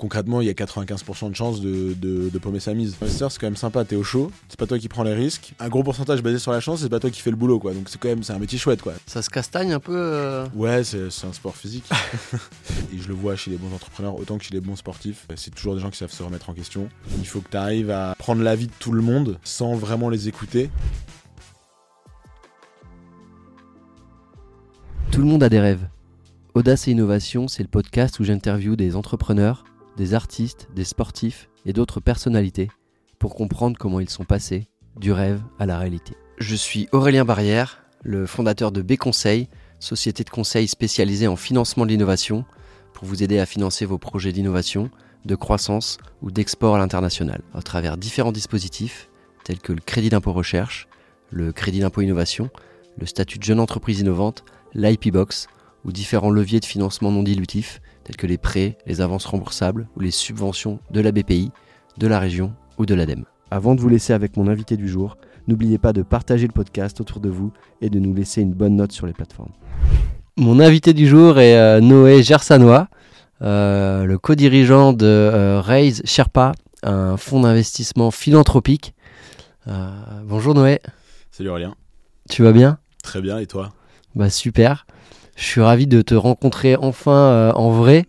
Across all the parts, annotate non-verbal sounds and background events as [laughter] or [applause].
concrètement, il y a 95% de chances de, de, paumer sa mise. C'est quand même sympa, t'es au chaud, c'est pas toi qui prends les risques. Un gros pourcentage basé sur la chance, c'est pas toi qui fais le boulot, quoi. Donc c'est quand même, c'est un métier chouette, quoi. Ça se castagne un peu euh Ouais, c'est un sport physique. [laughs] et je le vois chez les bons entrepreneurs autant que chez les bons sportifs. C'est toujours des gens qui savent se remettre en question. Il faut que tu arrives à prendre l'avis de tout le monde sans vraiment les écouter. Tout le monde a des rêves. Audace et Innovation, c'est le podcast où j'interviewe des entrepreneurs, des artistes, des sportifs et d'autres personnalités pour comprendre comment ils sont passés du rêve à la réalité. Je suis Aurélien Barrière, le fondateur de B Conseil, société de conseil spécialisée en financement de l'innovation, pour vous aider à financer vos projets d'innovation, de croissance ou d'export à l'international, à travers différents dispositifs tels que le crédit d'impôt recherche, le crédit d'impôt innovation, le statut de jeune entreprise innovante, l'IP Box ou différents leviers de financement non dilutifs tels que les prêts, les avances remboursables ou les subventions de la BPI, de la région ou de l'ADEME. Avant de vous laisser avec mon invité du jour, n'oubliez pas de partager le podcast autour de vous et de nous laisser une bonne note sur les plateformes. Mon invité du jour est euh, Noé Gersanois, euh, le co-dirigeant de euh, Raise Sherpa, un fonds d'investissement philanthropique. bonjour Noé. Salut Aurélien. Tu vas bien? Très bien, et toi? Bah super. Je suis ravi de te rencontrer enfin euh, en vrai.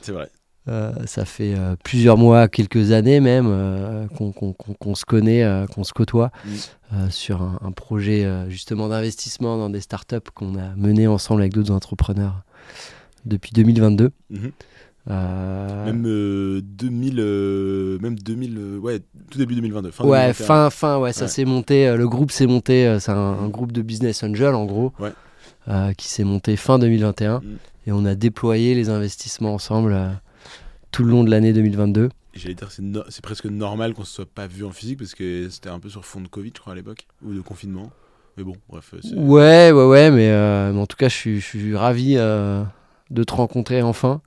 C'est vrai. Euh, ça fait euh, plusieurs mois, quelques années même, qu'on se connaît, qu'on se côtoie mm. sur un, projet justement d'investissement dans des startups qu'on a mené ensemble avec d'autres entrepreneurs depuis 2022. Mm-hmm. Même 2000, même 2000, ouais, tout début 2022. Fin ouais, fin, fin, ouais, ça s'est monté. le groupe s'est monté. c'est un, un, groupe de business angel en gros. Ouais. Euh, qui s'est monté fin 2021. Mm. Et on a déployé les investissements ensemble euh, tout le long de l'année 2022. J'allais dire, c'est, presque normal qu'on se soit pas vu en physique parce que c'était un peu sur fond de Covid, je crois, à l'époque, ou de confinement. Mais bon, bref. Ouais, ouais, ouais, mais, euh, en tout cas, je suis, je suis ravi de te rencontrer enfin.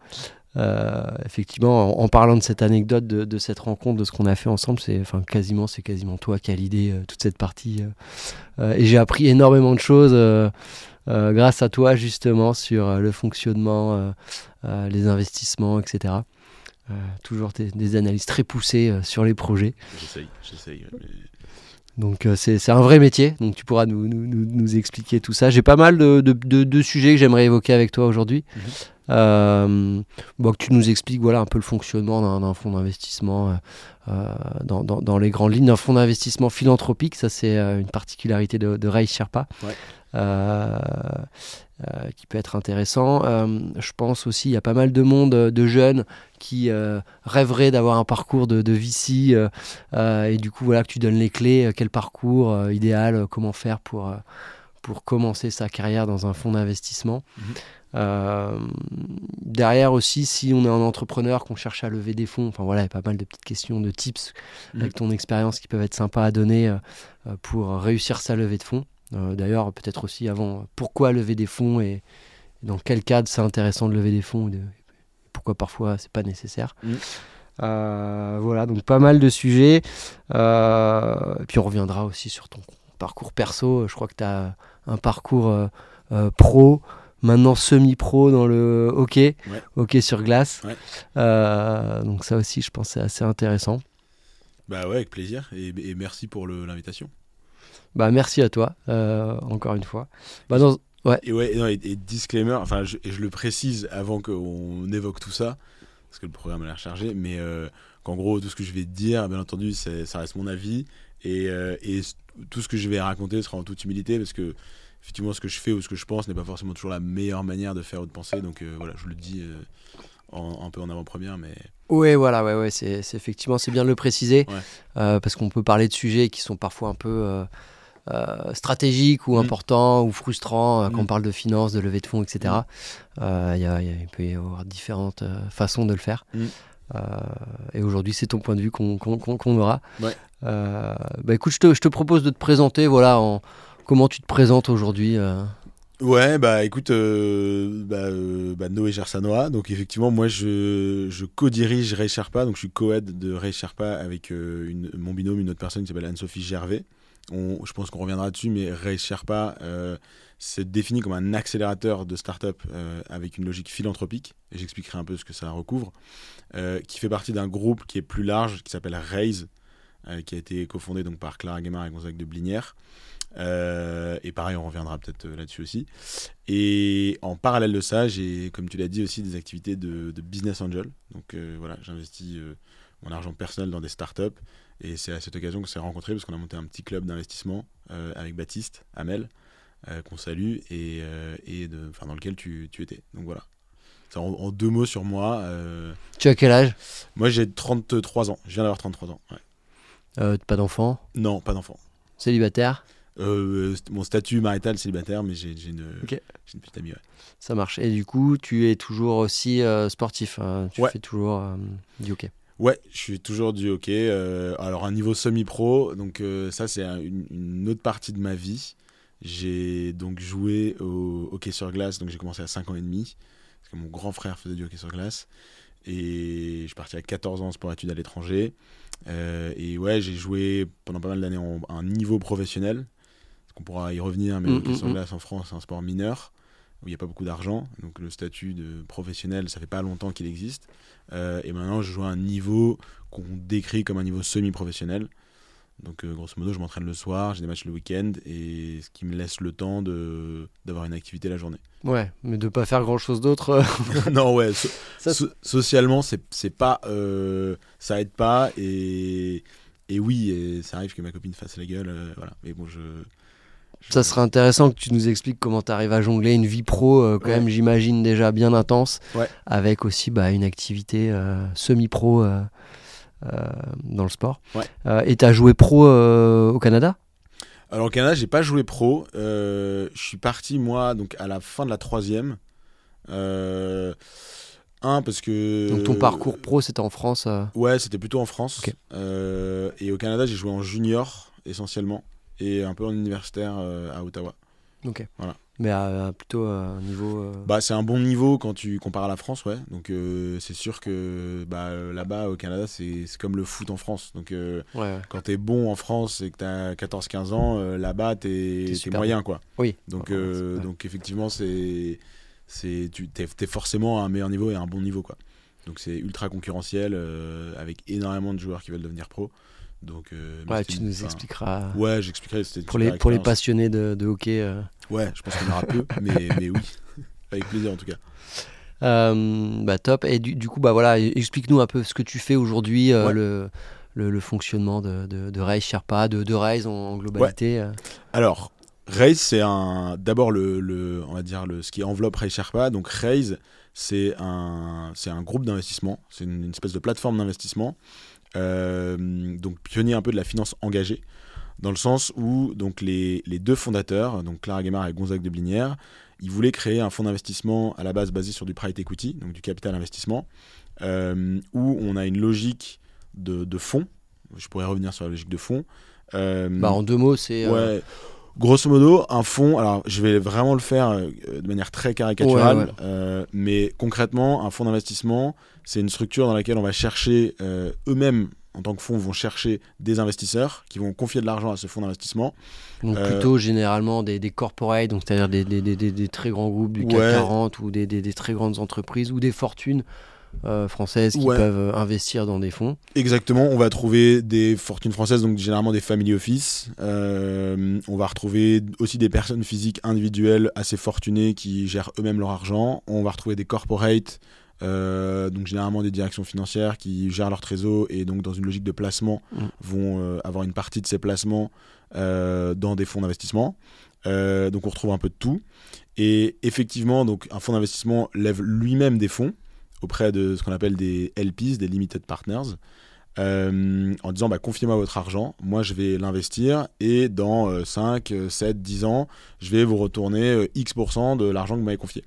effectivement, en, parlant de cette anecdote, de, cette rencontre, de ce qu'on a fait ensemble, c'est enfin quasiment, c'est quasiment toi qui as l'idée toute cette partie. et j'ai appris énormément de choses. Euh, grâce à toi justement sur euh, le fonctionnement, euh, les investissements, etc. toujours des, analyses très poussées sur les projets. J'essaye, j'essaye. Donc c'est un vrai métier, donc tu pourras nous, nous, nous expliquer tout ça. J'ai pas mal de, de, de, sujets que j'aimerais évoquer avec toi aujourd'hui. Mhm. bon, que tu nous expliques voilà, un peu le fonctionnement d'un fonds d'investissement dans, dans, dans, les grandes lignes. d'un fonds d'investissement philanthropique, ça c'est une particularité de, de Ray Sherpa. Ouais. Euh, euh, qui peut être intéressant. Euh, je pense aussi, il y a pas mal de monde, de jeunes qui rêveraient d'avoir un parcours de, de VC et du coup, voilà, que tu donnes les clés, quel parcours idéal, comment faire pour, pour commencer sa carrière dans un fonds d'investissement. Mhm. derrière aussi, si on est un entrepreneur, qu'on cherche à lever des fonds, enfin voilà, il y a pas mal de petites questions, de tips mhm. avec ton expérience qui peuvent être sympas à donner pour réussir sa levée de fonds. Euh, d'ailleurs, peut-être aussi avant, pourquoi lever des fonds et dans quel cadre c'est intéressant de lever des fonds et pourquoi parfois c'est pas nécessaire. Euh, voilà, donc pas mal de sujets. Euh, et puis on reviendra aussi sur ton parcours perso. Je crois que tu as un parcours pro, maintenant semi-pro dans le hockey, hockey sur glace. donc ça aussi, je pense, c'est assez intéressant. Bah ouais, avec plaisir. et merci pour l'invitation. Bah, merci à toi, euh, encore une fois. Bah, ouais. Et, ouais, et, disclaimer, enfin, je, je le précise avant qu'on évoque tout ça, parce que le programme a l'air chargé, mais euh, qu'en gros, tout ce que je vais te dire, bien entendu, ça reste mon avis, et, euh, et, tout ce que je vais raconter sera en toute humilité, parce que effectivement, ce que je fais ou ce que je pense n'est pas forcément toujours la meilleure manière de faire ou de penser, donc voilà, je le dis un peu en avant-première, mais... Oui, voilà, ouais, ouais, c'est effectivement, c'est bien de le préciser, parce qu'on peut parler de sujets qui sont parfois un peu euh, stratégique ou mm. important ou frustrant euh, quand on mm. parle de finances, de levée de fonds, etc. Mm. Euh, il peut y avoir différentes façons de le faire. Et aujourd'hui, c'est ton point de vue qu'on aura. bah écoute, je te, je te, propose de te présenter. Voilà, en, comment tu te présentes aujourd'hui Ouais, bah écoute, bah, bah, Noé Gersanoa. Donc effectivement, moi je, je co-dirige Ray Sherpa. Donc je suis co-head de Ray Sherpa avec une, mon binôme, une autre personne qui s'appelle Anne-Sophie Gervais. je pense qu'on reviendra dessus, mais Race Sherpa, c'est défini comme un accélérateur de start-up avec une logique philanthropique, et j'expliquerai un peu ce que ça recouvre, qui fait partie d'un groupe qui est plus large, qui s'appelle Raise, qui a été cofondé donc par Clara Guémard et Gonzague de Blinière. Euh, et pareil, on reviendra peut-être euh, là-dessus aussi. Et en parallèle de ça, j'ai, comme tu l'as dit, aussi des activités de, business angel. Donc euh, voilà, j'investis mon argent personnel dans des startups. Et c'est à cette occasion qu'on s'est rencontrés parce qu'on a monté un petit club d'investissement avec Baptiste, Amel, qu'on salue, et, et de, dans lequel tu, tu, étais. Donc voilà. En, en, deux mots sur moi. Tu as quel âge? Moi j'ai 33 ans. Je viens d'avoir 33 ans. pas d'enfant? Non, pas d'enfant. Célibataire? Euh, mon statut marital célibataire, mais j'ai une, une, petite amie. Ça marche. Et du coup, tu es toujours aussi euh, sportif. Hein? tu fais toujours euh, du hockey? Ouais, je suis toujours du hockey. alors, un niveau semi-pro. Donc, ça, c'est une, autre partie de ma vie. J'ai donc joué au hockey sur glace. Donc, j'ai commencé à 5 ans et demi. Parce que mon grand frère faisait du hockey sur glace. Et je suis parti à 14 ans pour études à l'étranger. et ouais, j'ai joué pendant pas mal d'années à un niveau professionnel qu'on pourra y revenir, mais mm, le sur mm, mm. glace en France, c'est un sport mineur où il n'y a pas beaucoup d'argent. Donc le statut de professionnel, ça fait pas longtemps qu'il existe. Euh, et maintenant, je joue à un niveau qu'on décrit comme un niveau semi-professionnel. Donc euh, grosso modo, je m'entraîne le soir, j'ai des matchs le week-end, et ce qui me laisse le temps de d'avoir une activité la journée. Ouais, mais de pas faire grand-chose d'autre. Euh. [laughs] non, ouais. [laughs] socialement, c'est pas, ça aide pas, et et oui, et ça arrive que ma copine fasse la gueule, voilà. Mais bon, je ça serait intéressant que tu nous expliques comment tu arrives à jongler une vie pro, euh, quand même, j'imagine, déjà bien intense, avec aussi bah, une activité euh, semi-pro euh, dans le sport. et tu as joué pro au Canada? Alors, au Canada, j'ai pas joué pro. je suis parti, moi, donc à la fin de la troisième. un, parce que. Donc, ton parcours pro, c'était en France Ouais, c'était plutôt en France. et au Canada, j'ai joué en junior, essentiellement et un peu en universitaire euh, à Ottawa. Ok. Voilà. Mais à, plutôt un niveau. Euh, bah, c'est un bon niveau quand tu compares à la France, ouais. Donc euh, c'est sûr que bah, là-bas au Canada, c'est comme le foot en France. Donc ouais, quand tu es bon en France et que tu as 14-15 ans, là-bas, tu es, moyen, quoi. Oui. Donc, donc effectivement, c'est tu es, forcément à un meilleur niveau et à un bon niveau, quoi. Donc c'est ultra concurrentiel avec énormément de joueurs qui veulent devenir pro. Donc, euh, ouais, tu nous expliqueras. Ouais, j'expliquerai. Pour les, pour les passionnés de, de hockey. Euh. Ouais, je pense qu'on aura peu, [laughs] mais, mais oui, avec plaisir en tout cas. Euh, bah top. Et du, du, coup, bah voilà, explique-nous un peu ce que tu fais aujourd'hui, le, le, le, fonctionnement de, de, de Race Sherpa, de, de Race en, globalité. Alors, Raise, c'est un d'abord le, le, on va dire le ce qui enveloppe Raise Sherpa. Donc Raise, c'est un c'est un groupe d'investissement, c'est une, une, espèce de plateforme d'investissement donc pionnier un peu de la finance engagée, dans le sens où donc les, les deux fondateurs, donc Clara Guémard et Gonzague de Blinière, ils voulaient créer un fonds d'investissement à la base basé sur du private equity, donc du capital investissement, euh, où on a une logique de, de fonds. Je pourrais revenir sur la logique de fonds. Euh, bah en deux mots, c'est. Ouais. Grosso modo, un fonds, alors je vais vraiment le faire de manière très caricaturale, mais concrètement, un fonds d'investissement, c'est une structure dans laquelle on va chercher euh, eux-mêmes en tant que fonds vont chercher des investisseurs qui vont confier de l'argent à ce fonds d'investissement. Donc euh, plutôt généralement des, des corporates, donc c'est-à-dire des, des, des, des, très grands groupes du CAC 40 ou des, très grandes entreprises ou des fortunes euh, françaises qui peuvent investir dans des fonds. Exactement, on va trouver des fortunes françaises, donc généralement des family office. on va retrouver aussi des personnes physiques individuelles assez fortunées qui gèrent eux-mêmes leur argent. On va retrouver des corporates euh, donc généralement des directions financières qui gèrent leur trésor et donc dans une logique de placement mm. vont euh, avoir une partie de ces placements euh, dans des fonds d'investissement. donc on retrouve un peu de tout. Et effectivement, donc un fonds d'investissement lève lui-même des fonds auprès de ce qu'on appelle des LPs, des limited partners. en disant bah, confiez-moi votre argent, moi je vais l'investir et dans 5, 7, 10 ans, je vais vous retourner X% de l'argent que vous m'avez confié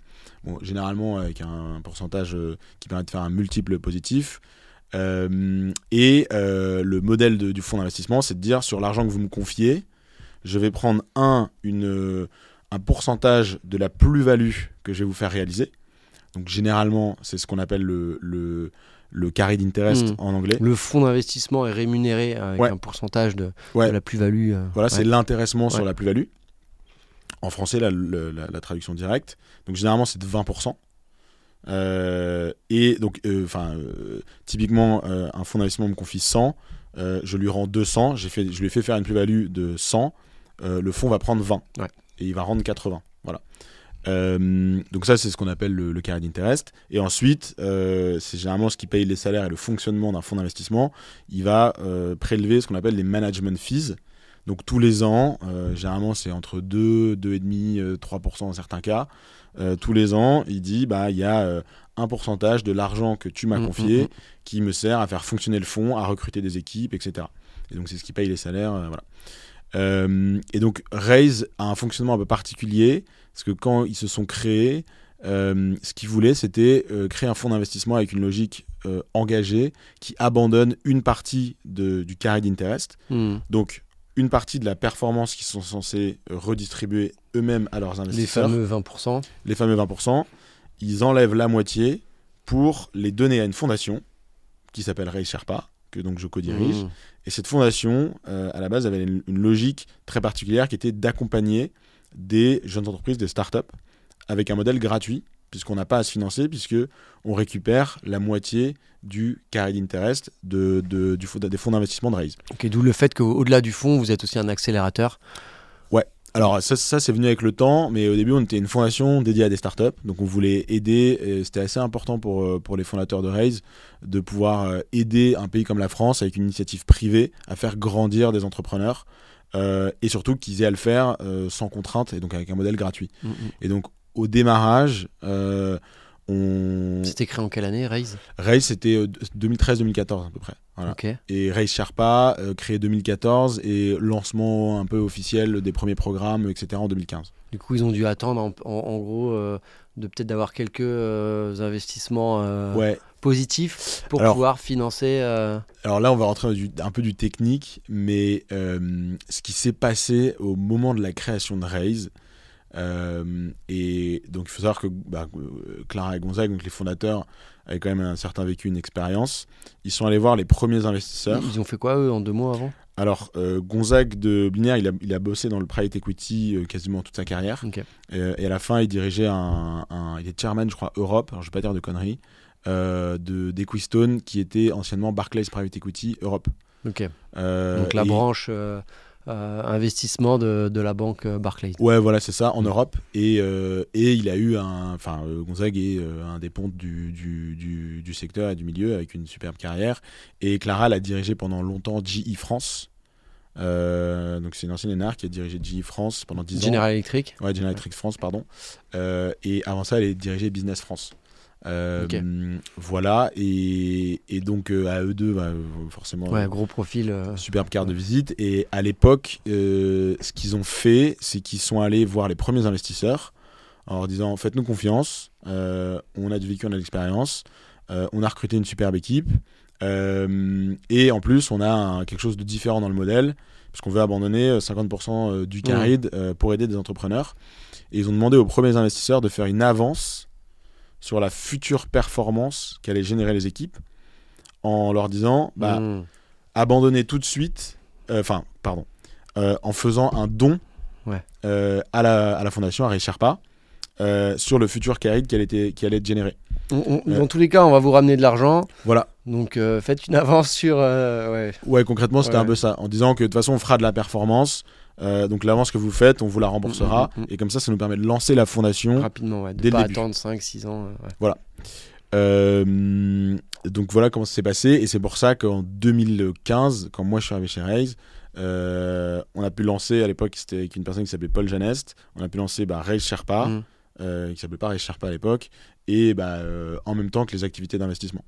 généralement avec un pourcentage euh, qui permet de faire un multiple positif. Euh, et euh, le modèle du fonds d'investissement, c'est de dire sur l'argent que vous me confiez, je vais prendre un, une, un pourcentage de la plus-value que je vais vous faire réaliser. Donc généralement, c'est ce qu'on appelle le, le, le carry d'interest Mm. en anglais. Le fonds d'investissement est rémunéré avec Ouais. un pourcentage de, Ouais. de la plus-value. euh, Voilà, ouais. c'est l'intéressement sur la plus-value. En français, la, le- la- la traduction directe. Donc généralement, c'est de 20%. Euh, et donc, euh, enfin, euh, typiquement, euh, un fonds d'investissement me confie 100, euh, je lui rends 200, j'ai fait, je lui ai fait faire une plus-value de 100, euh, le fonds va prendre 20 Ouais. et il va rendre 80. Voilà. Euh, donc ça, c'est ce qu'on appelle le, le carry d'interest. Et ensuite, euh, c'est généralement ce qui paye les salaires et le fonctionnement d'un fonds d'investissement. Il va euh, prélever ce qu'on appelle les management fees. Donc tous les ans, euh, généralement c'est entre 2, 2,5, euh, 3% dans certains cas. Euh, tous les ans, il dit bah il y a euh, un pourcentage de l'argent que tu m'as Mm, confié mm, mm. qui me sert à faire fonctionner le fonds, à recruter des équipes, etc. Et donc c'est ce qui paye les salaires, voilà. Et donc Raise a un fonctionnement un peu particulier parce que quand ils se sont créés, ce qu'ils voulaient c'était créer un fonds d'investissement avec une logique engagée qui abandonne une partie de- du carré d'interest Hmm. donc, une partie de la performance qu'ils sont censés redistribuer eux-mêmes à leurs Les investisseurs, fameux 20%. les fameux 20%, ils enlèvent la moitié pour les donner à une fondation qui s'appelle Ray Sherpa, que donc je co-dirige. Hmm. Et cette fondation, euh, à la base, avait une, une logique très particulière qui était d'accompagner des jeunes entreprises, des startups, avec un modèle gratuit, puisqu'on n'a pas à se financer, puisque on récupère la moitié du carré d'interest de, de- du des fonds d'investissement de Raise. Ok, D'où le fait qu'au-delà du fonds, vous êtes aussi un accélérateur. Alors ça, ça c'est venu avec le temps, mais au début on était une fondation dédiée à des startups, donc on voulait aider, c'était assez important pour, euh, pour les fondateurs de Raise de pouvoir euh, aider un pays comme la France avec une initiative privée à faire grandir des entrepreneurs, euh, et surtout qu'ils aient à le faire euh, sans contrainte, et donc avec un modèle gratuit. Hmm, hmm. Et donc au démarrage, euh, on... C'était créé en quelle année, Raise Raise c'était euh, 2013-2014 à peu près. Voilà. Et Raise Sherpa, euh, créé 2014, et lancement un peu officiel des premiers programmes, etc. en 2015. Du coup, ils ont dû attendre, en, en- en gros, euh, de peut-être d'avoir quelques euh, investissements euh, Ouais, positifs pour Alors- pouvoir financer. euh, alors là on va rentrer du- un peu du technique, mais euh, ce qui s'est passé au moment de la création de Raise, euh, et donc il faut savoir que bah, euh, Clara et Gonzague, donc les fondateurs, avaient quand même un certain vécu, une expérience. Ils sont allés voir les premiers investisseurs. Ils ont fait quoi, eux, en deux mois avant? Alors, euh, Gonzague de Blinière, il a, il a bossé dans le private equity euh, quasiment toute sa carrière. Et à la fin, il dirigeait un, un- Il était chairman, je crois, Europe, alors je vais pas dire de conneries, de d'Equistone, qui était anciennement Barclays Private Equity Europe. Donc la branche euh, investissement de, de la banque euh, Barclays. Ouais, voilà, c'est ça, en Europe. Et, euh, et il a eu un. Enfin, Gonzague est un des pontes du, du, du, du secteur et du milieu avec une superbe carrière. Et Clara l'a dirigé pendant longtemps GE France. Euh, donc, c'est une ancienne énarque qui a dirigé GE France pendant 10 ans. General Electric. Ouais, General Electric France, pardon. Euh, et avant ça, elle est dirigée Business France. Euh. Voilà, et, et donc euh, à eux deux, bah, forcément, Ouais, gros profil. euh, superbe carte de visite. Et à l'époque, euh, ce qu'ils ont fait, c'est qu'ils sont allés voir les premiers investisseurs en leur disant Faites-nous confiance, on a du vécu, on a de l'expérience, on a recruté une superbe équipe. et en plus, on a un- quelque chose de différent dans le modèle, parce qu'on veut abandonner euh, 50% euh, du caride pour aider des entrepreneurs. Et ils ont demandé aux premiers investisseurs de faire une avance sur la future performance qu'allaient générer les équipes, en leur disant bah, hmm. abandonner tout de suite, euh, enfin, pardon, euh, en faisant un don Ouais. euh, à, la, à la fondation, à euh, sur le futur caride qui allait, être- qui allait être généré. On- on- Ouais. Dans tous les cas, on va vous ramener de l'argent. Voilà. Donc faites une avance sur. ouais. Ouais, concrètement, c'était Ouais. un peu ça. En disant que de toute façon, on fera de la performance. Euh, donc l'avance que vous faites, on vous la remboursera. Mm, mm, mm. Et comme ça, ça nous permet de lancer la fondation. Rapidement, ouais. De Dès le pas début. attendre 5-6 ans. euh, ouais. Euh, donc voilà comment ça s'est passé. Et c'est pour ça qu'en 2015, quand moi je suis arrivé chez Raise, euh, on a pu lancer, à l'époque c'était avec une personne qui s'appelait Paul Janest, on a pu lancer bah, Raise Sherpa, qui s'appelait pas Raise Sherpa à l'époque, et bah, en même temps que les activités d'investissement.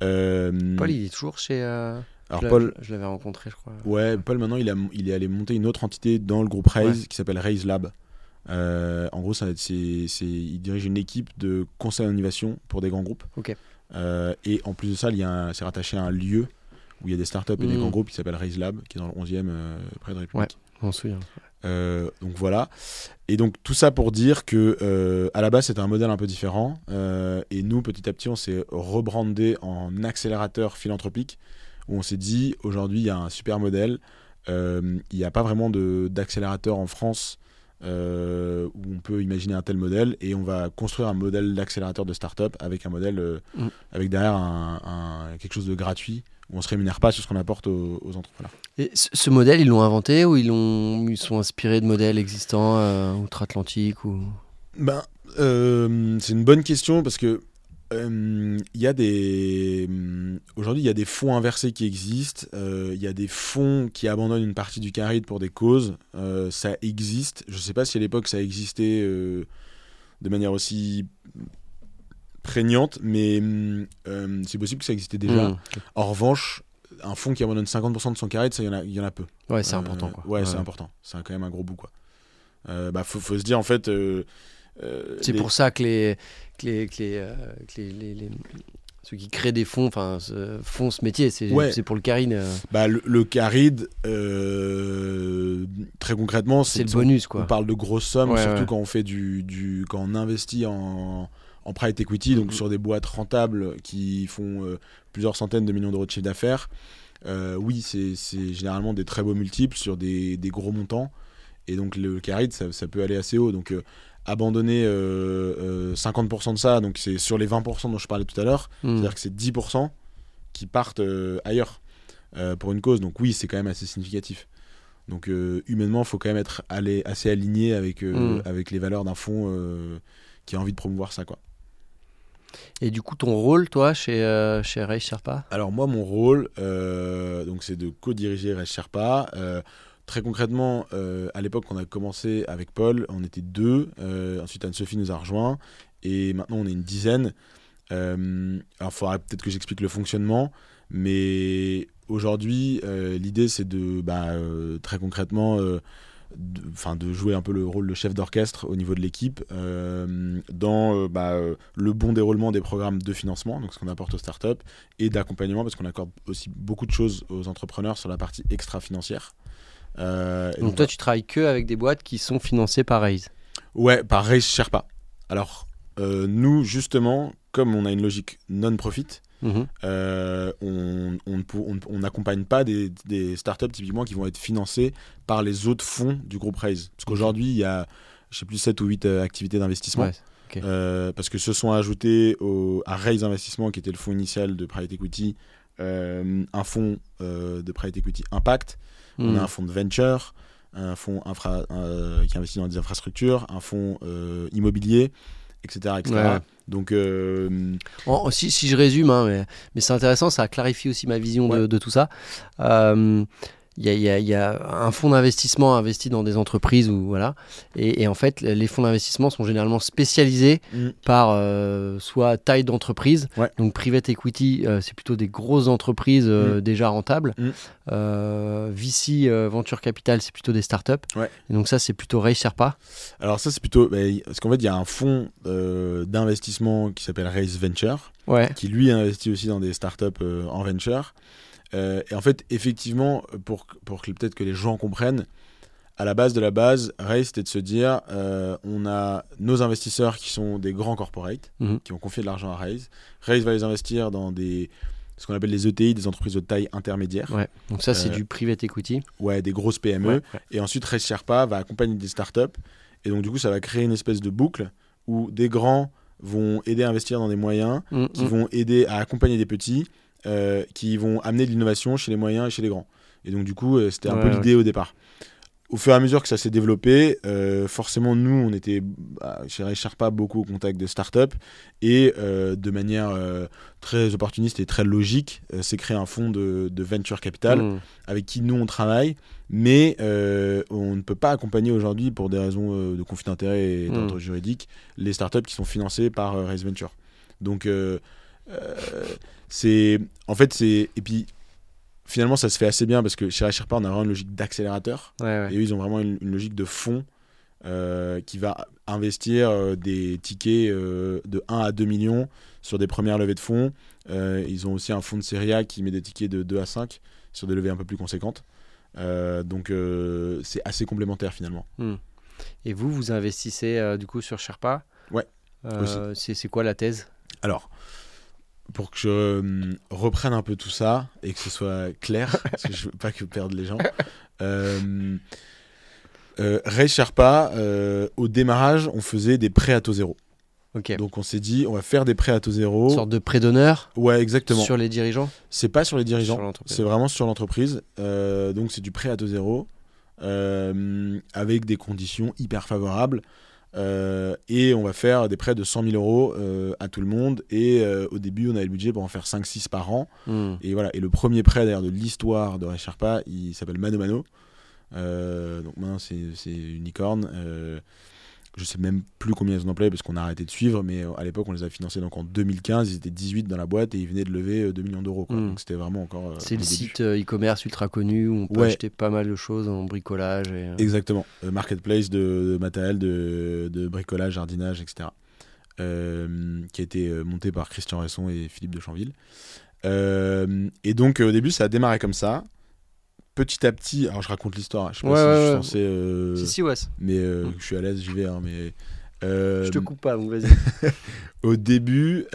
Paul, il est toujours chez. Alors je Paul, je l'avais rencontré, je crois. ouais, Paul maintenant il, a, il est allé monter une autre entité dans le groupe Raise qui s'appelle Raise Lab. Euh, en gros, ça, c'est, c'est- il dirige une équipe de conseil en innovation pour des grands groupes. Ok. Euh, et en plus de ça, il y a un- c'est rattaché à un lieu où il y a des startups et des Mm. grands groupes qui s'appelle Raise Lab, qui est dans le 11e euh, près de République. On se souvient. Euh, donc voilà. Et donc tout ça pour dire que euh, à la base c'était un modèle un peu différent. Euh, et nous petit à petit on s'est rebrandé en accélérateur philanthropique où on s'est dit aujourd'hui il y a un super modèle. il n'y a pas vraiment d'accélérateur en France où on peut imaginer un tel modèle et on va construire un modèle d'accélérateur de start-up avec un modèle mm. avec derrière un, quelque chose de gratuit où on ne se rémunère pas sur ce qu'on apporte aux, entrepreneurs. Et ce modèle, ils l'ont inventé ou ils, ont, ils sont inspirés de modèles existants euh, outre-Atlantique ou... ben, euh, C'est une bonne question parce que euh, y a des aujourd'hui il y a des fonds inversés qui existent il y a des fonds qui abandonnent une partie du caride pour des causes ça existe je ne sais pas si à l'époque ça existait de manière aussi prégnante, mais euh, c'est possible que ça existait déjà. Mmh. En revanche, un fonds qui abandonne 50% de son carré, ça, il y, en a, y en a peu. Ouais, c'est important. Quoi. Ouais, c'est important. C'est quand même un gros bout. Quoi. Euh, bah, faut, faut, se dire, en fait. Euh, c'est pour ça que les, que les, que les, les, ceux qui créent des fonds enfin, font ce métier. C'est pour le caride. Bah, le, le caride, très concrètement, c'est le bonus. Quoi. On parle de grosses sommes, surtout quand on fait du, du, quand on investit en en private equity, donc mm-hmm. sur des boîtes rentables qui font euh, plusieurs centaines de millions d'euros de chiffre d'affaires. Euh, oui, c'est généralement des très beaux multiples sur des, gros montants. Et donc le carry, ça, ça, peut aller assez haut. Donc euh, abandonner 50% de ça, donc c'est sur les 20% dont je parlais tout à l'heure, mm. c'est-à-dire que c'est 10% qui partent ailleurs pour une cause. Donc oui, c'est quand même assez significatif. Donc humainement, il faut quand même être allé, assez aligné avec, mm. avec les valeurs d'un fonds qui a envie de promouvoir ça. quoi. Et du coup, ton rôle, toi, chez, euh, chez Ray Sherpa? Alors, moi, mon rôle, euh, donc c'est de co-diriger Ray Sherpa. Euh, très concrètement, à l'époque, on a commencé avec Paul, on était deux. ensuite, Anne-Sophie nous a rejoints. Et maintenant, on est une dizaine. alors, il faudra peut-être que j'explique le fonctionnement. Mais aujourd'hui, l'idée, c'est de, bah, très concrètement, de, de jouer un peu le rôle de chef d'orchestre au niveau de l'équipe euh, dans euh, bah, euh, le bon déroulement des programmes de financement, donc ce qu'on apporte aux startups, et d'accompagnement, parce qu'on accorde aussi beaucoup de choses aux entrepreneurs sur la partie extra-financière. Donc, toi, tu travailles que avec des boîtes qui sont financées par Raise Ouais, par Raise Sherpa. Alors, nous, justement, comme on a une logique non-profit, Mhm. Euh, on n'accompagne pas des, des, startups typiquement qui vont être financées par les autres fonds du groupe Raise. Parce qu'aujourd'hui, il y a, je sais plus, 7 ou 8 euh, activités d'investissement. Euh, parce que se sont ajoutés au, à Raise Investissement, qui était le fonds initial de Private Equity, un fonds de Private Equity Impact, on a mhm. un fonds de venture, un fonds infra, qui investit dans des infrastructures, un fonds immobilier, etc. etc. Donc, euh, si, si, je résume, hein, mais, mais c'est intéressant, ça clarifie aussi ma vision de, de, tout ça. Euh, il y, y, a, un fonds d'investissement investi dans des entreprises ou voilà. Et, en fait les fonds d'investissement sont généralement spécialisés mm. par euh, soit taille d'entreprise. Donc private equity euh, c'est plutôt des grosses entreprises euh, mm. déjà rentables. Mm. VC venture capital c'est plutôt des startups. Et donc ça c'est plutôt Ray Sherpa alors ça c'est plutôt bah, parce qu'en fait il y a un fonds d'investissement qui s'appelle Raise Venture qui lui investit aussi dans des startups en venture euh, et en fait, effectivement, pour, pour que peut-être que les gens comprennent, à la base de la base, Raise, c'était de se dire euh, on a nos investisseurs qui sont des grands corporates, mhm. qui ont confié de l'argent à Raise. Raise va les investir dans des ce qu'on appelle les ETI, des entreprises de taille intermédiaire. Ouais. Donc ça, c'est euh, du private equity. Ouais, des grosses PME. Et ensuite, Raise Sherpa va accompagner des startups. Et donc, du coup, ça va créer une espèce de boucle où des grands vont aider à investir dans des moyens, mm, qui mm. vont aider à accompagner des petits, euh, qui vont amener de l'innovation chez les moyens et chez les grands. Et donc, du coup, euh, c'était un peu l'idée au départ. Au fur et à mesure que ça s'est développé, euh, forcément, nous, on était bah, chez Sherpa beaucoup au contact de startups et de manière très opportuniste et très logique, c'est créé un fonds de, venture capital mmh. avec qui nous on travaille, mais on ne peut pas accompagner aujourd'hui, pour des raisons de conflit d'intérêt et mmh. d'ordre juridique, les startups qui sont financées par Raise Venture. Donc, c'est en fait c'est et puis finalement ça se fait assez bien parce que chez Sherpa on a vraiment une logique d'accélérateur et eux ils ont vraiment une, logique de fonds euh, qui va investir euh, des tickets euh, de 1 à 2 millions sur des premières levées de fonds. ils ont aussi un fonds de série A qui met des tickets de 2 à 5 sur des levées un peu plus conséquentes. donc c'est assez complémentaire finalement. Hmm. Et vous, vous investissez du coup sur Sherpa? Ouais. c'est quoi la thèse? Alors, pour que je reprenne un peu tout ça et que ce soit clair, [laughs] parce que je veux pas que perdre les gens. Euh, euh, Ray Sherpa, euh, au démarrage, on faisait des prêts à taux zéro. Donc on s'est dit, on va faire des prêts à taux zéro. Une sorte de prêt d'honneur Ouais, exactement. Sur les dirigeants C'est pas sur les dirigeants, c'est vraiment sur l'entreprise. Donc c'est du prêt à taux zéro, avec des conditions hyper favorables. Et on va faire des prêts de 100 000 euros à tout le monde. Et au début, on avait le budget pour en faire 5-6 par an. Hmm. Et voilà. Et le premier prêt d'ailleurs de l'histoire de Sherpa, il s'appelle Mano Mano. Euh, donc maintenant, c'est Unicorn. Euh, je sais même plus combien ils ont employés parce qu'on a arrêté de suivre, mais euh, à l'époque, on les a financés donc en 2015. Ils étaient 18 dans la boîte et ils venaient de lever 2 millions d'euros. Hmm. Donc c'était vraiment encore. c'est le site e-commerce ultra connu où on peut acheter pas mal de choses en bricolage. Et... Exactement. marketplace de, matériel de, de, bricolage, jardinage, etc. qui a été monté par Christian Resson et Philippe de Chanville. et donc au début, ça a démarré comme ça petit à petit, alors je raconte l'histoire, je sais pas si je suis censé. Euh, si, si, ouais. Mais euh, mm. je suis à l'aise, j'y vais. Hein, mais, euh, je te coupe pas, vas-y. [laughs] au début,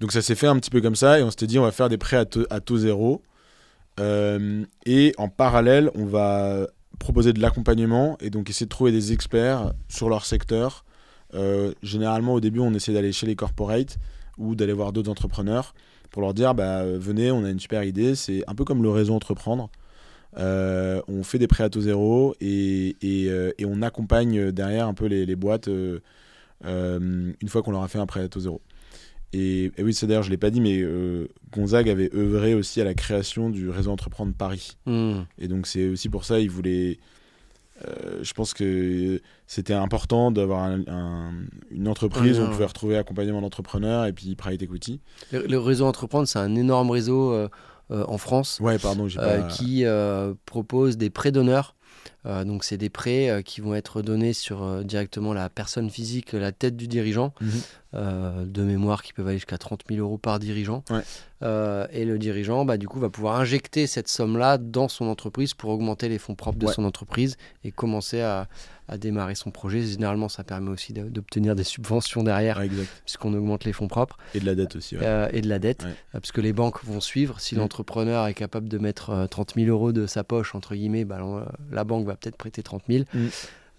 donc ça s'est fait un petit peu comme ça, et on s'était dit on va faire des prêts à, à taux zéro. et en parallèle, on va proposer de l'accompagnement et donc essayer de trouver des experts sur leur secteur. généralement, au début, on essaie d'aller chez les corporates ou d'aller voir d'autres entrepreneurs pour leur dire bah, venez, on a une super idée. C'est un peu comme le réseau entreprendre. Euh, on fait des prêts à taux zéro et, et, euh, et on accompagne derrière un peu les, les boîtes euh, une fois qu'on leur a fait un prêt à taux zéro. Et, oui, c'est d'ailleurs, je ne l'ai pas dit, mais Gonzague avait œuvré aussi à la création du réseau Entreprendre Paris. Hmm. Et donc, c'est aussi pour ça, il voulait euh, je pense que c'était important d'avoir une entreprise où on pouvait retrouver accompagnement d'entrepreneurs et puis private equity. Le, réseau Entreprendre, c'est un énorme réseau euh, euh, en France ouais, pardon, qui propose des prêts d'honneur. Donc c'est des prêts qui vont être donnés sur directement la personne physique, la tête du dirigeant. Mhm. Euh, de mémoire qui peuvent aller jusqu'à 30 000 euros par dirigeant. Euh, et le dirigeant, bah, du coup, va pouvoir injecter cette somme-là dans son entreprise pour augmenter les fonds propres de son entreprise et commencer à, démarrer son projet. Généralement, ça permet aussi d'obtenir des subventions derrière, puisqu'on augmente les fonds propres. Et de la dette aussi. Euh, et de la dette, parce que les banques vont suivre. Si mm. l'entrepreneur est capable de mettre 30 000 euros de sa poche, entre guillemets, bah, la banque va peut-être prêter 30 000.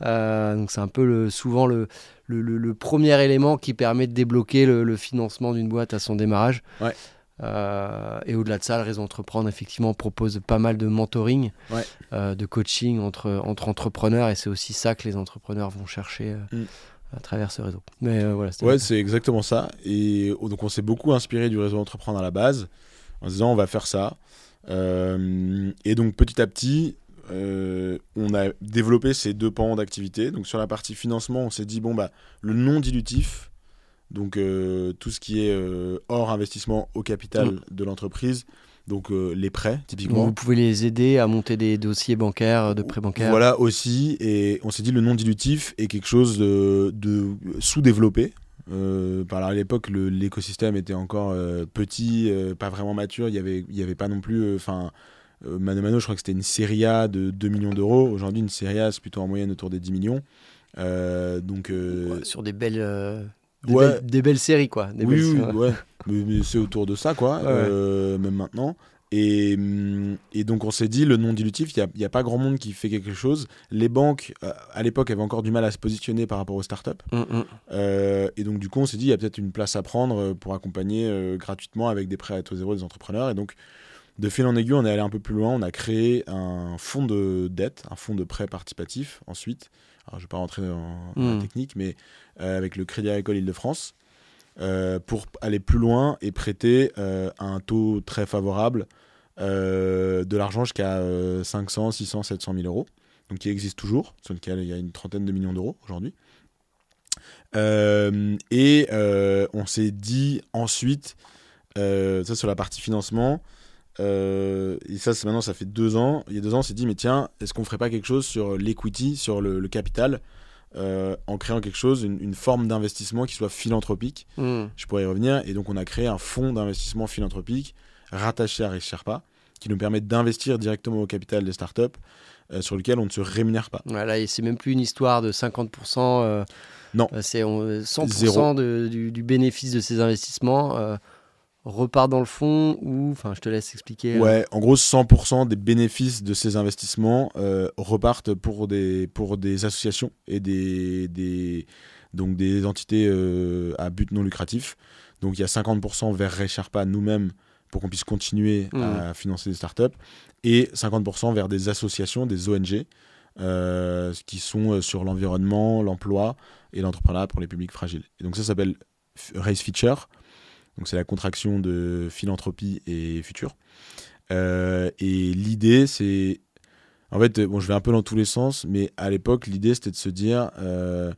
Euh, donc c'est un peu le, souvent le, le, premier élément qui permet de débloquer le, financement d'une boîte à son démarrage. Euh, et au-delà de ça, le réseau Entreprendre, effectivement, propose pas mal de mentoring, euh, de coaching entre, entre entrepreneurs. Et c'est aussi ça que les entrepreneurs vont chercher mm. à travers ce réseau. Mais voilà, ouais, c'est exactement ça. Et donc, on s'est beaucoup inspiré du réseau Entreprendre à la base, en se disant, on va faire ça. et donc, petit à petit, euh, on a développé ces deux pans d'activité. Donc sur la partie financement, on s'est dit bon bah le non dilutif, donc euh, tout ce qui est euh, hors investissement au capital mm. de l'entreprise, donc les prêts typiquement. Vous pouvez les aider à monter des dossiers bancaires, de prêts bancaires. Voilà aussi, et on s'est dit le non dilutif est quelque chose de, sous-développé. à l'époque, l'écosystème était encore petit, pas vraiment mature. Il n'y avait, il y avait pas non plus, enfin euh, Mano Mano, je crois que c'était une série A de 2 millions d'euros. Aujourd'hui, une série A, c'est plutôt en moyenne autour des 10 millions. Euh, donc, euh, sur des belles, des, belles, séries, quoi. oui, oui ouais. mais, c'est autour de ça, quoi, même maintenant. Et, mm, et, donc on s'est dit, le non dilutif, il n'y a, pas grand monde qui fait quelque chose. Les banques, à l'époque, avaient encore du mal à se positionner par rapport aux startups. Mm, mm. et donc du coup, on s'est dit, il y a peut-être une place à prendre pour accompagner gratuitement avec des prêts à taux zéro des entrepreneurs. Et donc de fil en aiguille, on est allé un peu plus loin. On a créé un fonds de dette, un fonds de prêt participatif ensuite. Alors, je ne vais pas rentrer dans, la hmm. technique, mais euh, avec le Crédit Agricole Île-de-France, euh, pour aller plus loin et prêter euh, à un taux très favorable de l'argent jusqu'à 500, 600, 700 000 euros. Donc, qui existe toujours, sur lequel il y a une trentaine de millions d'euros aujourd'hui. et on s'est dit ensuite, ça sur la partie financement, euh, et ça, c'est maintenant, ça fait deux ans. Il y a deux ans, on s'est dit, mais tiens, est-ce qu'on ferait pas quelque chose sur l'equity, sur le, capital, euh, en créant quelque chose, une, forme d'investissement qui soit philanthropique hmm. Je pourrais y revenir. Et donc, on a créé un fonds d'investissement philanthropique rattaché à Sherpa, qui nous permet d'investir directement au capital des startups euh, sur lequel on ne se rémunère pas. Voilà, et c'est même plus une histoire de 50%. euh, Non. C'est on- 100% Zéro. de- du, du bénéfice de ces investissements repart dans le fond ou, enfin, je te laisse expliquer. euh, Ouais, en gros, 100% des bénéfices de ces investissements euh, repartent pour des, pour des associations et des, des, donc des entités euh, à but non lucratif. Donc il y a 50% vers Resherpa nous-mêmes pour qu'on puisse continuer à financer des startups et 50% vers des associations, des ONG, euh, qui sont sur l'environnement, l'emploi et l'entrepreneuriat pour les publics fragiles. Et donc ça s'appelle Raise Feature. Donc c'est la contraction de philanthropie et futur. Euh, et l'idée, c'est. En fait, euh, bon, je vais un peu dans tous les sens, mais à l'époque, l'idée, c'était de se dire. euh,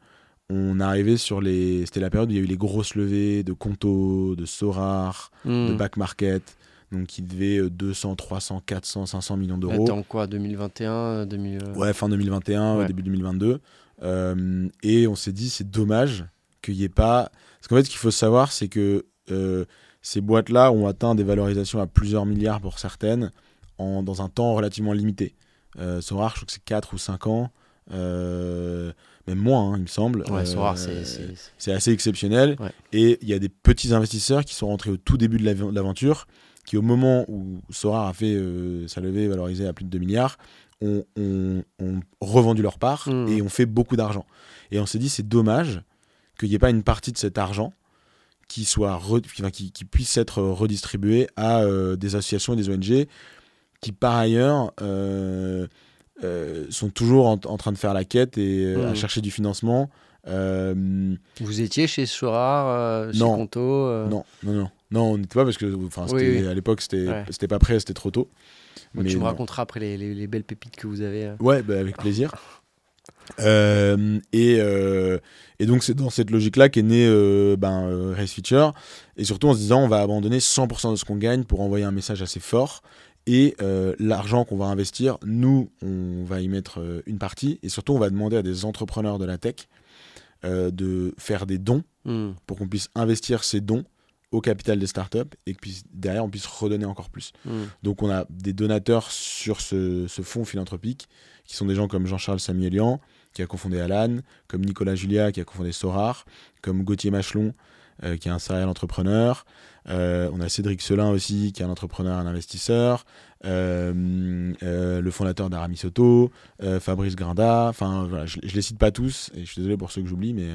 on arrivait sur les. C'était la période où il y a eu les grosses levées de Conto, de Sorar, hmm. de Back Market, donc qui devaient euh, 200, 300, 400, 500 millions d'euros. Attends, quoi, 2021, 2000. euh, Ouais, fin 2021, Ouais. début 2022. Euh, et on s'est dit, c'est dommage qu'il n'y ait pas. Parce qu'en fait, ce qu'il faut savoir, c'est que euh, ces boîtes-là ont atteint des valorisations à plusieurs milliards pour certaines en, dans un temps relativement limité. Euh, Sorar, je crois que c'est 4 ou 5 ans. euh, même moins, hein, il me semble. Ouais, Euh, Sorar, c'est- assez exceptionnel. Ouais. Et il y a des petits investisseurs qui sont rentrés au tout début de l'av- de l'aventure, qui au moment où Sorar a fait sa levée valorisée à plus de 2 milliards, ont, ont- ont revendu leur part Mm. et ont fait beaucoup d'argent. Et on s'est dit, c'est dommage qu'il n'y ait pas une partie de cet argent qui, soit re- enfin, qui, qui puisse être redistribué à euh, des associations et des ONG qui, par ailleurs, euh, euh, sont toujours en, en train de faire la quête et euh, à Mm. chercher du financement. Euh, Vous étiez chez Sorar, euh, chez Non. Conto euh, non, non, non. Non, on n'était pas parce que Oui, oui. à l'époque, c'était Ouais. pas prêt, c'était trop tôt. donc Mais tu me raconteras après les, les- les belles pépites que vous avez. euh. Ouais, bah, avec plaisir. [laughs] Euh, et, euh, et donc, c'est dans cette logique-là qu'est né euh, ben, euh, Race Feature. Et surtout en se disant, on va abandonner 100% de ce qu'on gagne pour envoyer un message assez fort. Et l'argent qu'on va investir, nous, on va y mettre une partie. Et surtout, on va demander à des entrepreneurs de la tech de faire des dons Hmm. pour qu'on puisse investir ces dons au capital des startups et que puisse, derrière, on puisse redonner encore plus. Hmm. Donc on a des donateurs sur ce, ce fonds philanthropique qui sont des gens comme Jean-Charles Samuelian qui a cofondé Alan, comme Nicolas Julia qui a cofondé Sorar, comme Gauthier Machelon euh, qui est un serial entrepreneur. Euh, on a Cédric Selin aussi qui est un entrepreneur, un investisseur. Euh, le fondateur d'Aramis euh, Fabrice Grinda. Enfin voilà, je, je les cite pas tous et je suis désolé pour ceux que j'oublie, mais,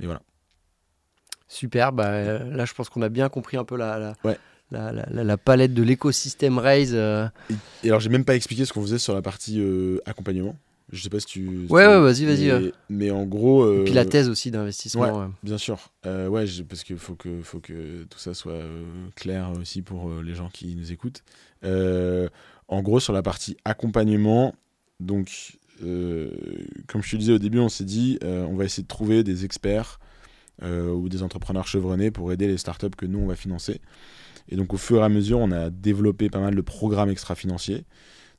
mais voilà. Super, bah, là je pense qu'on a bien compris un peu la, la, Ouais. la, la- la- la palette de l'écosystème Raise. euh. Et alors j'ai même pas expliqué ce qu'on faisait sur la partie accompagnement. Je sais pas si tu. Ouais, tu- ouais, vas-y, vas-y, Mais, ouais. mais en gros. Et euh, puis la thèse aussi d'investissement. euh. Bien sûr. Euh, ouais, parce qu'il faut que, faut que tout ça soit euh, clair aussi pour euh, les gens qui nous écoutent. Euh, en gros, sur la partie accompagnement, donc, euh, comme je te disais au début, on s'est dit, euh, on va essayer de trouver des experts euh, ou des entrepreneurs chevronnés pour aider les startups que nous, on va financer. Et donc, au fur et à mesure, on a développé pas mal de programmes extra-financiers.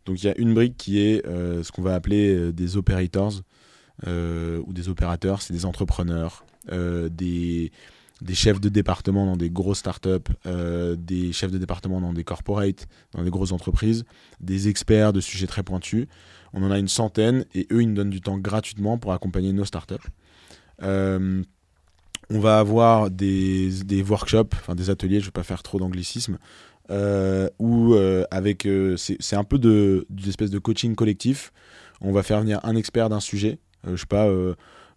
Donc, il y a une brique qui est euh, ce qu'on va appeler euh, des operators euh, ou des opérateurs, c'est des entrepreneurs, des, chefs de département dans des grosses startups, des chefs de département dans des corporates, dans des grosses entreprises, des experts de sujets très pointus. On en a une centaine et eux, ils nous donnent du temps gratuitement pour accompagner nos startups. On va avoir des, des workshops, enfin des ateliers, je ne vais pas faire trop d'anglicisme, euh, où euh, avec, euh, c'est un peu de, d'une espèce de coaching collectif. On va faire venir un expert d'un sujet, euh, je sais pas,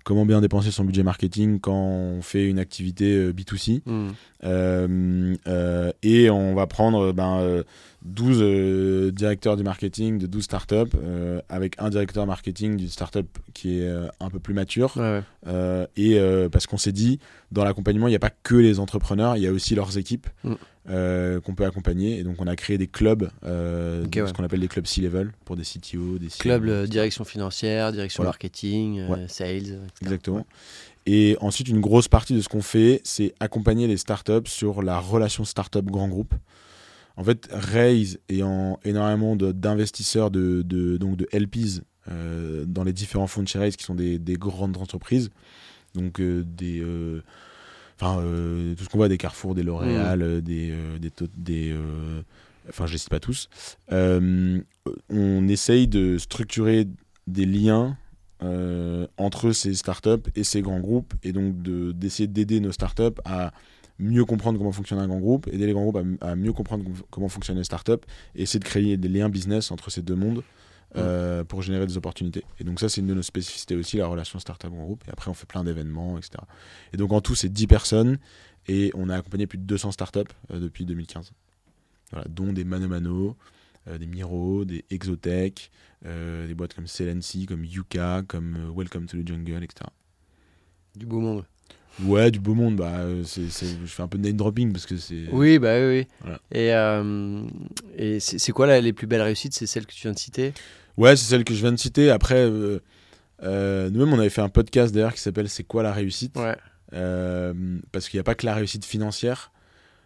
comment bien dépenser son budget marketing quand on fait une activité euh, B2C. Hmm. Euh, euh, et on va prendre ben, euh, 12 euh, directeurs du marketing de 12 startups avec un directeur marketing d'une startup qui est un peu plus mature. Ouais, ouais. Et parce qu'on s'est dit, dans l'accompagnement, il n'y a pas que les entrepreneurs, il y a aussi leurs équipes Mm. Euh, qu'on peut accompagner. Et donc, on a créé des clubs, euh, ouais. ce qu'on appelle des clubs C-level pour des CTO, des Club euh, direction financière, direction Voilà. marketing, euh, Ouais. sales, etc. Exactement. Et ensuite, une grosse partie de ce qu'on fait, c'est accompagner les startups sur la relation startup grand groupe. En fait, Raise ayant énormément d'investisseurs, de, de, donc de LPs dans les différents fonds de chez Raise qui sont des, des grandes entreprises, donc des, enfin euh, tout ce qu'on voit des Carrefour, des L'Oréal, euh, des, euh, des, des, enfin je les cite pas tous, on essaye de structurer des liens entre ces startups et ces grands groupes, et donc d'essayer d'aider nos startups à mieux comprendre comment fonctionne un grand groupe, aider les grands groupes à, mieux comprendre comment fonctionnent les startups, et essayer de créer des liens business entre ces deux mondes. Euh, pour générer des opportunités. Et donc ça, c'est une de nos spécificités aussi, la relation startup-grand groupe. Et après, on fait plein d'événements, etc. Et donc en tout, c'est 10 personnes et on a accompagné plus de 200 startups euh, depuis 2015. Voilà, dont des Mano Mano, euh, des Miro, des Exotech, des boîtes comme Celency, comme Yuka, comme Welcome to the Jungle, etc. Du beau monde. Ouais, du beau monde. Bah, c'est, je fais un peu de name dropping parce que c'est. Oui, bah oui. oui. Et, et c'est, quoi les plus belles réussites? C'est celles que tu viens de citer? Ouais, c'est celle que je viens de citer. Après, euh, euh, nous-mêmes, on avait fait un podcast d'ailleurs qui s'appelle C'est quoi la réussite? Ouais. Euh, parce qu'il n'y a pas que la réussite financière,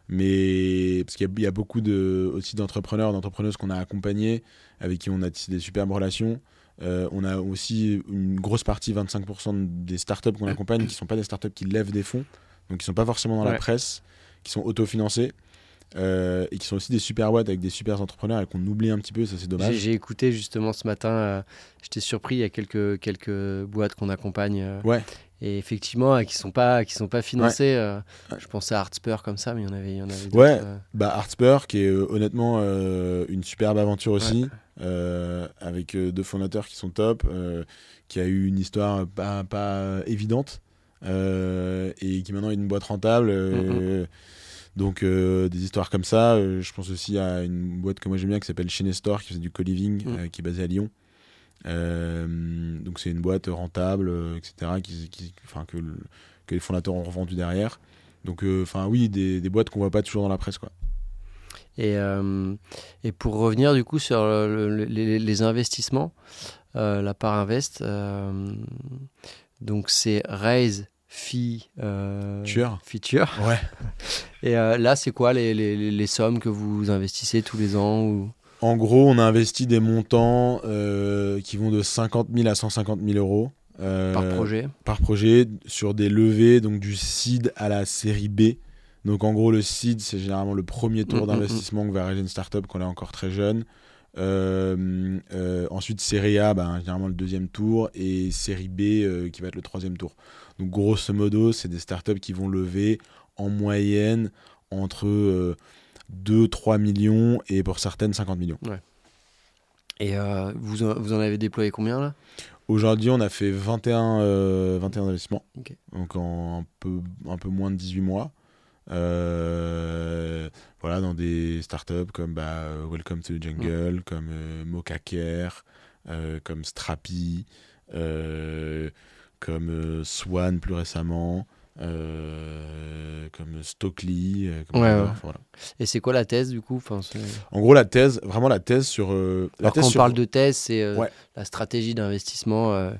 mais parce qu'il y, a beaucoup de, aussi d'entrepreneurs, d'entrepreneuses qu'on a accompagnés, avec qui on a tissé des superbes relations. On a aussi une grosse partie, 25% des startups qu'on accompagne, qui ne sont pas des startups qui lèvent des fonds, donc qui ne sont pas forcément dans la presse, qui sont autofinancés. Euh, et qui sont aussi des super boîtes avec des super entrepreneurs et qu'on oublie un petit peu, ça c'est dommage. J'ai écouté justement ce matin, euh, j'étais surpris, il y a quelques, quelques boîtes qu'on accompagne. Euh, ouais. Et effectivement, qui ne sont, pas, qui sont pas financées. Je pensais à Artspur comme ça, mais il y en avait, il y en avait Ouais, bah Artspur qui est honnêtement une superbe aventure aussi, avec deux fondateurs qui sont top, qui a eu une histoire pas, pas évidente et qui maintenant est une boîte rentable. Mm, mm. Donc euh, des histoires comme ça. Euh, je pense aussi à une boîte que moi j'aime bien qui s'appelle Store qui fait du co-living, mm. euh, qui est basée à Lyon. Donc c'est une boîte rentable, etc. Qui, que, que, les fondateurs ont revendu derrière. Donc enfin oui, des, des boîtes qu'on voit pas toujours dans la presse quoi. Et, et pour revenir du coup sur les, les, investissements, la part invest, donc c'est Raise Fi, euh, feature. Ouais. [laughs] Et euh, là, c'est quoi les, les, les, sommes que vous investissez tous les ans ou... En gros, on a investi des montants euh, qui vont de 50 000 à 150 000 euros. par projet Par projet, sur des levées, donc du seed à la série B. Donc en gros, le seed, c'est généralement le premier tour mm, mm, mm. d'investissement que va réaliser une startup quand elle est encore très jeune. ensuite, série A, ben, généralement le deuxième tour, et série B qui va être le troisième tour. Donc grosso modo, c'est des startups qui vont lever en moyenne entre 2-3 euh, millions et pour certaines 50 millions. Et euh, vous, vous en avez déployé combien là? Aujourd'hui, on a fait 21, 21 euh, investissements, donc en un peu, un peu moins de 18 mois. voilà, dans des startups comme bah, Welcome to the Jungle, comme Mocha Care, comme Strapi, comme euh, Swan plus récemment, euh, comme Stockley. Euh, Et c'est quoi la thèse du coup enfin, En gros, la thèse, vraiment la thèse sur. la quand on parle de thèse, c'est la stratégie d'investissement.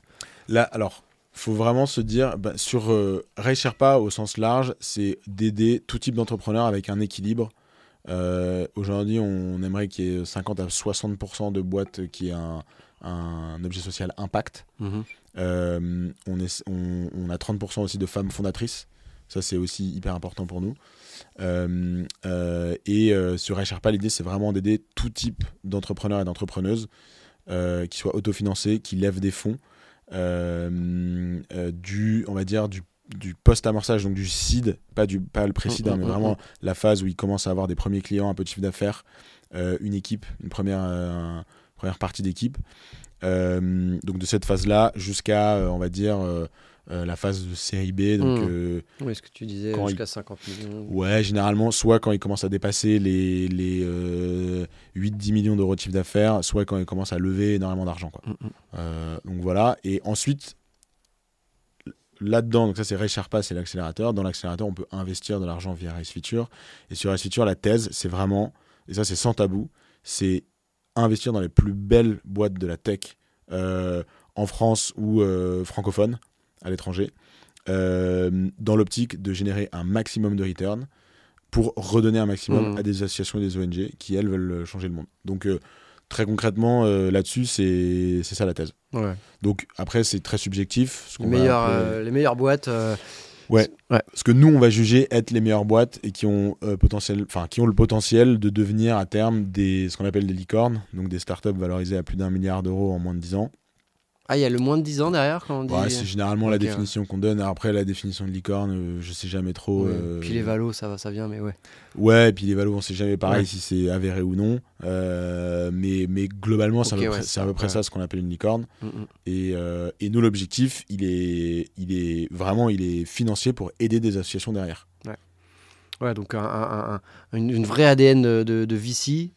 Là, alors, faut vraiment se dire, bah, sur Ray Sherpa au sens large, c'est d'aider tout type d'entrepreneur avec un équilibre. Aujourd'hui, on aimerait qu'il y ait 50 à 60% de boîtes qui aient un, un objet social impact. Mhm. Euh, on, est, on, a 30% aussi de femmes fondatrices. Ça, c'est aussi hyper important pour nous. Euh, euh, et sur HRPA, l'idée, c'est vraiment d'aider tout type d'entrepreneurs et d'entrepreneuses qui soient autofinancés, qui lèvent des fonds, du, on va dire, du du post-amorçage, donc du seed, pas, du, pas le pré-seed, hein, mais vraiment la phase où ils commencent à avoir des premiers clients, un peu de chiffre d'affaires, une équipe, une première, première partie d'équipe. Euh, donc de cette phase-là jusqu'à, euh, on va dire, euh, la phase de série B. Donc, mmh. oui, ce que tu disais, jusqu'à 50 millions. Ouais, généralement, soit quand ils commencent à dépasser les, les 8-10 millions d'euros de chiffre d'affaires, soit quand ils commencent à lever énormément d'argent. Quoi. Mmh, mmh. donc voilà. Et ensuite, là-dedans, donc ça c'est Ray Sharpa, c'est l'accélérateur. Dans l'accélérateur, on peut investir de l'argent via Race Feature. Et sur Race Feature, la thèse, c'est vraiment, et ça c'est sans tabou, c'est investir dans les plus belles boîtes de la tech euh, en France ou euh, francophone à l'étranger, euh, dans l'optique de générer un maximum de return pour redonner un maximum mmh. à des associations et des ONG qui, elles, veulent changer le monde. Donc, très concrètement, là-dessus, c'est ça la thèse. Donc, après, c'est très subjectif. les, meilleures, les meilleures boîtes Ouais. Parce que nous, on va juger être les meilleures boîtes et qui ont, euh, potentiel, enfin, qui ont le potentiel de devenir à terme des, ce qu'on appelle des licornes, donc des startups valorisées à plus d'un milliard d'euros en moins de 10 ans. Ah, il y a le moins de 10 ans derrière quand on dit. Ouais, c'est généralement la définition qu'on donne. Après, la définition de licorne, euh, je sais jamais trop. Euh, puis les valos, ça va, ça vient, mais ouais. Ouais, et puis les valos, on sait jamais pareil si c'est avéré ou non. Euh, mais, mais globalement, c'est à peu près, ça ce qu'on appelle une licorne. Mm, mm. Et, et, nous, l'objectif, il est, il est vraiment il est financier pour aider des associations derrière. Ouais. Ouais, donc un, une, vraie ADN de, de, de VC.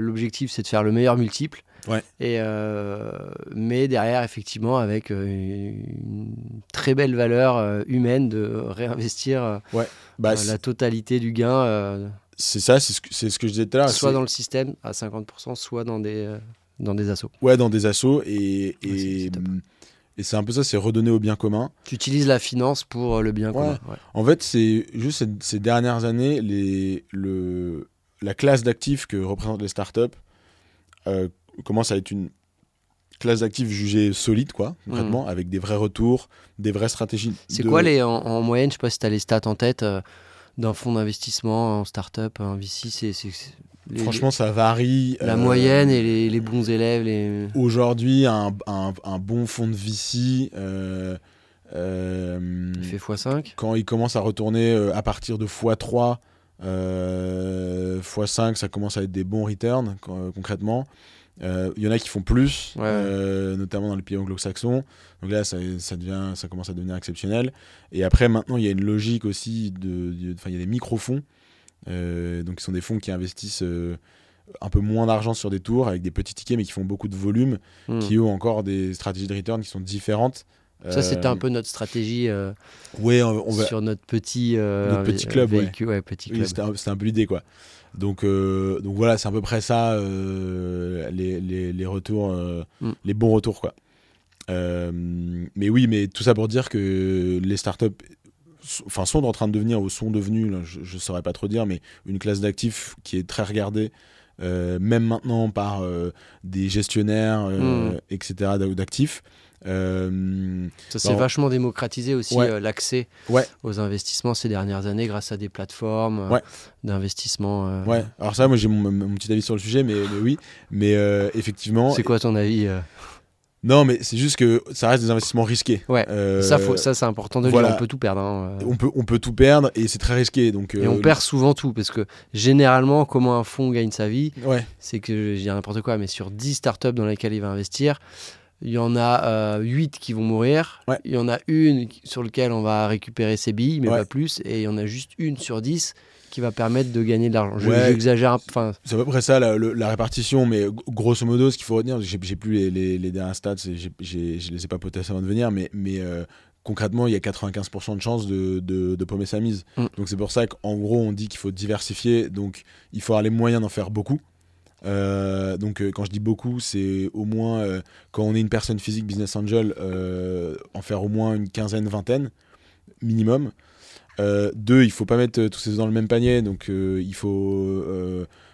L'objectif, c'est de faire le meilleur multiple. Ouais. Et, euh, mais derrière, effectivement, avec euh, une très belle valeur euh, humaine de réinvestir ouais. bah, la totalité du gain. c'est ça, c'est ce, que, ce que je disais tout à l'heure. Soit dans le système à 50%, soit dans des, dans des assos. Ouais, dans des assos. Et, et, et c'est un peu ça, c'est redonner au bien commun. Tu utilises la finance pour le bien commun. En fait, c'est juste ces, ces, dernières années, les, le, la classe d'actifs que représentent les startups commence à être une classe d'actifs jugée solide, quoi, concrètement, avec des vrais retours, des vraies stratégies. C'est quoi les, en, moyenne, je sais pas si tu as les stats en tête, euh, d'un fonds d'investissement en start-up, un VC, c'est. Franchement, ça varie. La moyenne et les, bons élèves. Les... Aujourd'hui, un, un, bon fonds de VC. Euh, euh, il fait x5. Quand il commence à retourner à partir de x3, x5, ça commence à être des bons returns, concrètement. Il euh, y en a qui font plus, euh, notamment dans les pays anglo-saxons. Donc là, ça, ça, devient, ça commence à devenir exceptionnel. Et après, maintenant, il y a une logique aussi de. Enfin, il y a des micro-fonds. Euh, donc, qui sont des fonds qui investissent un peu moins d'argent sur des tours avec des petits tickets, mais qui font beaucoup de volume, hmm. qui ont encore des stratégies de return qui sont différentes. Ça, c'était un peu notre stratégie ouais, on, sur notre petit, notre petit club. Véhicule, ouais. petit club. c'était un, un, peu l'idée, quoi. Donc, euh, donc voilà, c'est à peu près ça, euh, les, les, les, retours, euh, mm. les bons retours. Quoi. mais oui, mais tout ça pour dire que les startups enfin, sont en train de devenir, ou sont devenus, je ne saurais pas trop dire, mais une classe d'actifs qui est très regardée, même maintenant par des gestionnaires, mm. etc., d'actifs. Euh, ça s'est vachement démocratisé aussi euh, l'accès aux investissements ces dernières années grâce à des plateformes euh, d'investissement. Ouais, alors ça, moi j'ai mon, petit avis sur le sujet, mais, oui, mais effectivement. C'est quoi ton avis non, mais c'est juste que ça reste des investissements risqués. Ouais. ça, ça c'est important de dire. On peut tout perdre. Hein, on peut, on peut tout perdre et c'est très risqué. Donc. Et on perd souvent tout parce que généralement, comment un fonds gagne sa vie, c'est que je dis n'importe quoi, mais sur 10 startups dans lesquelles il va investir, il y en a euh, 8 qui vont mourir. Il y en a une sur laquelle on va récupérer ses billes, mais pas plus. Et il y en a juste une sur 10 qui va permettre de gagner de l'argent. J'exagère. Enfin, c'est à peu près ça la, répartition, mais grosso modo, ce qu'il faut retenir, j'ai plus les, les, les, derniers stats, je ne les ai pas potés avant de venir, mais, mais euh, concrètement, il y a 95% de chances de, de, sa mise. Mm. Donc c'est pour ça qu'en gros, on dit qu'il faut diversifier, donc il faut avoir les moyens d'en faire beaucoup. Euh, donc euh, quand je dis beaucoup, c'est au moins euh, quand on est une personne physique business angel, en faire au moins une quinzaine, vingtaine minimum. deux, il faut pas mettre tous ces dans le même panier, donc il faut,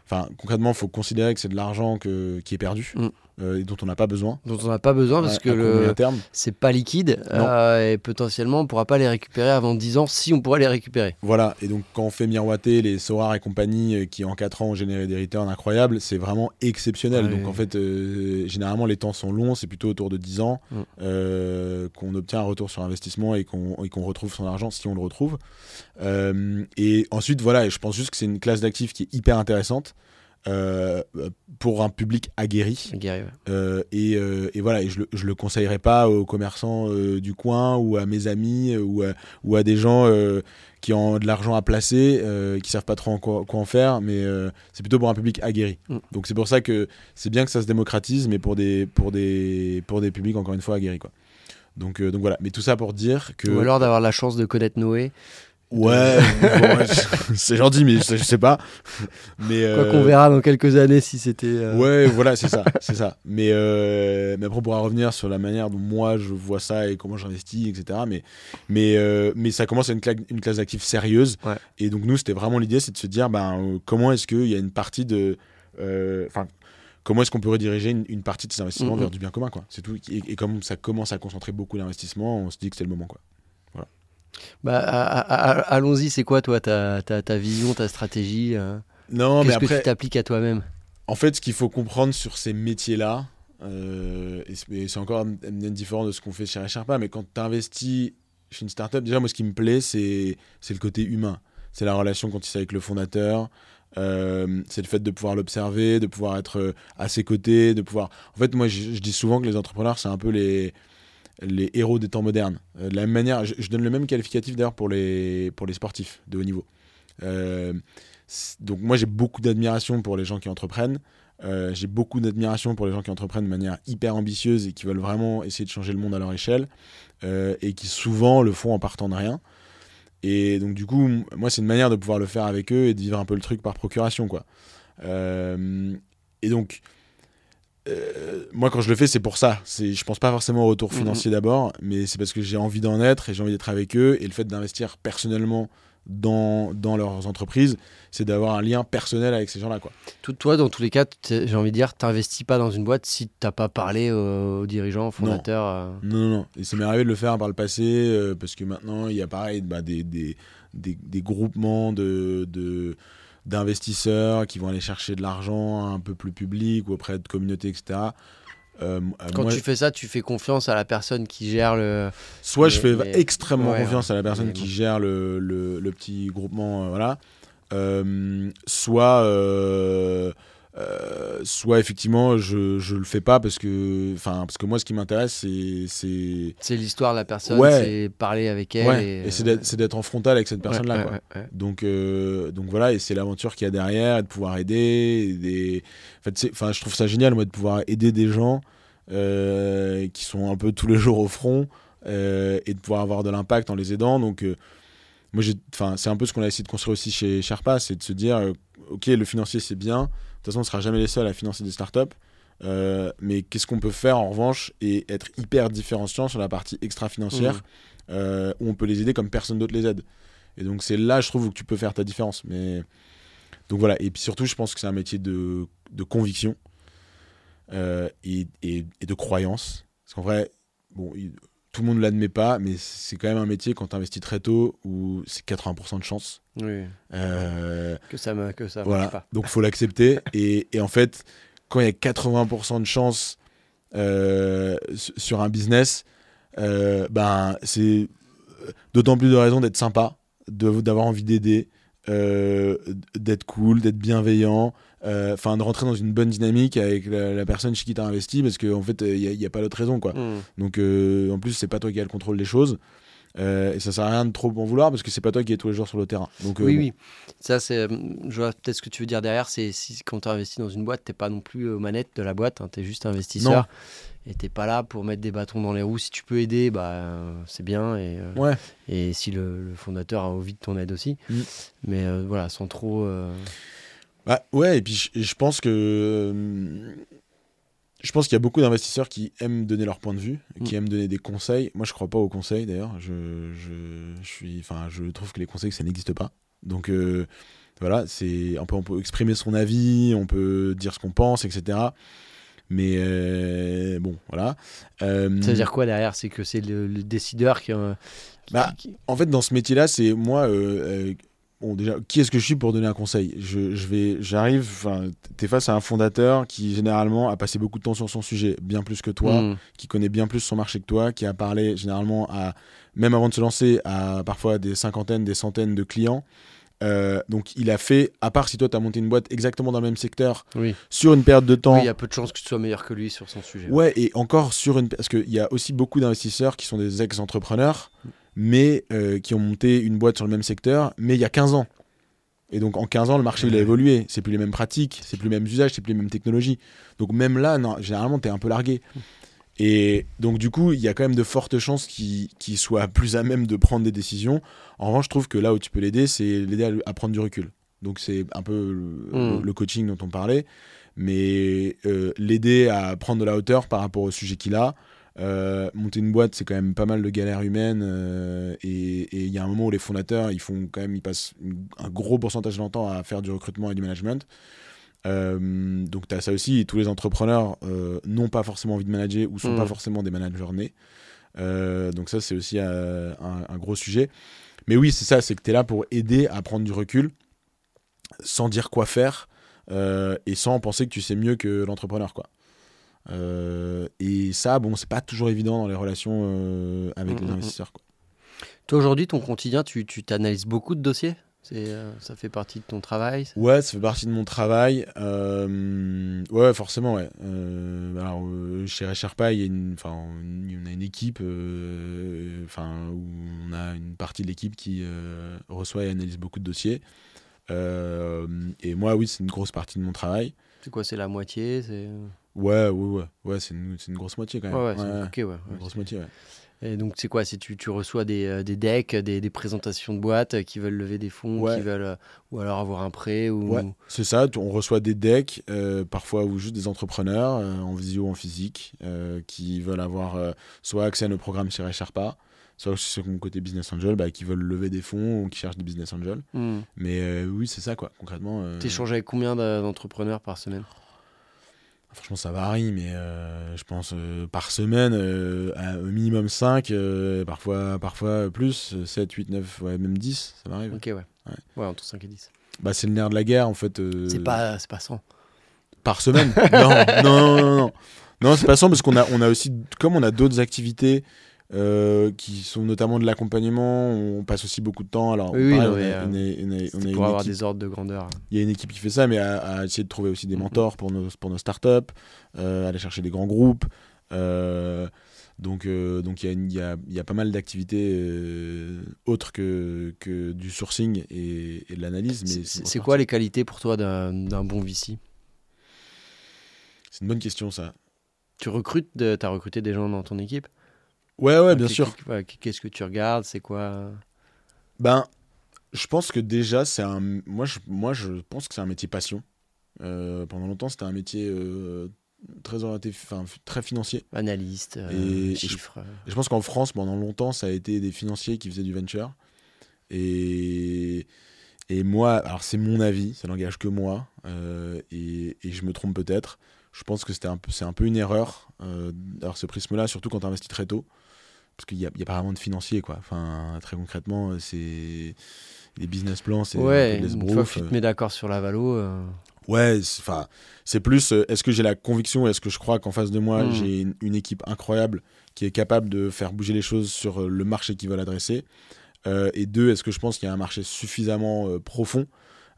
enfin concrètement, il faut considérer que c'est de l'argent qui est perdu. Mm. Euh, dont on n'a pas besoin. Dont on n'a pas besoin parce que le c'est pas liquide euh, et potentiellement on pourra pas les récupérer avant 10 ans si on pourrait les récupérer. Voilà, et donc quand on fait miroiter les Sorar et compagnie euh, qui en 4 ans ont généré des returns incroyables, c'est vraiment exceptionnel. donc en fait, généralement les temps sont longs, c'est plutôt autour de 10 ans mm. qu'on obtient un retour sur investissement et qu'on retrouve son argent si on le retrouve. et ensuite, voilà, je pense juste que c'est une classe d'actifs qui est hyper intéressante. Euh, pour un public aguerri. Euh, et, euh, et, voilà, et je, le, je le conseillerais pas aux commerçants du coin ou à mes amis ou à, ou à des gens qui ont de l'argent à placer, qui savent pas trop quoi, en faire, mais c'est plutôt pour un public aguerri. Mm. Donc c'est pour ça que c'est bien que ça se démocratise, mais pour des, pour des, pour des publics encore une fois aguerris. Quoi. Donc, donc voilà, mais tout ça pour dire que... Ou alors d'avoir la chance de connaître Noé Ouais, [laughs] c'est gentil, mais je, sais pas. Mais quoi qu'on euh, verra dans quelques années si c'était. Euh, ouais, [laughs] voilà, c'est ça, c'est ça. Mais euh, mais après on pourra revenir sur la manière dont moi je vois ça et comment j'investis, etc. Mais mais mais ça commence à une, une classe d'actifs sérieuse. Et donc nous, c'était vraiment l'idée, c'est de se dire, ben comment est-ce qu'il y a une partie de, enfin comment est-ce qu'on peut rediriger une, partie de ces investissements mm-hmm. vers du bien commun, quoi. C'est tout. Et, et, comme ça commence à concentrer beaucoup d'investissements, on se dit que c'est le moment, quoi. Bah, allons-y, c'est quoi toi ta, ta, ta, vision, ta stratégie Non, mais après, que tu t'appliques à toi-même? En fait, ce qu'il faut comprendre sur ces métiers-là, et c'est encore différent de ce qu'on fait chez Sherpa, mais quand tu investis chez une startup, déjà, moi, ce qui me plaît, c'est le côté humain. C'est la relation qu'on tisse avec le fondateur. Euh, c'est le fait de pouvoir l'observer, de pouvoir être euh, à ses côtés, de pouvoir. En fait, moi, je, dis souvent que les entrepreneurs, c'est un peu les, les héros des temps modernes. Euh, de la même manière, je, donne le même qualificatif d'ailleurs pour les, pour les sportifs de haut niveau. donc, moi, j'ai beaucoup d'admiration pour les gens qui entreprennent. j'ai beaucoup d'admiration pour les gens qui entreprennent de manière hyper ambitieuse et qui veulent vraiment essayer de changer le monde à leur échelle et qui souvent le font en partant de rien. Et donc, du coup, moi, c'est une manière de pouvoir le faire avec eux et de vivre un peu le truc par procuration, quoi. Euh, et donc, euh, moi, quand je le fais, c'est pour ça. Je pense pas forcément au retour mhm. financier d'abord, mais c'est parce que j'ai envie d'en être et j'ai envie d'être avec eux. Et le fait d'investir personnellement dans, dans leurs entreprises, c'est d'avoir un lien personnel avec ces gens-là. Quoi. Tout, toi, dans tous les cas, j'ai envie de dire, tu n'investis pas dans une boîte si tu n'as pas parlé aux, dirigeants, aux fondateurs. Euh. Non. non, non, Et ça m'est arrivé de le faire par le passé, euh, parce que maintenant, il y a pareil bah, des, des, des, des, groupements de, de d'investisseurs qui vont aller chercher de l'argent un peu plus public ou auprès de communautés, etc. Euh, Quand tu fais ça, tu fais confiance à la personne qui gère le. Soit je fais extrêmement confiance à la personne qui gère le, le, le, petit groupement, euh, voilà. Euh, soit, soit effectivement, je, je le fais pas parce que, enfin, parce que moi, ce qui m'intéresse, c'est. C'est l'histoire de la personne, c'est parler avec elle. Et, et c'est d'être en frontal avec cette personne-là. donc, donc voilà, et c'est l'aventure qu'il y a derrière, de pouvoir aider. Des... En fait, enfin, je trouve ça génial, moi, de pouvoir aider des gens euh, qui sont un peu tous les jours au front euh, et de pouvoir avoir de l'impact en les aidant. Donc, euh, moi, c'est un peu ce qu'on a essayé de construire aussi chez Sherpa, c'est de se dire, ok, le financier c'est bien, façon, on ne sera jamais les seuls à financer des startups. mais qu'est-ce qu'on peut faire en revanche et être hyper différenciant sur la partie extra-financière mmh. où on peut les aider comme personne d'autre les aide. Et donc c'est là, je trouve, où tu peux faire ta différence. Mais donc voilà. Et puis surtout, je pense que c'est un métier de, de conviction. Euh, et, et, de croyance. Parce qu'en vrai, bon, tout le monde ne l'admet pas, mais c'est quand même un métier quand tu investis très tôt où c'est 80% de chance. Oui. Euh, que ça ne que ça voilà. pas. Donc faut l'accepter. [laughs] et, et, en fait, quand il y a 80% de chance euh, sur un business, ben, c'est d'autant plus de raison d'être sympa, d'avoir envie d'aider, d'être cool, d'être bienveillant, euh, enfin de rentrer dans une bonne dynamique avec la, personne chez qui tu as investi parce qu'en en fait il n'y a, pas d'autre raison quoi. Hmm. donc euh, en plus c'est pas toi qui as le contrôle des choses. Euh, et ça sert à rien de trop en vouloir parce que c'est pas toi qui es tous les jours sur le terrain. Donc oui oui. Ça c'est je vois peut-être ce que tu veux dire derrière. C'est si quand tu investi dans une boîte t'es pas non plus aux manettes de la boîte hein, tu es juste investisseur. Et t'es pas là pour mettre des bâtons dans les roues. Si tu peux aider bah c'est bien. Et ouais. et si le, fondateur a envie de ton aide aussi. Hmm. mais voilà sans trop bah, ouais, et puis je, pense que. Euh, je pense qu'il y a beaucoup d'investisseurs qui aiment donner leur point de vue, qui mm. aiment donner des conseils. Moi, je crois pas aux conseils d'ailleurs. Je, je, suis, enfin, je trouve que les conseils, ça n'existe pas. Donc euh, voilà, c'est on peut, on peut exprimer son avis, on peut dire ce qu'on pense, etc. Mais euh, bon, voilà. ça veut dire quoi derrière? C'est que c'est le, décideur qui, bah, En fait, dans ce métier-là, c'est moi, bon déjà qui est-ce que je suis pour donner un conseil? Je, je vais j'arrive enfin t'es face à un fondateur qui généralement a passé beaucoup de temps sur son sujet bien plus que toi hmm. qui connaît bien plus son marché que toi qui a parlé généralement à même avant de se lancer à parfois des cinquantaines des centaines de clients euh, donc il a fait, à part si toi tu as monté une boîte exactement dans le même secteur, sur une période de temps. il y a peu de chances que tu sois meilleur que lui sur son sujet. Ouais, et encore sur une. Parce qu'il y a aussi beaucoup d'investisseurs qui sont des ex-entrepreneurs mais euh, qui ont monté une boîte sur le même secteur, mais il y a 15 ans. Et donc en 15 ans, le marché il a évolué. C'est plus les mêmes pratiques, c'est plus les mêmes usages, c'est plus les mêmes technologies. Donc même là, non, généralement, tu es un peu largué. Et donc du coup, il y a quand même de fortes chances qu'il soit plus à même de prendre des décisions. En revanche, je trouve que là où tu peux l'aider, c'est l'aider à, prendre du recul. Donc c'est un peu le, hmm. coaching dont on parlait, mais euh, l'aider à prendre de la hauteur par rapport au sujet qu'il a, euh, monter une boîte, c'est quand même pas mal de galères humaines. Euh, et il y a un moment où les fondateurs, ils font quand même, ils passent un gros pourcentage de leur temps à faire du recrutement et du management. Euh, donc tu as ça aussi. tous les entrepreneurs n'ont pas forcément envie de manager ou sont pas mm. forcément des managers nés. donc ça, c'est aussi un, un, gros sujet. Mais oui, c'est ça, c'est que tu es là pour aider à prendre du recul sans dire quoi faire et sans penser que tu sais mieux que l'entrepreneur, quoi. Euh, et ça, bon, c'est pas toujours évident dans les relations euh, avec mm, les mm, mm. investisseurs. Quoi. Toi, aujourd'hui, ton quotidien, tu t'analyses beaucoup de dossiers? Euh, ça fait partie de ton travail Ouais, ça fait partie de mon travail. ouais, forcément, ouais. alors, chez Recherpa, il y a une, on a une équipe, enfin, où on a une partie de l'équipe qui reçoit et analyse beaucoup de dossiers. et moi, oui, c'est une grosse partie de mon travail. C'est quoi, c'est la moitié Ouais, ouais, ouais. ouais c'est une, une, grosse moitié quand même. Ouais, ouais, ouais. Une grosse moitié, ouais. Et donc, c'est quoi? Si tu, tu, reçois des, euh, des decks, des, des, présentations de boîtes euh, qui veulent lever des fonds, qui veulent, euh, ou alors avoir un prêt ou... Ouais, c'est ça. On reçoit des decks, parfois ou juste des entrepreneurs, en visio ou en physique, qui veulent avoir soit accès à nos programmes chez Recharpa, soit sur mon côté business angel, bah, qui veulent lever des fonds ou qui cherchent des business angels. Hmm. Mais oui, c'est ça, quoi, concrètement. Tu échanges avec combien d'entrepreneurs par semaine? Franchement, ça varie, mais euh, je pense euh, par semaine, euh, au minimum 5, parfois, parfois plus, 7, 8, 9, ouais, même 10, ça m'arrive. Ok, ouais. ouais. ouais. entre 5 et 10. Bah, c'est le nerf de la guerre, en fait. C'est pas, pas 100. Par semaine? [laughs] Non, non, non, non. Non, c'est pas 100 parce qu'on a, on a aussi, comme on a d'autres activités euh, qui sont notamment de l'accompagnement. On passe aussi beaucoup de temps. Alors, oui, on, pour avoir des ordres de grandeur. Il y a une équipe qui fait ça, mais à, essayer de trouver aussi des mentors pour nos, pour nos startups, euh, aller chercher des grands groupes. Euh, donc, donc il y, a, y, a, pas mal d'activités autres que, que du sourcing et, de l'analyse. C'est quoi les qualités pour toi d'un bon VC C'est une bonne question, ça. Tu recrutes, tu as recruté des gens dans ton équipe? Ouais, ouais, bien sûr. Qu'est-ce que tu regardes C'est quoi? Ben, je pense que déjà, c'est un. Moi je, moi, je pense que c'est un métier passion. Euh, pendant longtemps, c'était un métier euh, très orienté, enfin, très financier. Analyste, euh, chiffres. je pense qu'en France, pendant longtemps, ça a été des financiers qui faisaient du venture. Et. Et moi, alors c'est mon avis, ça n'engage que moi, et, et, je me trompe peut-être. Je pense que c'était un c'est un peu une erreur d'avoir ce prisme-là, surtout quand tu investis très tôt parce qu'il n'y a, a, pas vraiment de financier, quoi. Enfin, très concrètement, euh, c'est les business plans, c'est ouais, une fois que tu te mets d'accord sur la valo. Euh. Ouais, enfin, c'est plus. Euh, est-ce que j'ai la conviction, est-ce que je crois qu'en face de moi, hmm. j'ai une, équipe incroyable qui est capable de faire bouger les choses sur le marché qu'ils veulent adresser. et deux, est-ce que je pense qu'il y a un marché suffisamment profond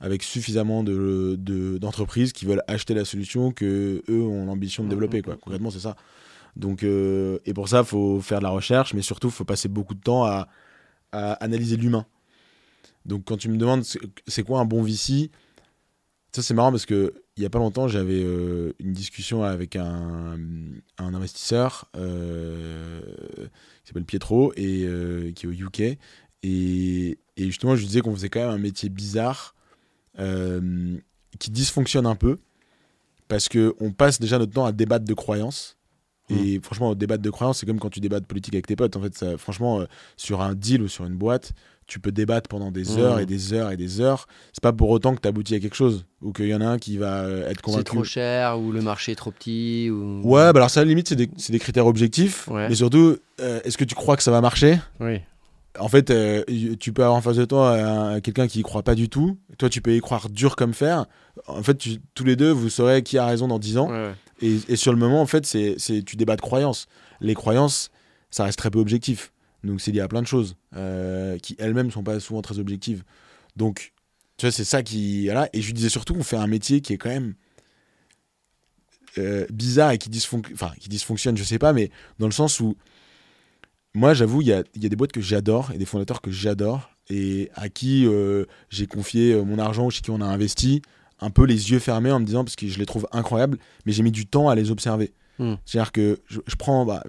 avec suffisamment de, d'entreprises qui veulent acheter la solution que eux ont l'ambition de hmm, développer, hmm, quoi. Concrètement, c'est ça. Donc, euh, et pour ça, il faut faire de la recherche, mais surtout, il faut passer beaucoup de temps à, analyser l'humain. Donc, quand tu me demandes c'est quoi un bon VC, ça c'est marrant parce que il y a pas longtemps, j'avais euh, une discussion avec un, investisseur euh, qui s'appelle Pietro et qui est au UK. Et, et justement, je lui disais qu'on faisait quand même un métier bizarre qui dysfonctionne un peu parce qu'on passe déjà notre temps à débattre de croyances et mm. franchement, débattre de croyances, c'est comme quand tu débattes politique avec tes potes. En fait, ça, franchement, euh, sur un deal ou sur une boîte, tu peux débattre pendant des heures mm. et des heures et des heures. C'est pas pour autant que tu aboutis à quelque chose ou qu'il y en a un qui va euh, être convaincu. C'est trop cher ou le marché est trop petit. Ou... Ouais, bah alors ça, à la limite, c'est des, des, critères objectifs. Mais surtout, euh, est-ce que tu crois que ça va marcher? Oui. En fait, tu peux avoir en face de toi quelqu'un qui y croit pas du tout. Toi, tu peux y croire dur comme fer. En fait, tous les deux, vous saurez qui a raison dans 10 ans. Ouais. Et, sur le moment, en fait, c'est, tu débats de croyances. Les croyances, ça reste très peu objectif. Donc c'est lié à plein de choses euh, qui elles-mêmes sont pas souvent très objectives. Donc, tu vois, c'est ça qui. Voilà. Et je lui disais surtout qu'on fait un métier qui est quand même euh, bizarre et qui, enfin, qui dysfonctionne, je sais pas, mais dans le sens où. Moi, j'avoue, il y a, y a, des boîtes que j'adore et des fondateurs que j'adore et à qui euh, j'ai confié mon argent ou chez qui on a investi un peu les yeux fermés en me disant, parce que je les trouve incroyables, mais j'ai mis du temps à les observer. Hmm. C'est-à-dire que je, prends, bah,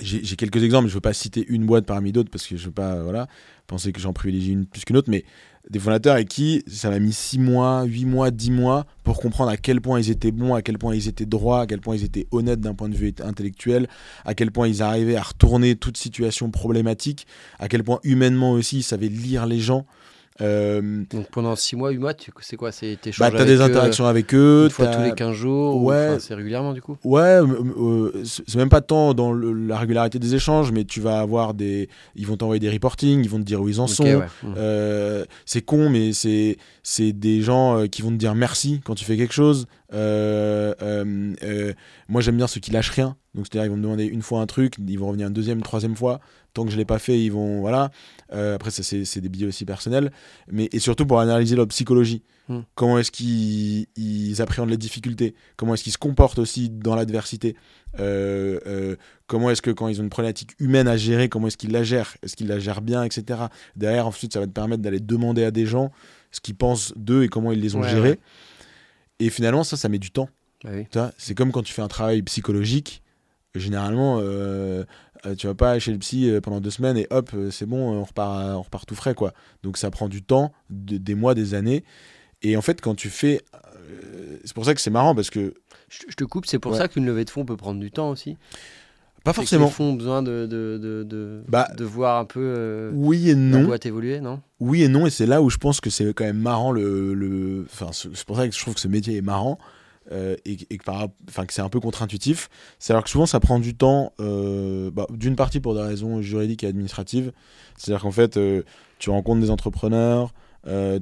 j'ai quelques exemples, je ne veux pas citer une boîte parmi d'autres parce que je ne veux pas voilà, penser que j'en privilégie une plus qu'une autre, mais des fondateurs avec qui ça m'a mis 6 mois, 8 mois, 10 mois pour comprendre à quel point ils étaient bons, à quel point ils étaient droits, à quel point ils étaient honnêtes d'un point de vue intellectuel, à quel point ils arrivaient à retourner toute situation problématique, à quel point humainement aussi ils savaient lire les gens. Euh, Donc pendant 6 mois, 8 mois, tu- c'est quoi? C'est bah, t'échanges t'as des eux interactions avec eux. une fois tous les 15 jours ou- Ouais. enfin, C'est régulièrement du coup? Ouais, euh, euh, c'est même pas tant dans le- la régularité des échanges, mais tu vas avoir des. Ils vont t'envoyer des reportings, ils vont te dire où ils en sont. ouais. Euh, c'est con, mais c'est des gens euh, qui vont te dire merci quand tu fais quelque chose. Euh, euh, euh, moi, j'aime bien ceux qui lâchent rien. Donc, c'est-à-dire, ils vont me demander une fois un truc, ils vont revenir une deuxième, une troisième fois. Tant que je l'ai pas fait, ils vont voilà. Après, ça c'est des billets aussi personnels, mais et surtout pour analyser leur psychologie. Hmm. Comment est-ce qu'ils ils appréhendent les difficultés? Comment est-ce qu'ils se comportent aussi dans l'adversité? Euh, euh, Comment est-ce que quand ils ont une problématique humaine à gérer, comment est-ce qu'ils la gèrent? Est-ce qu'ils la gèrent bien, etc. Derrière, ensuite, ça va te permettre d'aller demander à des gens ce qu'ils pensent d'eux et comment ils les ont Ouais, gérés. ouais. Et finalement, ça, ça met du temps. Bah oui. C'est comme quand tu fais un travail psychologique. Généralement, euh, euh, tu vas pas chez le psy euh, pendant deux semaines et hop, euh, c'est bon, on repart, on repart tout frais. quoi. Donc ça prend du temps, de- des mois, des années. Et en fait, quand tu fais. euh, c'est pour ça que c'est marrant parce que. Je, je te coupe, c'est pour Ouais. ça qu'une levée de fonds peut prendre du temps aussi. Pas forcément. Les fonds ont besoin de, de, de, de, Bah, de voir un peu euh, Oui et la non. boîte évoluer, non? Oui et non, et c'est là où je pense que c'est quand même marrant. Le, le... Enfin, c'est pour ça que je trouve que ce métier est marrant euh, et, et que, par... enfin, que c'est un peu contre-intuitif. C'est alors que souvent ça prend du temps, euh, bah, d'une partie pour des raisons juridiques et administratives. C'est-à-dire qu'en fait, tu rencontres des entrepreneurs,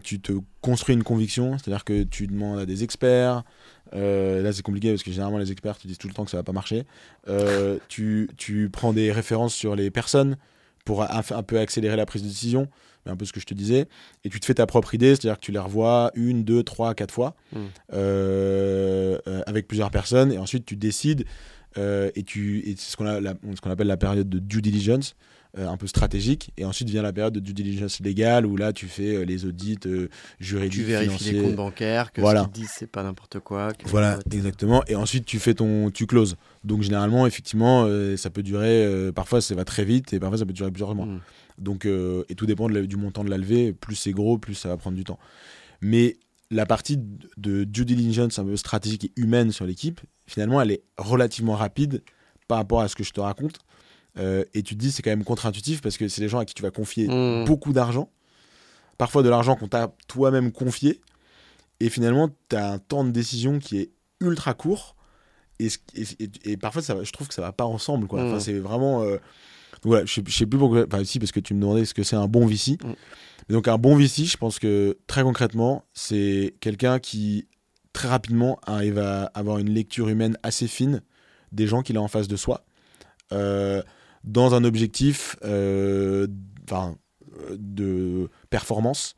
tu te construis une conviction, c'est-à-dire que tu demandes à des experts. Euh, là, c'est compliqué parce que généralement, les experts te disent tout le temps que ça va pas marcher. Euh, [laughs] tu, tu prends des références sur les personnes pour un, un peu accélérer la prise de décision un peu ce que je te disais, et tu te fais ta propre idée, c'est-à-dire que tu les revois une, deux, trois, quatre fois Mm. euh, avec plusieurs personnes, et ensuite tu décides, et, tu, et c'est ce qu'on ce qu'on appelle la période de due diligence, euh, un peu stratégique, et ensuite vient la période de due diligence légale, où là tu fais euh, les audits euh, juridiques, Tu vérifies financiers. les comptes bancaires, que Voilà. ce qu'ils disent, c'est pas n'importe quoi. que- Voilà, exactement. Et ensuite, tu fais ton, tu closes. Donc généralement, effectivement, euh, ça peut durer. parfois, ça va très vite, et parfois, ça peut durer plusieurs mois. Mm. Donc, et tout dépend de du montant de la levée. Plus c'est gros, plus ça va prendre du temps. Mais la partie de due diligence un peu stratégique et humaine sur l'équipe, finalement, elle est relativement rapide par rapport à ce que je te raconte. Euh, et tu te dis, c'est quand même contre-intuitif parce que c'est des gens à qui tu vas confier Mm. beaucoup d'argent, parfois de l'argent qu'on t'a toi-même confié, et finalement, tu as un temps de décision qui est ultra court, et, parfois, ça va- je trouve que ça va pas ensemble. Quoi. Enfin, Mm. c'est vraiment... euh, voilà, je je sais plus pourquoi... Enfin, si, parce que tu me demandais ce que c'est un bon VC. Mm. Mais donc, un bon VC, je pense que, très concrètement, c'est quelqu'un qui, très rapidement, arrive à avoir une lecture humaine assez fine des gens qu'il a en face de soi, euh, dans un objectif euh, de performance,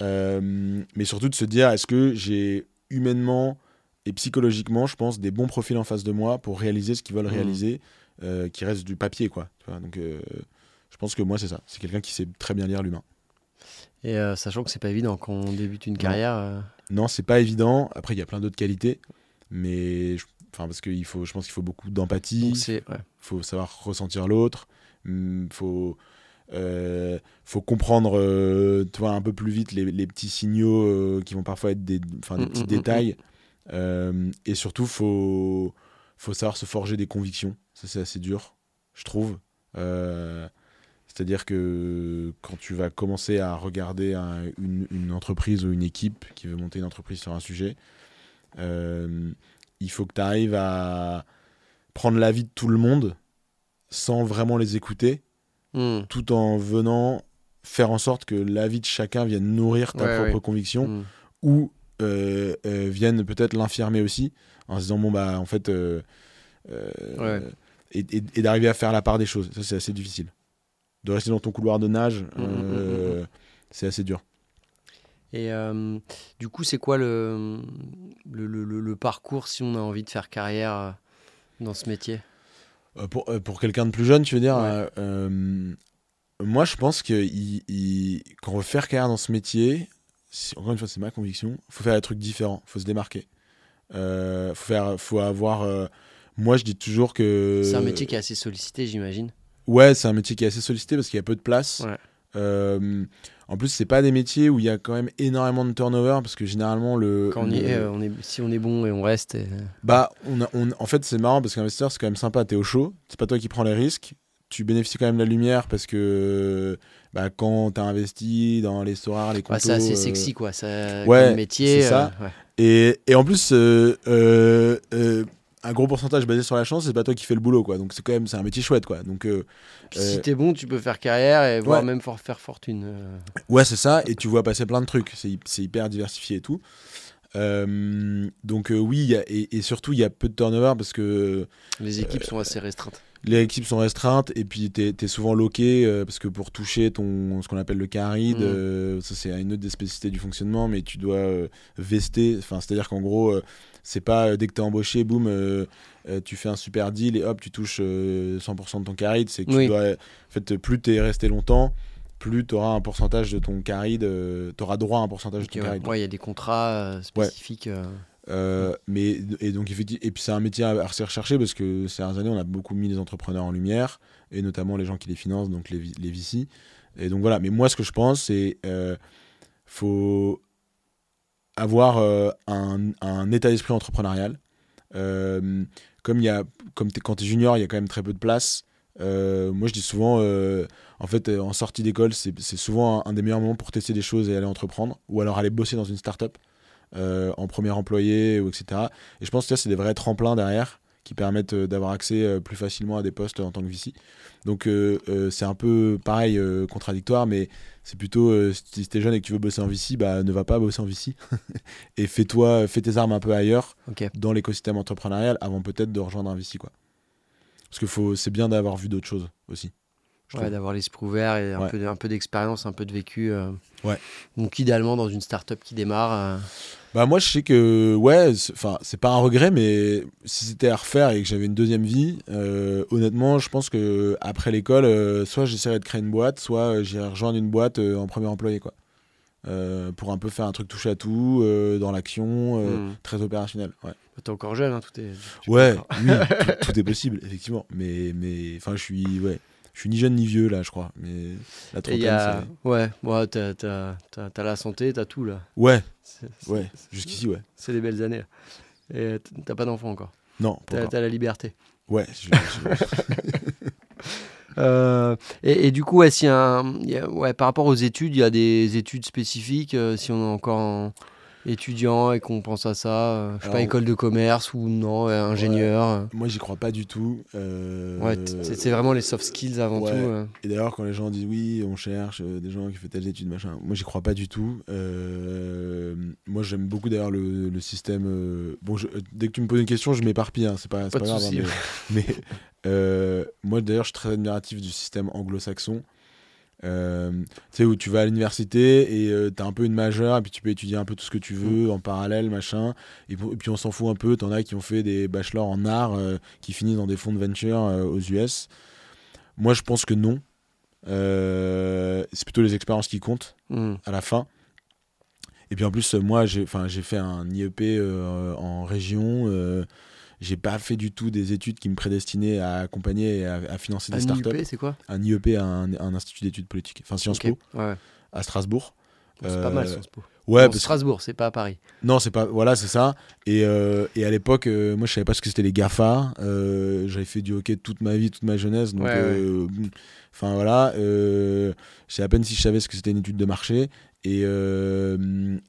euh, mais surtout de se dire est-ce que j'ai humainement et psychologiquement, je pense, des bons profils en face de moi pour réaliser ce qu'ils veulent Mhm. réaliser, euh, qui reste du papier, quoi. Tu vois, donc, euh, je pense que moi, c'est ça. C'est quelqu'un qui sait très bien lire l'humain. Et sachant que c'est pas évident quand on débute une carrière. Non, c'est pas évident. Après, il y a plein d'autres qualités, mais je- enfin parce qu'il faut, je pense qu'il faut beaucoup d'empathie. c'est ouais. Faut savoir ressentir l'autre, il faut, euh, faut comprendre euh, tu vois, un peu plus vite les, les petits signaux euh, qui vont parfois être des, enfin, des Mm, petits mm, mm, détails. Euh, et surtout, faut, faut savoir se forger des convictions. Ça, c'est assez dur, je trouve. C'est-à-dire que quand tu vas commencer à regarder un- une, une entreprise ou une équipe qui veut monter une entreprise sur un sujet, il faut que tu arrives à prendre l'avis de tout le monde sans vraiment les écouter, Mm. tout en venant faire en sorte que l'avis de chacun vienne nourrir ta Ouais, propre ouais. conviction Mm. ou euh, euh, vienne peut-être l'infirmer aussi en se disant bon bah en fait euh, Ouais. et, et- et d'arriver à faire la part des choses ça c'est assez difficile de rester dans ton couloir de nage Mm, mm, mm, euh, c'est assez dur Et euh, du coup, c'est quoi le, le, le- le- le parcours si on a envie de faire carrière dans ce métier Euh, pour, euh, pour quelqu'un de plus jeune tu veux dire Ouais. euh, moi je pense que il, il- quand on veut faire carrière dans ce métier si- encore une fois c'est ma conviction faut faire des trucs différents faut se démarquer euh, faut faire faut avoir euh, moi je dis toujours que C'est un métier qui est assez sollicité, j'imagine. Ouais, c'est un métier qui est assez sollicité parce qu'il y a peu de place. Ouais. Euh, en plus, c'est pas des métiers où il y a quand même énormément de turnover parce que généralement le. Quand on y le- est, euh, on est, si on est bon et on reste. et- Bah, on a- on- en fait, c'est marrant parce qu'investisseur, c'est quand même sympa. T'es au chaud, c'est pas toi qui prends les risques. tu bénéficies quand même de la lumière parce que bah, quand tu as investi dans les sorars, les Ouais, contos. c'est assez euh, sexy, quoi. Ça, ouais, comme métier. c'est ça. euh, ouais. Et, et en plus, euh, euh, euh, un gros pourcentage basé sur la chance, c'est pas toi qui fais le boulot, quoi. Donc c'est quand même c'est un métier chouette, quoi. Donc euh, Puis Euh, si t'es bon, tu peux faire carrière et voire ouais. même for- faire fortune. euh. ouais, c'est ça. Et tu vois passer plein de trucs. C'est hy- c'est hyper diversifié et tout. Euh, donc oui, il y a- et, et surtout il y a peu de turnover parce que Les équipes sont assez restreintes. les équipes sont restreintes et puis t'es es souvent loqué parce que pour toucher ton ce qu'on appelle le carry, Mm. ça c'est une autre des spécificités du fonctionnement, mais tu dois vester. Enfin, c'est à dire qu'en gros, c'est pas euh, dès que t'es embauché, boum, euh, euh, tu fais un super deal et hop, tu touches euh, 100% de ton carry. C'est que Oui. tu dois, en fait, plus t'es resté longtemps, plus t'auras un pourcentage de ton carry, de, t'auras droit à un pourcentage de ton carry. Ouais, il y a des contrats spécifiques. Euh, mais et donc et puis c'est un métier assez recherché parce que ces dernières années on a beaucoup mis les entrepreneurs en lumière et notamment les gens qui les financent donc les, les VC et donc voilà mais moi ce que je pense c'est euh, faut avoir euh, un, état d'esprit entrepreneurial. Euh, comme y a comme quand tu es junior il y a quand même très peu de place. Euh, moi je dis souvent en fait en sortie d'école c'est souvent un, des meilleurs moments pour tester des choses et aller entreprendre ou alors aller bosser dans une start-up en premier employé ou etc. Et je pense que ça, c'est des vrais tremplins derrière qui permettent euh, d'avoir accès euh, plus facilement à des postes en tant que VC. Donc euh, c'est un peu pareil, contradictoire, mais c'est plutôt si t'es jeune et que tu veux bosser en VC, bah ne va pas bosser en VC [laughs] et fais-toi, fais tes armes un peu ailleurs dans l'écosystème entrepreneurial avant peut-être de rejoindre un VC quoi. Parce que faut, c'est bien d'avoir vu d'autres choses aussi. Ouais, d'avoir l'esprit ouvert et un Ouais. peu, un peu d'expérience, un peu de vécu. euh. Ouais. Donc idéalement dans une start-up qui démarre. euh, Bah moi je sais que ouais, c'est- enfin c'est pas un regret, mais si c'était à refaire et que j'avais une deuxième vie, euh, honnêtement je pense que après l'école, euh, soit j'essaierais de créer une boîte, soit j'irais rejoindre une boîte en premier employé quoi, pour un peu faire un truc touche à tout dans l'action, hmm. très opérationnel. Ouais, T'es encore jeune, hein, tout est. ouais, oui, [laughs] tout, tout est possible effectivement, mais mais enfin je suis ouais, je suis ni jeune ni vieux là je crois, mais la trentaine a... c'est Ouais, ouais t'as, t'as- t'as- t'as la santé, t'as tout là. ouais C'est, c'est- ouais jusqu'ici ouais, C'est des belles années. là. Et t'as pas d'enfant encore. non T'as, la liberté. ouais. je- je- [laughs] Euh, et, et du coup, ouais, a un- y a- ouais, par rapport aux études, il y a des études spécifiques. euh, si on est encore en étudiant et qu'on pense à ça, euh, je sais pas, école de commerce ou non, euh, ingénieur. euh. Moi, j'y crois pas du tout. Euh, Ouais, c'est, vraiment les soft skills avant ouais. tout. euh. Et d'ailleurs, quand les gens disent oui, on cherche des gens qui font telles études, machin, moi, j'y crois pas du tout. Moi, j'aime beaucoup d'ailleurs le, le système. Bon, je- dès que tu me poses une question, je m'éparpille, hein, c'est pas, Pas pas grave. hein, mais [laughs] mais, moi, d'ailleurs, je suis très admiratif du système anglo-saxon. Euh, tu sais, où tu vas à l'université et tu as un peu une majeure, et puis tu peux étudier un peu tout ce que tu veux en parallèle, machin. Et, puis on s'en fout un peu. T'en as qui ont fait des bachelors en art euh, qui finissent dans des fonds de venture euh, aux US. Moi, je pense que non. Euh, c'est plutôt les expériences qui comptent Hmm. à la fin. Et puis en plus, euh, moi, j'ai fait un IEP euh, en région. J'ai pas fait du tout des études qui me prédestinaient à accompagner et à, à financer des Un startups. IUP, c'est quoi Un IEP, un, un institut d'études politiques, enfin Sciences Po, ouais. à Strasbourg. C'est pas mal, Euh, Sciences Po. Ouais, Bon, Strasbourg, c'est pas à Paris. non, c'est pas. Voilà, c'est ça. Et, euh, et à l'époque, euh, moi, je savais pas ce que c'était les GAFA. J'avais fait du hockey toute ma vie, toute ma jeunesse. Donc, Ouais, enfin voilà. Je sais à peine si je savais ce que c'était une étude de marché. Et,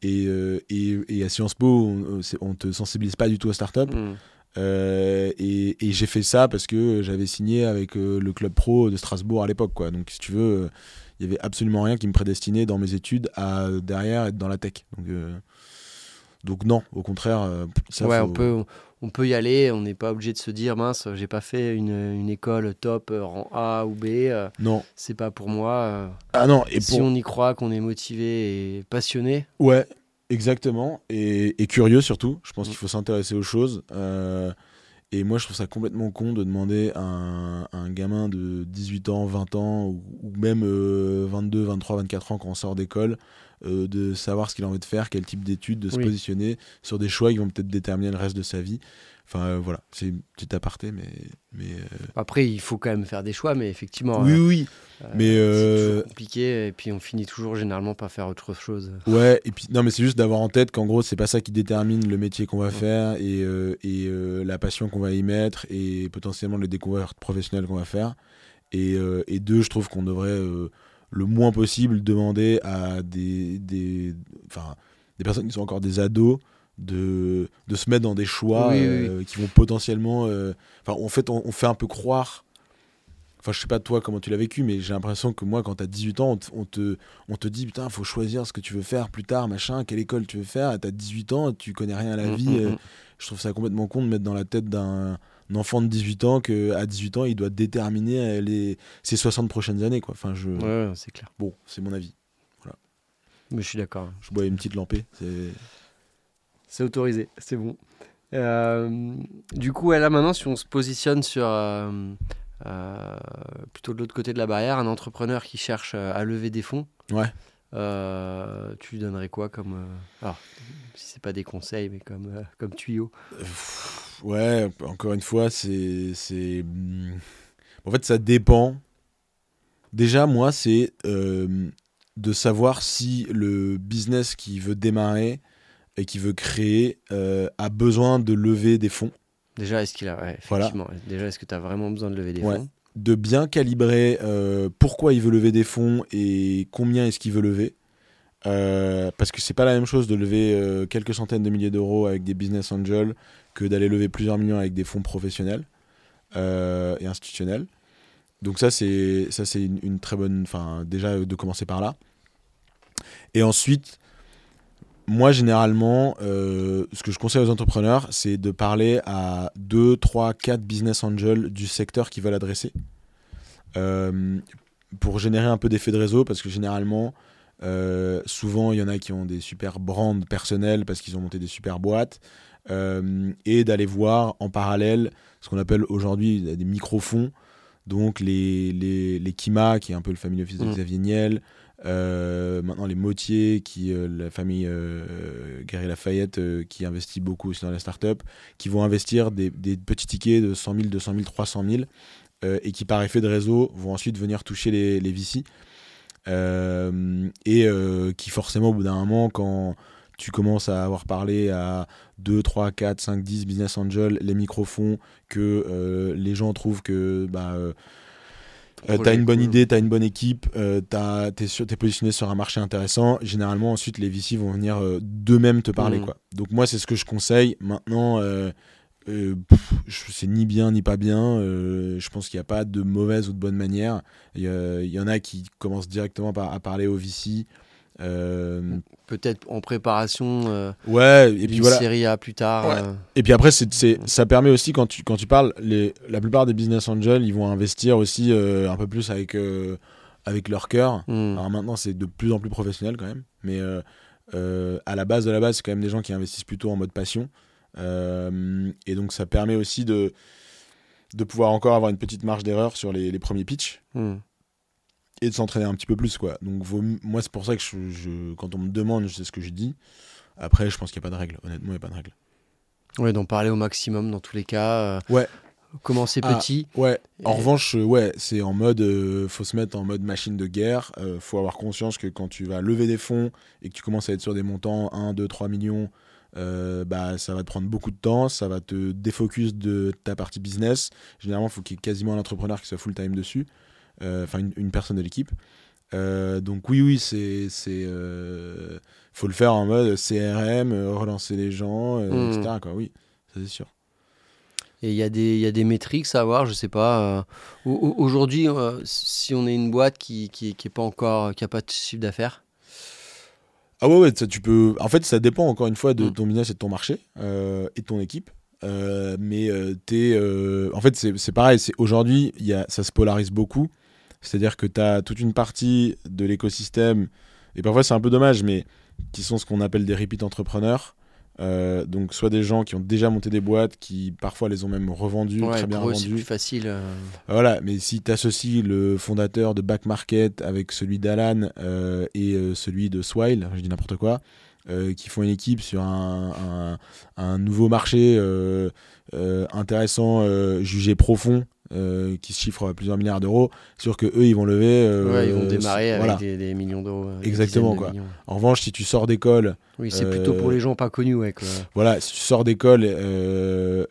et, et, et à Sciences Po, on, on te sensibilise pas du tout aux startups. Hmm. Euh, et et j'ai fait ça parce que j'avais signé avec euh, le club pro de Strasbourg à l'époque. quoi. Donc, si tu veux, euh, il y avait absolument rien qui me prédestinait dans mes études à derrière être dans la tech. Donc, euh, donc non, au contraire. euh, ça, ouais, faut- on peut, on, peut y aller. On n'est pas obligé de se dire mince, j'ai pas fait une, une école top euh, rang A ou B. euh, Non. c'est pas pour moi. euh. Ah non, et si pour... on y croit, qu'on est motivé et passionné, Ouais, exactement. Et, et curieux surtout. Je pense Mm. qu'il faut s'intéresser aux choses. Euh, et moi, je trouve ça complètement con de demander à un, à un gamin de 18 ans, 20 ans, ou, ou même euh, 22, 23, 24 ans quand on sort d'école, euh, de savoir ce qu'il a envie de faire, quel type d'études, de se positionner sur des choix qui vont peut-être déterminer le reste de sa vie. Enfin, euh, voilà, c'est une petite aparté, mais. mais euh, après il faut quand même faire des choix, mais effectivement, Oui, euh, oui. mais, c'est compliqué et puis on finit toujours généralement par faire autre chose. Ouais, et puis non, mais c'est juste d'avoir en tête qu'en gros, c'est pas ça qui détermine le métier qu'on va Ouais. faire et, et la passion qu'on va y mettre et potentiellement les découvertes professionnelles qu'on va faire. Et, et deux, je trouve qu'on devrait le moins possible demander à des, des, enfin, des personnes qui sont encore des ados de, de se mettre dans des choix qui vont potentiellement. Enfin, en fait, on, on, fait un peu croire Enfin, je sais pas toi comment tu l'as vécu, mais j'ai l'impression que moi, quand tu as 18 ans, on te, on te dit putain, faut choisir ce que tu veux faire plus tard, machin, quelle école tu veux faire. Tu as 18 ans, tu connais rien à la mm, vie. Mm, euh, mm. je trouve ça complètement con de mettre dans la tête d'un enfant de 18 ans qu'à 18 ans, il doit déterminer euh, les, ses 60 prochaines années. Quoi. Enfin, je... Ouais, c'est clair. Bon, c'est mon avis. Voilà. Mais je suis d'accord. Je bois une petite lampée. C'est autorisé, c'est bon. Euh, du coup, là maintenant, si on se positionne sur. Euh, plutôt de l'autre côté de la barrière, un entrepreneur qui cherche euh, à lever des fonds. Ouais. Euh, tu lui donnerais quoi comme. alors, si c'est pas des conseils, mais comme, comme tuyau? Ouais, encore une fois, c'est. En fait, ça dépend. Déjà, moi, c'est de savoir si le business qui veut démarrer et qui veut créer a besoin de lever des fonds. Déjà, est-ce qu'il a. effectivement. Déjà, est-ce que tu as vraiment besoin de lever des fonds? De bien calibrer euh, pourquoi il veut lever des fonds et combien est-ce qu'il veut lever. Euh, parce que c'est pas la même chose de lever euh, quelques centaines de milliers d'euros avec des business angels que d'aller lever plusieurs millions avec des fonds professionnels et institutionnels. Donc ça c'est ça c'est une, une, très bonne, enfin déjà de commencer par là. Et ensuite moi, généralement, euh, ce que je conseille aux entrepreneurs, c'est de parler à 2, 3, 4 business angels du secteur qu'ils veulent adresser. Euh, pour générer un peu d'effet de réseau, parce que généralement, euh, souvent, il y en a qui ont des super brands personnels parce qu'ils ont monté des super boîtes. et d'aller voir en parallèle ce qu'on appelle aujourd'hui des micro-fonds. Donc les, les, les, Kima, qui est un peu le family office de mmh. Xavier Niel, euh, maintenant, les Motiers, qui, euh, la famille euh, Gary Lafayette, qui investit beaucoup aussi dans la startup, qui vont investir des, petits tickets de 100 000, 200 000, 300 000, et qui, par effet de réseau, vont ensuite venir toucher les, les VC. et qui, forcément, au bout d'un moment, quand tu commences à avoir parlé à 2, 3, 4, 5, 10 business angels, les microfonds, que les gens trouvent que bah, euh, t'as une bonne idée, t'as une bonne équipe, euh, t'es, es positionné sur un marché intéressant. Généralement, ensuite, les VC vont venir euh, d'eux-mêmes te parler. Mm. Quoi. Donc, moi, c'est ce que je conseille. Maintenant, c'est ni bien ni pas bien. je pense qu'il n'y a pas de mauvaise ou de bonne manière. Il y, en a qui commencent directement à parler aux VC. Euh, Peut-être en préparation euh, ouais, et puis voilà. série A plus tard. Euh. Et puis après, c'est, ça permet aussi, quand tu, quand tu parles, les, la plupart des business angels, ils vont investir aussi un peu plus avec, avec leur cœur. Hmm. Alors maintenant, c'est de plus en plus professionnel quand même. Mais à la base de la base, c'est quand même des gens qui investissent plutôt en mode passion. et donc, ça permet aussi de, de pouvoir encore avoir une petite marge d'erreur sur les, les premiers pitchs. Hmm et de s'entraîner un petit peu plus quoi. Donc moi c'est pour ça que je, quand on me demande, je sais ce que je dis. Après, je pense qu'il n'y a pas de règle. Honnêtement, il n'y a pas de règle. Ouais, d'en parler au maximum dans tous les cas. Euh, ouais. Commencer ah, petit. Ouais. En revanche, euh, ouais, c'est en mode, euh, faut se mettre en mode machine de guerre. faut avoir conscience que quand tu vas lever des fonds et que tu commences à être sur des montants 1, 2, 3 millions, bah, ça va te prendre beaucoup de temps, ça va te défocus de ta partie business. Généralement, il faut qu'il y ait quasiment un entrepreneur qui soit full time dessus. Euh, enfin une, personne de l'équipe. Euh, donc oui, oui, c'est, c'est, euh, faut le faire en mode CRM, relancer les gens, hmm. etc. Quoi. Oui, ça c'est sûr. Et il y, a des, y a des métriques à avoir, je sais pas. Aujourd'hui, si on est une boîte qui qui, qui est pas encore, qui a pas de chiffre d'affaires? Ah ouais, ouais ça, tu peux. En fait, ça dépend encore une fois de hmm. ton business et de ton marché et de ton équipe. mais t'es, en fait, c'est, c'est pareil. C'est aujourd'hui, ça se polarise beaucoup. C'est-à-dire que tu as toute une partie de l'écosystème, et parfois c'est un peu dommage, mais qui sont ce qu'on appelle des repeat entrepreneurs. Euh, donc soit des gens qui ont déjà monté des boîtes, qui parfois les ont même revendues, très bien revendues. Plus facile. Euh. Voilà, mais si tu associes le fondateur de Back Market avec celui d'Alan euh, et celui de Swile, je dis n'importe quoi, qui font une équipe sur un, un nouveau marché intéressant, jugé profond, euh, qui se chiffrent à plusieurs milliards d'euros, sûr que eux ils vont lever. Euh, ils vont démarrer avec des, millions d'euros. Exactement quoi. En revanche, si tu sors d'école. Oui, c'est plutôt pour les gens pas connus, ouais. Quoi. Voilà, si tu sors d'école, euh,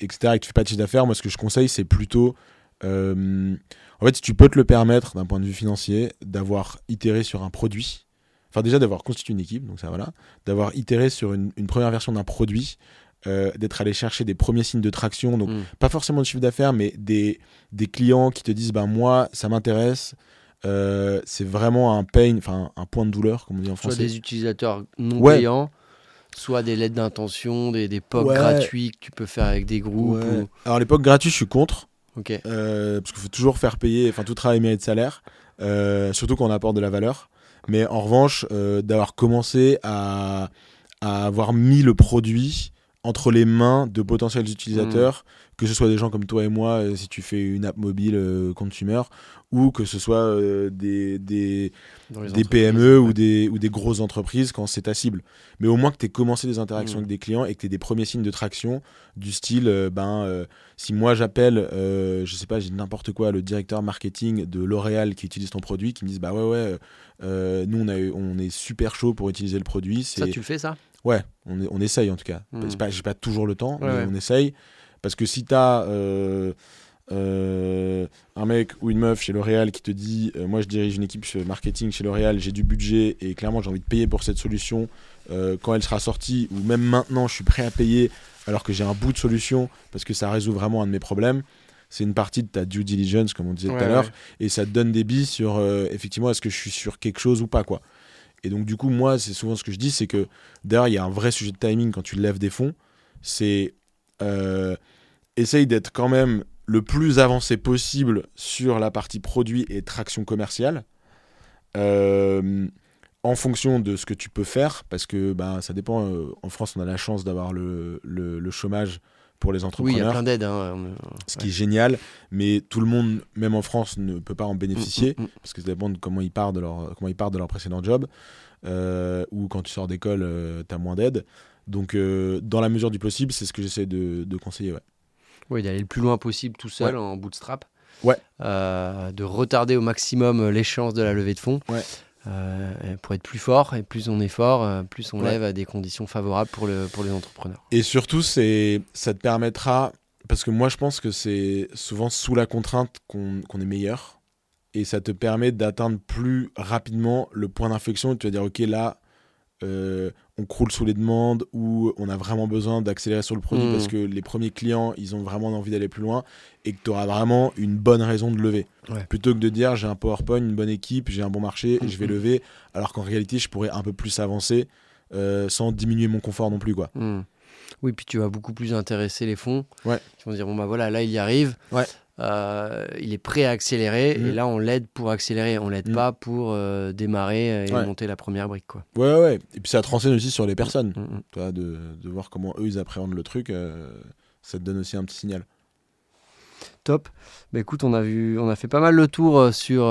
etc., et que tu fais pas de chiffre d'affaires, moi ce que je conseille, c'est plutôt en fait, tu peux te le permettre d'un point de vue financier d'avoir itéré sur un produit. Enfin, déjà d'avoir constitué une équipe, donc ça voilà. D'avoir itéré sur une, première version d'un produit, d'être allé chercher des premiers signes de traction, donc mm. pas forcément de chiffre d'affaires, mais des, des clients qui te disent ben moi ça m'intéresse, euh, c'est vraiment un pain, enfin un point de douleur, comme on dit en français. Soit des utilisateurs non payants, soit des lettres d'intention, des, des POC gratuits que tu peux faire avec des groupes. Alors les POC gratuits, je suis contre. Euh, parce qu'il faut toujours faire payer, enfin tout travail mérite salaire, euh, surtout quand on apporte de la valeur. Mais en revanche, d'avoir commencé à, à, avoir mis le produit entre les mains de potentiels utilisateurs, mmh. que ce soit des gens comme toi et moi, si tu fais une app mobile consumer, ou que ce soit euh, des, des, des PME ou, des, ou des grosses entreprises quand c'est ta cible. Mais au moins que tu aies commencé des interactions mmh. avec des clients et que tu aies des premiers signes de traction du style, euh, ben, euh, si moi j'appelle, je sais pas, j'ai n'importe quoi, le directeur marketing de L'Oréal qui utilise ton produit, qui me disent, bah ouais, ouais, nous on, a, on est super chaud pour utiliser le produit. Ça, tu le fais ça? Ouais, on, on essaye en tout cas. Mmh. J'ai pas, toujours le temps, mais on essaye. Parce que si tu as euh, un mec ou une meuf chez L'Oréal qui te dit euh, Moi, je dirige une équipe marketing chez L'Oréal, j'ai du budget et clairement, j'ai envie de payer pour cette solution. Euh, quand elle sera sortie, ou même maintenant, je suis prêt à payer alors que j'ai un bout de solution parce que ça résout vraiment un de mes problèmes. C'est une partie de ta due diligence, comme on disait tout à l'heure, et ça te donne des billes sur effectivement est-ce que je suis sur quelque chose ou pas. quoi. Et donc, du coup, moi, c'est souvent ce que je dis c'est que d'ailleurs, il y a un vrai sujet de timing quand tu lèves des fonds. C'est essaye d'être quand même le plus avancé possible sur la partie produit et traction commerciale. Euh, en fonction de ce que tu peux faire, parce que bah, ça dépend. Euh, en France, on a la chance d'avoir le, le, chômage pour les entrepreneurs. Oui, il y a plein d'aides. Hein, ce qui est génial, mais tout le monde, même en France, ne peut pas en bénéficier, mm, mm, mm. parce que ça dépend de comment ils partent de leur, comment ils partent de leur précédent job, euh, ou quand tu sors d'école, tu as moins d'aide. Donc, dans la mesure du possible, c'est ce que j'essaie de, de conseiller. Ouais. Oui, d'aller le plus loin possible tout seul en bootstrap. Ouais. Euh, de retarder au maximum l'échéance de la levée de fonds. Ouais. Euh, pour être plus fort, et plus on est fort, euh, plus on lève à des conditions favorables pour, le, pour les entrepreneurs. Et surtout, c'est, ça te permettra, parce que moi je pense que c'est souvent sous la contrainte qu'on, qu'on est meilleur, et ça te permet d'atteindre plus rapidement le point d'inflexion, tu vas dire, ok, là, euh, on croule sous les demandes ou on a vraiment besoin d'accélérer sur le produit mmh. parce que les premiers clients, ils ont vraiment envie d'aller plus loin et que tu auras vraiment une bonne raison de lever. Plutôt que de dire j'ai un PowerPoint, une bonne équipe, j'ai un bon marché et je vais mmh. lever, alors qu'en réalité, je pourrais un peu plus avancer euh, sans diminuer mon confort non plus. quoi. Mmh. Oui, puis tu vas beaucoup plus intéresser les fonds. Ouais. Qui vont dire bon bah voilà, là il y arrive. Ouais. Euh, il est prêt à accélérer et mm. là on l'aide pour accélérer, on l'aide mm. pas pour euh, démarrer et monter la première brique quoi. Ouais ouais et puis ça te renseigne aussi sur les personnes, mm, Toi, de, de, voir comment eux ils appréhendent le truc, euh, ça te donne aussi un petit signal. Top. Bah, écoute on a vu, on a fait pas mal le tour sur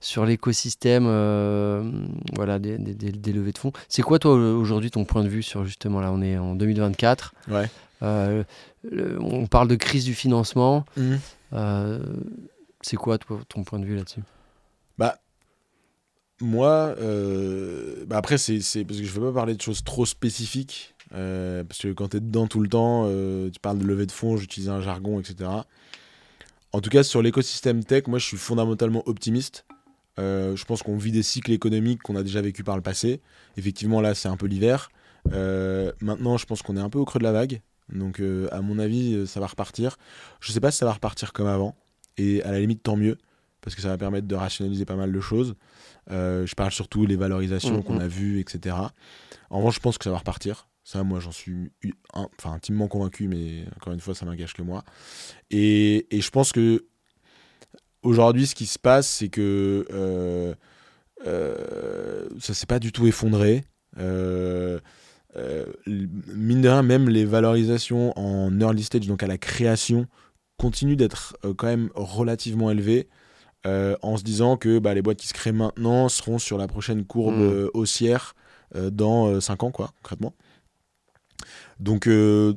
sur l'écosystème voilà des, des, des, levées de fonds. C'est quoi toi aujourd'hui ton point de vue sur justement là on est en 2024. Ouais. Euh, on parle de crise du financement. Mhm. Euh, c'est quoi ton point de vue là-dessus? Bah, moi, euh, bah après, c'est parce que je ne veux pas parler de choses trop spécifiques. parce que quand tu es dedans tout le temps, tu parles de levée de fonds, j'utilise un jargon, etc. En tout cas, sur l'écosystème tech, moi, je suis fondamentalement optimiste. je pense qu'on vit des cycles économiques qu'on a déjà vécu par le passé. Effectivement, là, c'est un peu l'hiver. maintenant, je pense qu'on est un peu au creux de la vague. Donc, euh, à mon avis, euh, ça va repartir. Je sais pas si ça va repartir comme avant. Et à la limite, tant mieux. Parce que ça va permettre de rationaliser pas mal de choses. Euh, je parle surtout des valorisations mm, qu'on mm. a vues, etc. En revanche, je pense que ça va repartir. Ça, moi, j'en suis enfin, intimement convaincu, mais encore une fois, ça m'engage que moi. Et, et, je pense que aujourd'hui, ce qui se passe, c'est que euh, euh, ça s'est pas du tout effondré. Euh, euh, mine de rien, même les valorisations en early stage, donc à la création, continuent d'être euh, quand même relativement élevées. Euh, en se disant que bah, les boîtes qui se créent maintenant seront sur la prochaine courbe mm. haussière dans 5 ans, quoi, concrètement. Donc, de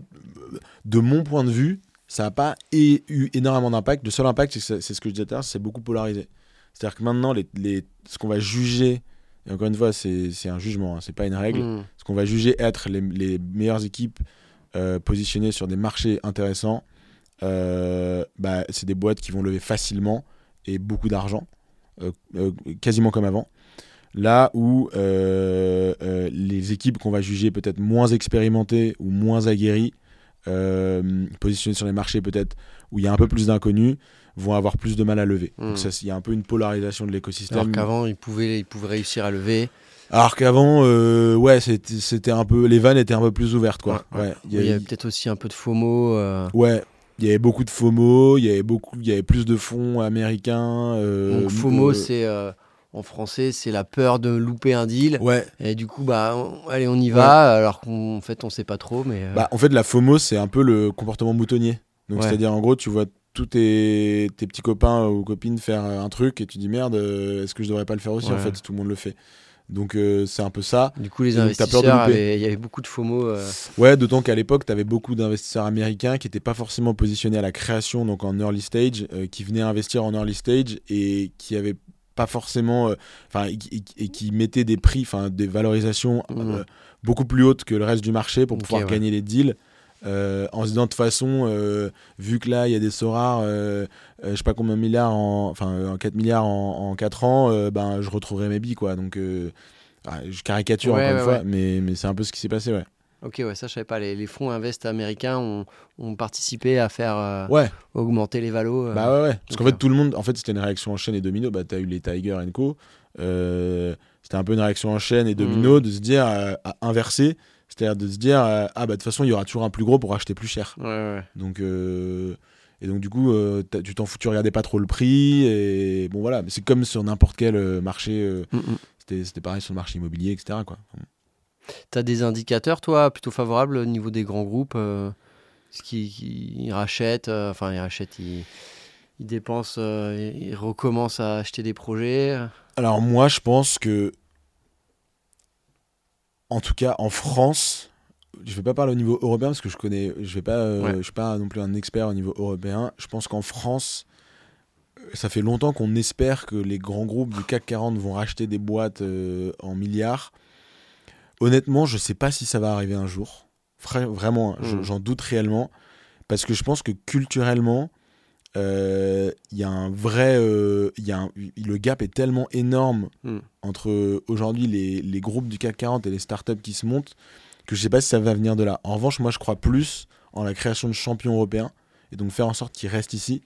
mon point de vue, ça n'a pas eu énormément d'impact. Le seul impact, c'est ce que je disais tout à l'heure, c'est beaucoup polarisé. C'est-à-dire que maintenant, les, les, ce qu'on va juger et encore une fois, c'est un jugement, hein, c'est pas une règle. Mm. Ce qu'on va juger être les, les meilleures équipes euh, positionnées sur des marchés intéressants bah, c'est des boîtes qui vont lever facilement et beaucoup d'argent, quasiment comme avant. Là où les équipes qu'on va juger peut-être moins expérimentées ou moins aguerries, positionnées sur les marchés peut-être où il y a un peu plus d'inconnus, vont avoir plus de mal à lever. Donc hmm. il y a un peu une polarisation de l'écosystème. Alors qu'avant, ils pouvaient, ils pouvaient réussir à lever. Alors qu'avant, euh, ouais, c'était un peu, les vannes étaient un peu plus ouvertes, quoi. Ouais, Il y, avait peut-être aussi un peu de FOMO. Euh. Ouais, il y avait beaucoup de FOMO, il y avait beaucoup, il y avait plus de fonds américains. Euh, Donc FOMO, c'est en français, c'est la peur de louper un deal. Ouais. Et du coup, bah, allez, on y va, alors qu'en fait, on sait pas trop, mais. Bah, en fait, la FOMO, c'est un peu le comportement moutonnier. Donc, c'est-à-dire, en gros, tu vois tous tes, petits copains ou copines faire un truc et tu dis merde, est-ce que je devrais pas le faire aussi? En fait, tout le monde le fait. Donc euh, c'est un peu ça. Du coup, les investisseurs, il y avait beaucoup de FOMO. Euh. Ouais, d'autant qu'à l'époque, tu avais beaucoup d'investisseurs américains qui n'étaient pas forcément positionnés à la création, donc en early stage, euh, qui venaient investir en early stage et qui avaient pas forcément, enfin, et, qui mettaient des prix, enfin, des valorisations mmh. beaucoup plus hautes que le reste du marché pour pouvoir gagner les deals. Euh, en se disant de toute façon, euh, vu que là il y a des Sorars, euh, je sais pas combien de milliards, en, enfin 4 milliards en, 4 ans, ben je retrouverai mes billes quoi. Donc ah, je caricature encore une fois, mais, mais c'est un peu ce qui s'est passé, ouais. Ok, ouais, ça je savais pas. Les, fonds invest américains ont, ont, participé à faire ouais. augmenter les valos. bah ouais, ouais. Parce qu'en fait, tout le monde, en fait, c'était une réaction en chaîne et domino. Bah, t'as eu les Tiger Co. c'était un peu une réaction en chaîne et domino mm. de se dire à inverser c'est-à-dire de se dire, euh, ah bah de toute façon, il y aura toujours un plus gros pour acheter plus cher. Donc, euh, et donc du coup, euh, tu t'en fous, tu regardais pas trop le prix. Et bon voilà, mais c'est comme sur n'importe quel marché. Mm, mm. C'était pareil sur le marché immobilier, etc. Quoi. Tu as des indicateurs, toi, plutôt favorables au niveau des grands groupes ce qu'ils rachètent, enfin ils rachètent, ils, ils dépensent, ils recommencent à acheter des projets? Alors moi, je pense que en tout cas, en France, je vais pas parler au niveau européen parce que je connais, je vais pas, euh, je suis pas non plus un expert au niveau européen. Je pense qu'en France, euh, ça fait longtemps qu'on espère que les grands groupes du CAC 40 vont racheter des boîtes euh, en milliards. Honnêtement, je sais pas si ça va arriver un jour. Vraiment, mm. j'en doute réellement parce que je pense que culturellement, il euh, y a un vrai. Euh, y a le gap est tellement énorme hmm. entre aujourd'hui les, les, groupes du CAC 40 et les startups qui se montent que je sais pas si ça va venir de là. En revanche, moi je crois plus en la création de champions européens et donc faire en sorte qu'ils restent ici,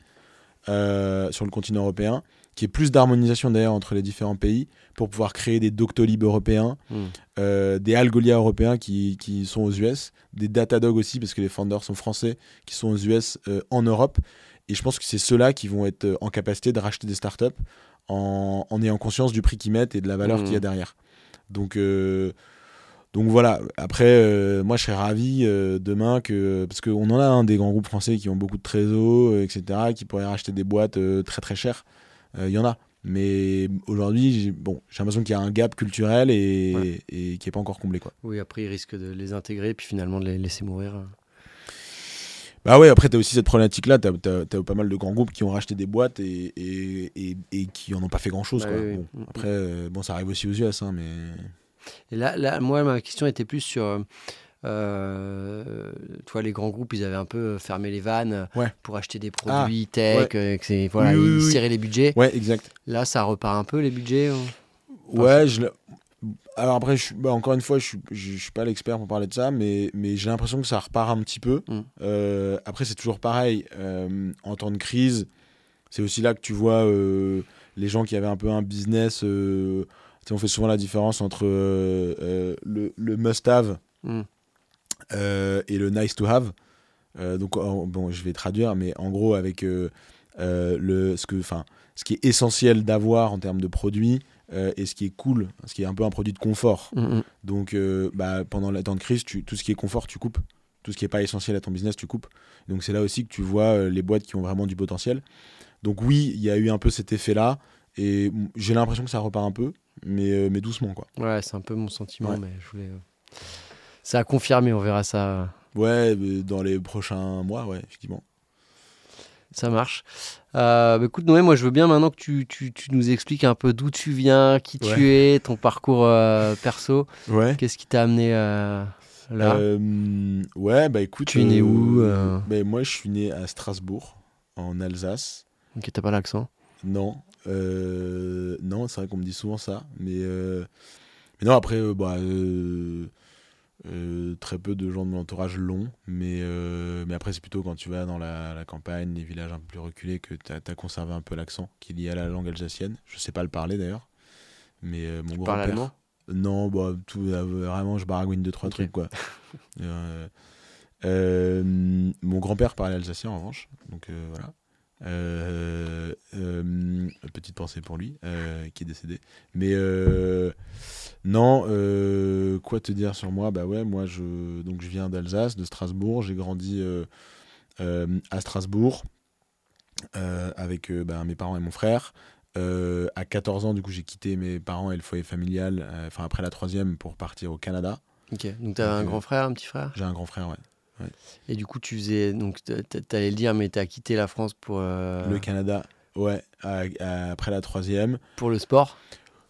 euh, sur le continent européen, qu'il y ait plus d'harmonisation d'ailleurs entre les différents pays pour pouvoir créer des Doctolib européens, hmm. des Algolia européens qui, qui, sont aux US, des Datadog aussi parce que les founders sont français qui sont aux US en Europe et je pense que c'est ceux-là qui vont être euh, en capacité de racheter des startups en, en ayant conscience du prix qu'ils mettent et de la valeur qu'il y a mmh. derrière. Donc, euh, donc voilà. Après, euh, moi, je serais ravi demain que. Parce qu'on en a un des grands groupes français qui ont beaucoup de trésors, etc., qui pourraient racheter des boîtes très très chères. Il y en a. Mais aujourd'hui, bon, j'ai l'impression qu'il y a un gap culturel et, et qui n'est pas encore comblé. Quoi. Oui, après, ils risquent de les intégrer et puis finalement de les laisser mourir. Bah ouais, après, tu as aussi cette problématique-là. Tu as, pas mal de grands groupes qui ont racheté des boîtes et, et, et, qui en ont pas fait grand-chose. Bon, après, euh, bon, ça arrive aussi aux US, hein, mais. Et là, là, moi, ma question était plus sur. Euh, toi, les grands groupes, ils avaient un peu fermé les vannes pour acheter des produits ah, tech, euh, voilà, ils serraient les budgets. Ouais, exact. Là, ça repart un peu les budgets. Ouais, je, alors après, je, bah, encore une fois, je ne suis pas l'expert pour parler de ça, mais, mais j'ai l'impression que ça repart un petit peu. Mm. Euh, après, c'est toujours pareil. Euh, en temps de crise, c'est aussi là que tu vois euh, les gens qui avaient un peu un business. on fait souvent la différence entre le, le must-have mm. et le nice-to-have. donc, bon, je vais traduire, mais en gros, avec le, ce, que, ce qui est essentiel d'avoir en termes de produits euh, et ce qui est cool, ce qui est un peu un produit de confort. Mm, mm. Donc, euh, bah, pendant la temps de crise, tu, tout ce qui est confort, tu coupes. Tout ce qui n'est pas essentiel à ton business, tu coupes. Donc, c'est là aussi que tu vois euh, les boîtes qui ont vraiment du potentiel. Donc, oui, il y a eu un peu cet effet-là. Et j'ai l'impression que ça repart un peu, mais, mais doucement. Quoi. Ouais, c'est un peu mon sentiment, mais je voulais. Ça a confirmé, on verra ça. Ouais, dans les prochains mois, ouais, effectivement. Ça marche. Euh, bah, écoute, Noé, moi je veux bien maintenant que tu, tu, tu nous expliques un peu d'où tu viens, qui tu es, ton parcours euh, perso. Ouais. Qu'est-ce qui t'a amené euh, là. Euh, ouais, bah écoute. Tu es né où, bah, Moi, je suis né à Strasbourg, en Alsace. Ok, t'as pas l'accent. Non, euh, non, c'est vrai qu'on me dit souvent ça, mais, euh, mais non, après, bah, euh, très peu de gens de mon entourage l'ont, mais, euh, mais après, c'est plutôt quand tu vas dans la, la campagne, les villages un peu plus reculés, que tu as, conservé un peu l'accent qui est lié à la langue alsacienne. Je sais pas le parler d'ailleurs, mais euh, mon grand-père. allemand? Non, bah, tout, vraiment, je baragouine deux, trois Ok. trucs, quoi. [laughs] Mon grand-père parlait alsacien, en revanche. Donc, voilà. Petite pensée pour lui, qui est décédé. Mais non, euh, quoi te dire sur moi? Bah ouais, moi, je, donc, je viens d'Alsace, de Strasbourg. J'ai grandi euh, euh, à Strasbourg avec bah, mes parents et mon frère. À 14 ans, du coup, j'ai quitté mes parents et le foyer familial, enfin après la troisième, pour partir au Canada. Ok, donc t'as un Donc, euh, grand frère, un petit frère? J'ai un grand frère, ouais. Et du coup, tu faisais. Donc, t'allais le dire, mais t'as quitté la France pour, Le Canada, ouais, à- à- après la troisième. pour le sport?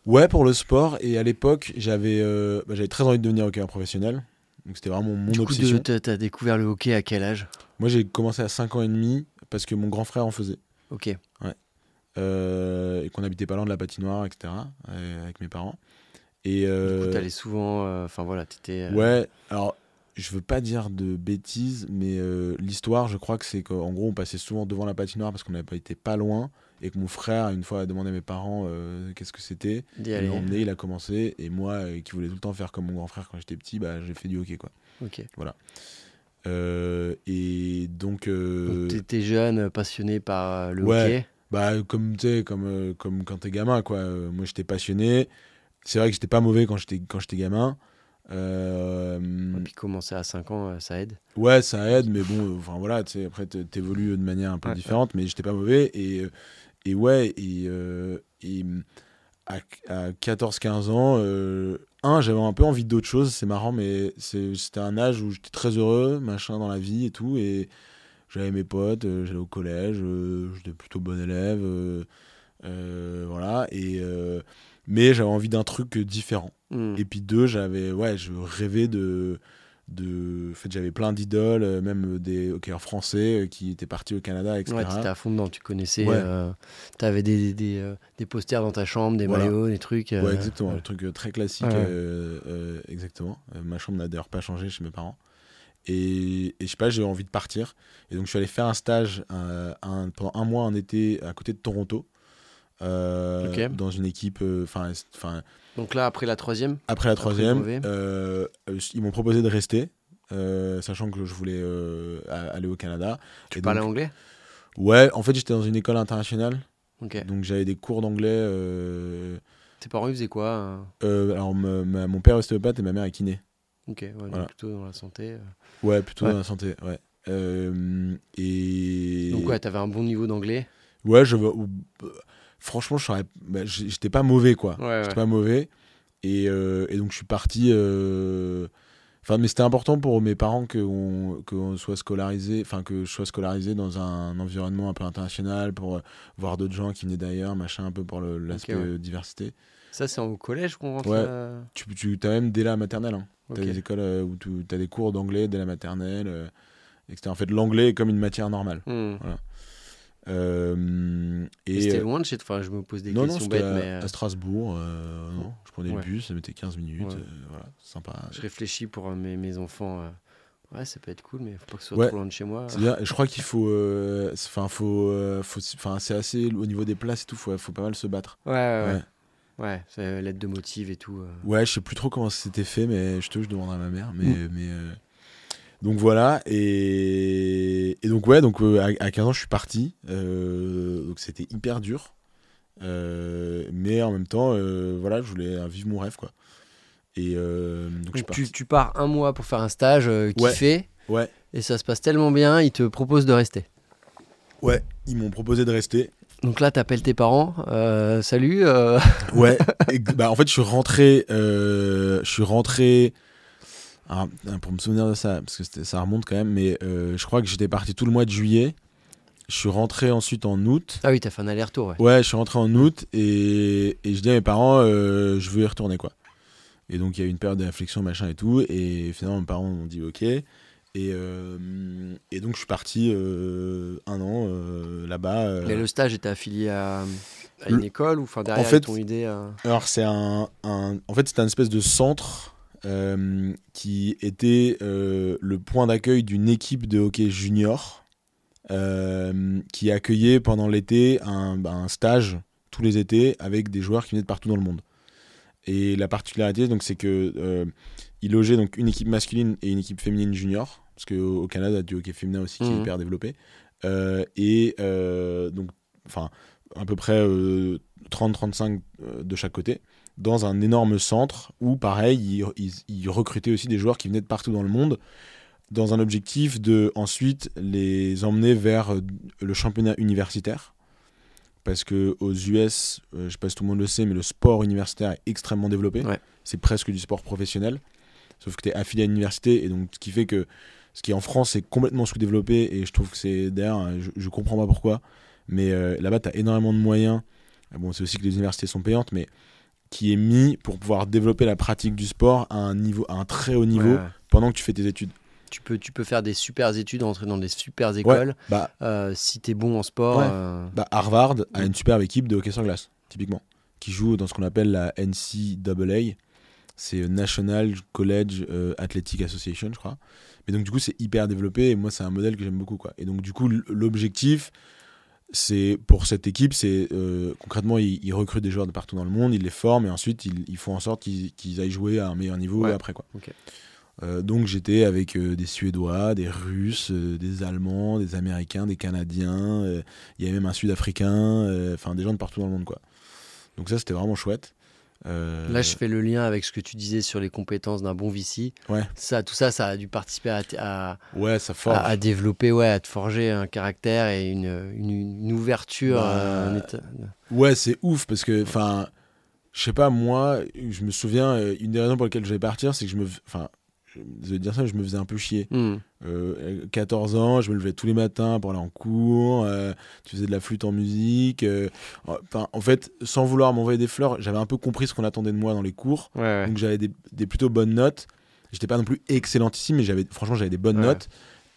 Ouais, pour le sport. Et à l'époque, j'avais euh, bah, j'avais très envie de devenir hockeyeur professionnel. Donc c'était vraiment mon Du coup, obsession. t'as découvert le hockey à quel âge? Moi, j'ai commencé à 5 ans et demi parce que mon grand frère en faisait. Ok. Euh, et qu'on habitait pas loin de la patinoire, etc. euh, avec mes parents. Et Du coup, t'allais souvent. Enfin, voilà, t'étais. Ouais, alors je veux pas dire de bêtises, mais l'histoire, je crois que c'est qu'en gros, on passait souvent devant la patinoire parce qu'on n'avait pas été pas loin et que mon frère, une fois, a demandé à mes parents euh, qu'est-ce que c'était. Il m'a emmené, il a commencé, et moi, euh, qui voulais tout le temps faire comme mon grand frère quand j'étais petit, bah, j'ai fait du hockey, quoi. Ok. Euh, et donc, Donc, t'étais jeune, passionné par le ouais. hockey. bah, comme comme, comme quand t'es gamin, quoi. Moi, j'étais passionné. C'est vrai que j'étais pas mauvais quand j'étais quand j'étais gamin. Euh, Et puis, commencer à 5 ans, ça aide. Ouais, ça aide, mais bon, enfin voilà, après t'évolues de manière un peu Ouais, différente, mais j'étais pas mauvais. Et, et ouais, et, euh, et mm, à, à 14-15 ans, euh, un, j'avais un peu envie d'autre chose, c'est marrant, mais c'était un âge où j'étais très heureux, machin, dans la vie et tout, et j'avais mes potes, euh, j'allais au collège, j'étais plutôt bon élève, euh, voilà, et. euh, mais j'avais envie d'un truc différent. Hmm. Et puis deux, j'avais, ouais, je rêvais de, de, en fait, j'avais plein d'idoles, euh, même des hockeyeurs français euh, qui étaient partis au Canada, etc. Ouais, t'étais à fond dedans, tu connaissais. Ouais. euh, T'avais des, des, euh, des posters dans ta chambre, des Voilà. maillots, des trucs. euh, Ouais, exactement, ouais. le truc euh, très classique, Ouais. euh, euh, exactement. Euh, ma chambre n'a d'ailleurs pas changé chez mes parents. Et, et je sais pas, j'ai envie de partir. Et donc je suis allé faire un stage euh, un- pendant un mois en été à côté de Toronto. euh, dans une équipe, euh, enfin, enfin, Donc là, après la troisième, Après la troisième, euh, euh, ils m'ont proposé de rester, euh, sachant que je voulais euh, aller au Canada. tu Et parlais donc- anglais? Ouais, en fait, j'étais dans une école internationale, donc j'avais des cours d'anglais. Tes parents, ils faisaient quoi alors, me- ma- mon père est ostéopathe et ma mère est kiné. Ok, ouais, donc plutôt dans la santé. Ouais, plutôt Ouais. dans la santé, ouais. Et Donc ouais, t'avais un bon niveau d'anglais? ouais, je veux- franchement, je serais- bah, j'étais pas mauvais quoi. Ouais. J'étais pas mauvais. Et, euh, et donc je suis parti. euh, Enfin, mais c'était important pour mes parents qu'on qu'on soit scolarisé, enfin que je sois scolarisé dans un environnement un peu international pour euh, voir d'autres gens qui venaient d'ailleurs, machin, un peu pour l'aspect ouais. euh, diversité. Ça, c'est au collège qu'on rentre Ouais. Tu, tu as même dès la maternelle. Hein. Tu as des écoles où tu as des cours d'anglais dès la maternelle. euh, etc. En fait, l'anglais est comme une matière normale. Hmm. Euh, Et c'était euh, loin de chez toi. Enfin, je me pose des non, non, questions c'était bêtes, à, mais euh, à Strasbourg. euh, non, je prenais Ouais. le bus, ça mettait 15 minutes. Ouais. voilà, sympa. je réfléchis pour mes, mes enfants. Ouais, ça peut être cool, mais faut pas que ce soit Ouais. trop loin de chez moi. Bien, je crois qu'il [laughs] faut. Enfin, faut. enfin, c'est assez. Au niveau des places et tout, faut, faut pas mal se battre. Ouais, ouais, ouais. L'aide de motive et tout. Ouais, je sais plus trop comment c'était fait, mais je te je demanderai à ma mère. Mais. Mm. mais Donc voilà, et, et donc ouais, donc euh, à, à 15 ans je suis parti, euh, donc c'était hyper dur, Euh, mais en même temps, voilà, je voulais vivre mon rêve quoi. Et donc, je tu, pars un mois pour faire un stage, euh, Ouais. et ça se passe tellement bien, ils te proposent de rester. ouais, ils m'ont proposé de rester. Donc là, t'appelles tes parents, salut. Ouais, et, bah, en fait, je suis rentré. je suis rentré. Ah, pour me souvenir de ça, parce que ça remonte quand même, mais euh, je crois que j'étais parti tout le mois de juillet. Je suis rentré ensuite en août. Ah oui, t'as fait un aller-retour, ouais. Ouais, je suis rentré en août et, et je dis à mes parents, euh, je veux y retourner quoi. Et donc, il y a eu une période de réflexion, machin et tout. Et finalement, mes parents m'ont dit OK. Et, euh, et donc, je suis parti euh, un an euh, là-bas. euh. Mais le stage était affilié à, à une Le- école ou enfin derrière fait, ton idée euh, Alors, c'est un, un- En fait, c'était un espèce de centre euh, qui était euh, le point d'accueil d'une équipe de hockey junior euh, qui accueillait pendant l'été un, bah, un stage tous les étés avec des joueurs qui venaient de partout dans le monde. Et la particularité, donc, c'est que il logeait donc une équipe masculine et une équipe féminine junior, parce qu'au au Canada, du hockey féminin aussi qui est Mhm. hyper développé. Et donc, enfin, à peu près euh, 30-35 euh, de chaque côté, dans un énorme centre où, pareil, ils, ils- ils recrutaient aussi des joueurs qui venaient de partout dans le monde, dans un objectif de ensuite les emmener vers euh, le championnat universitaire. Parce que aux US, euh, je sais pas si tout le monde le sait, mais le sport universitaire est extrêmement développé. Ouais. C'est presque du sport professionnel. Sauf que tu es affilié à une université, et donc ce qui fait que ce qui en France est complètement sous-développé, et je trouve que c'est d'ailleurs, je, je comprends pas pourquoi, mais euh, là-bas tu as énormément de moyens. Bon, c'est aussi que les universités sont payantes, mais qui est mis pour pouvoir développer la pratique du sport à un, niveau, à un très haut niveau ouais, pendant que tu fais tes études. Tu peux, tu peux faire des super études, entrer dans des super écoles. Bah, Euh, si t'es bon en sport, Ouais. euh, bah, Harvard a Mm. une superbe équipe de hockey sur glace, typiquement, qui joue dans ce qu'on appelle la NCAA. C'est National College euh, Athletic Association, je crois. Mais donc, du coup, c'est hyper développé et moi, c'est un modèle que j'aime beaucoup. Quoi. Et donc, du coup, l'objectif, c'est pour cette équipe, c'est euh, concrètement, ils, ils recrutent des joueurs de partout dans le monde, ils les forment et ensuite, ils, ils font en sorte qu'ils aillent jouer à un meilleur niveau Ouais. après. Quoi. Euh, donc, j'étais avec euh, des Suédois, des Russes, des Allemands, des Américains, des Canadiens. il y avait même un Sud-Africain, enfin des gens de partout dans le monde. Quoi. Donc, ça, c'était vraiment chouette. Euh, Là, je fais le lien avec ce que tu disais sur les compétences d'un bon VC. Ouais. Ça, tout ça, ça a dû participer à, t- à, Ouais, ça forge. à- à développer, ouais, à te forger un caractère et une, une, une ouverture. Bah, euh, état- Ouais, c'est ouf parce que, enfin, je sais pas, moi, je me souviens, euh, une des raisons pour lesquelles je vais partir, c'est que je me. Enfin, je vais dire ça, je me faisais un peu chier. Hmm. Euh, 14 ans, je me levais tous les matins pour aller en cours, euh, tu faisais de la flûte en musique. euh, Enfin, en fait, sans vouloir m'envoyer des fleurs, j'avais un peu compris ce qu'on attendait de moi dans les cours. Ouais, ouais. Donc j'avais des, des plutôt bonnes notes. J'étais pas non plus excellententissime, mais j'avais, franchement, j'avais des bonnes Ouais. notes.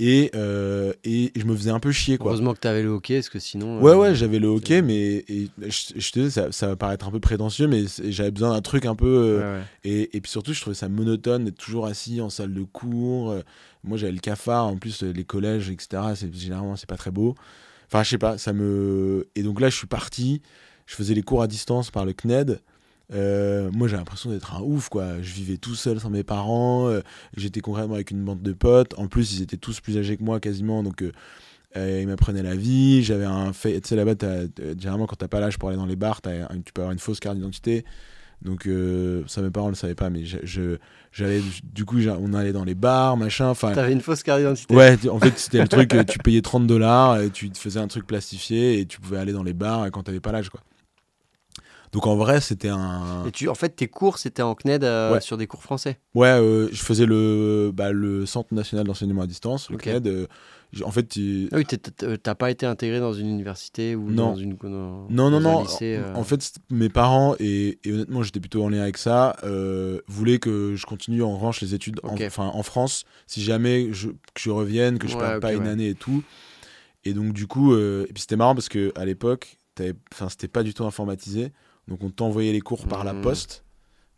Et, euh, et je me faisais un peu chier, quoi. Heureusement que tu avais le hockey, parce que sinon. Ouais, euh, ouais, j'avais le hockey, mais et, je, je te dis, ça, ça va paraître un peu prétentieux, mais j'avais besoin d'un truc un peu. euh, ouais, ouais. et, et puis surtout, je trouvais ça monotone d'être toujours assis en salle de cours. Euh, Moi, j'avais le cafard, en plus, euh, les collèges, etc. C'est, généralement, c'est pas très beau. Enfin, je sais pas, ça me. Et donc là, je suis parti, je faisais les cours à distance par le CNED. Euh, moi, j'ai l'impression d'être un ouf, quoi. Je vivais tout seul sans mes parents. euh, j'étais concrètement avec une bande de potes. En plus, ils étaient tous plus âgés que moi, quasiment. Donc, euh, ils m'apprenaient la vie. J'avais un fait. Tu sais, là-bas, généralement, quand t'as pas l'âge pour aller dans les bars, un- tu peux avoir une fausse carte d'identité. Donc, ça, mes parents le savaient pas, mais j'allais. Du coup, on allait dans les bars, machin. Enfin, T'avais une fausse carte d'identité. Ouais, en fait, c'était le [laughs] truc, tu payais 30 dollars, tu te faisais un truc plastifié et tu pouvais aller dans les bars quand t'avais pas l'âge, quoi. Donc en vrai, c'était un. Et tu, en fait, tes cours, c'était en CNED euh, Ouais. sur des cours français. Ouais, euh, je faisais le, bah, le Centre national d'enseignement à distance, le. CNED. euh, en fait, tu- Ah oui, t'as pas été intégré dans une université ou Non. dans une dans- Non, non, non. lycée, En fait, mes parents, et, et honnêtement, j'étais plutôt en lien avec ça, voulaient que je continue en revanche les études en, Ok. enfin, en France, si jamais je, que je revienne, que je Ouais, perde pas une ouais. année et tout. Et donc, du coup, c'était marrant parce que à l'époque, c'était pas du tout informatisé. Donc, on t'envoyait les cours par la Mhm. poste.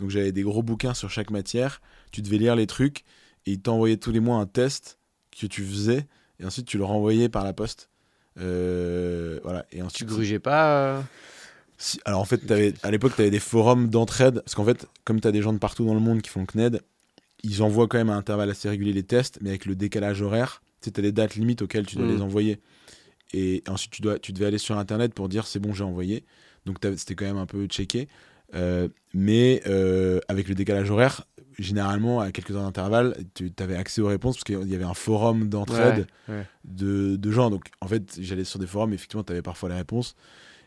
Donc, j'avais des gros bouquins sur chaque matière. Tu devais lire les trucs et ils t'envoyaient tous les mois un test que tu faisais et ensuite tu le renvoyais par la poste. Euh, voilà. Et Tu ensuite, grugeais pas euh, si- alors en fait, à l'époque, tu avais des forums d'entraide. Parce qu'en fait, comme tu as des gens de partout dans le monde qui font le CNED, ils envoient quand même à intervalles assez réguliers les tests, mais avec le décalage horaire, tu as des dates limites auxquelles tu dois Mm. les envoyer. Et ensuite, tu, dois, tu devais aller sur Internet pour dire c'est bon, j'ai envoyé. Donc c'était quand même un peu checké. Euh, mais euh, avec le décalage horaire, généralement, à quelques heures d'intervalle, tu avais accès aux réponses parce qu'il y avait un forum d'entraide Ouais, ouais. de, de gens. Donc en fait, j'allais sur des forums, effectivement, tu avais parfois les réponses.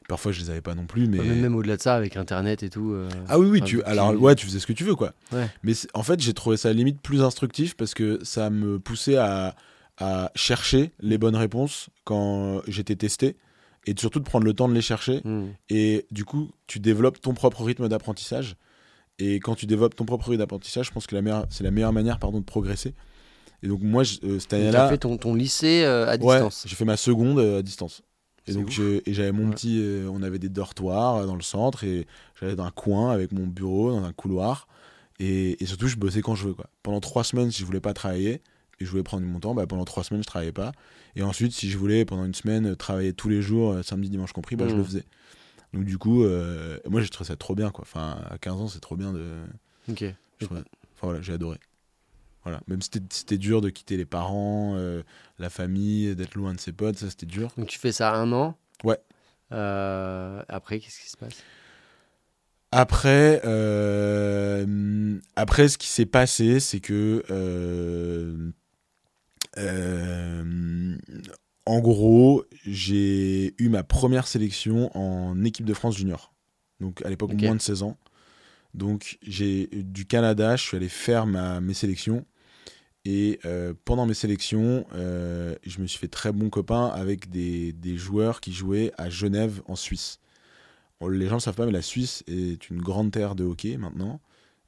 Parfois, je les avais pas non plus, mais. Même, même au-delà de ça, avec Internet et tout. euh, Ah oui, oui, Enfin, tu, alors ouais, tu faisais ce que tu veux, quoi. Mais en fait, j'ai trouvé ça limite plus instructif parce que ça me poussait à, à chercher les bonnes réponses quand j'étais testé et surtout de prendre le temps de les chercher. hmm. Et du coup, tu développes ton propre rythme d'apprentissage. Et quand tu développes ton propre rythme d'apprentissage, je pense que c'est la meilleure manière pardon, de progresser. Et donc, moi, je- euh, cette Tu as année-là, fait ton, ton lycée euh, à ouais, distance. j'ai fait ma seconde euh, à distance. Et donc, j'avais mon Ouais. petit. euh, on avait des dortoirs euh, dans le centre et j'allais dans un coin avec mon bureau, dans un couloir. Et, et surtout, je bossais quand je veux. Quoi. Pendant trois semaines, si je voulais pas travailler et je voulais prendre mon temps, bah, pendant trois semaines, je travaillais pas. Et ensuite, si je voulais, pendant une semaine, euh, travailler tous les jours, euh, samedi, dimanche compris, bah, je le faisais. Donc, du coup, euh, moi, j'ai trouvé ça trop bien. Quoi. Enfin, à 15 ans, c'est trop bien de. Ok. je trouvais- Enfin, voilà, j'ai adoré. Voilà. Même si c'était- c'était dur de quitter les parents, euh, la famille, d'être loin de ses potes, ça, c'était dur. Donc tu fais ça un an. Ouais. Euh, après, qu'est-ce qui se passe? Après, euh, après, ce qui s'est passé, c'est que, euh, euh, en gros, j'ai eu ma première sélection en équipe de France junior. Donc à l'époque, moins de 16 ans. Donc j'ai du Canada, je suis allé faire ma, mes sélections. Et euh, pendant mes sélections, euh, je me suis fait très bon copain avec des, des joueurs qui jouaient à Genève en Suisse. On- Les gens ne le savent pas, mais la Suisse est une grande terre de hockey maintenant.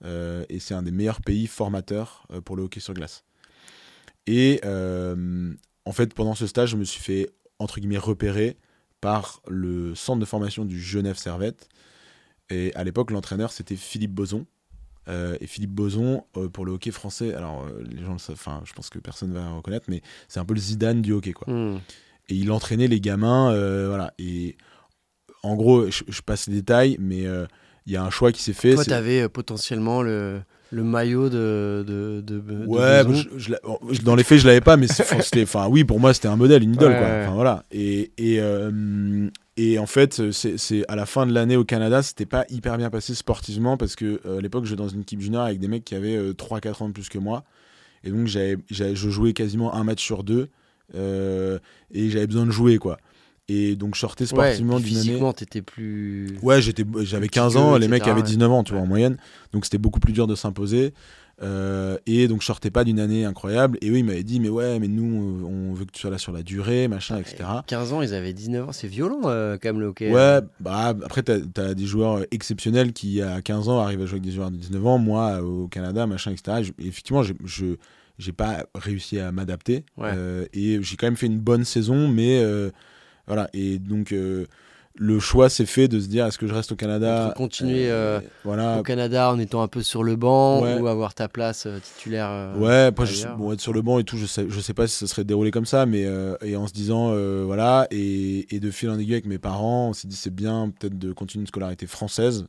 Euh, et c'est un des meilleurs pays formateurs pour le hockey sur glace. Et euh, en fait, pendant ce stage, je me suis fait, entre guillemets, repérer par le centre de formation du Genève Servette. Et à l'époque, l'entraîneur, c'était Philippe Boson. Euh, et Philippe Boson, euh, pour le hockey français, alors euh, les gens le savent, enfin, je pense que personne ne va le reconnaître, mais c'est un peu le Zidane du hockey, quoi Hmm. et il entraînait les gamins voilà et en gros je, je passe les détails mais il y a un choix qui s'est fait Toi, tu avais potentiellement le, le maillot de. de, de, de ouais Boson. je- je dans les faits je l'avais pas mais c'est- enfin, c'était enfin oui pour moi c'était un modèle une idole Ouais, quoi ouais. enfin voilà et et, euh, et en fait c'est c'est à la fin de l'année au Canada c'était pas hyper bien passé sportivement parce que euh, à l'époque je jouais dans une équipe junior avec des mecs qui avaient 3-4 ans de plus que moi et donc j'avais j'avais- je jouais quasiment un match sur deux euh, et j'avais besoin de jouer quoi et donc je sortais sportivement d'une année physiquement, t'étais plus. Ouais, j'étais, j'avais petit 15 peu, ans, les mecs avaient ouais. 19 ans, tu vois, en moyenne. Donc c'était beaucoup plus dur de s'imposer. Euh, et donc je sortais pas d'une année incroyable. Et eux, ils m'avaient dit, mais ouais, mais nous, on veut que tu sois là sur la durée, machin, etc. 15 ans, ils avaient 19 ans. C'est violent, euh, quand même, le hockey. Ouais, bah après, t'as, as des joueurs exceptionnels qui, à 15 ans, arrivent à jouer avec des joueurs de 19 ans. Moi, au Canada, machin, etc. Je- effectivement, j'ai- je j'ai pas réussi à m'adapter. Ouais. Euh, et j'ai quand même fait une bonne saison, mais euh, voilà. Et donc, euh, le choix s'est fait de se dire, est-ce que je reste au Canada? Entre continuer, euh, voilà, Au Canada, en étant un peu sur le banc Ouais. ou avoir ta place euh, titulaire. euh, Ouais, après, je bon, être sur le banc et tout, je sais, je sais pas si ça serait déroulé comme ça, mais euh, et en se disant, euh, voilà, et, et de fil en aiguille avec mes parents, on s'est dit, c'est bien peut-être de continuer une scolarité française.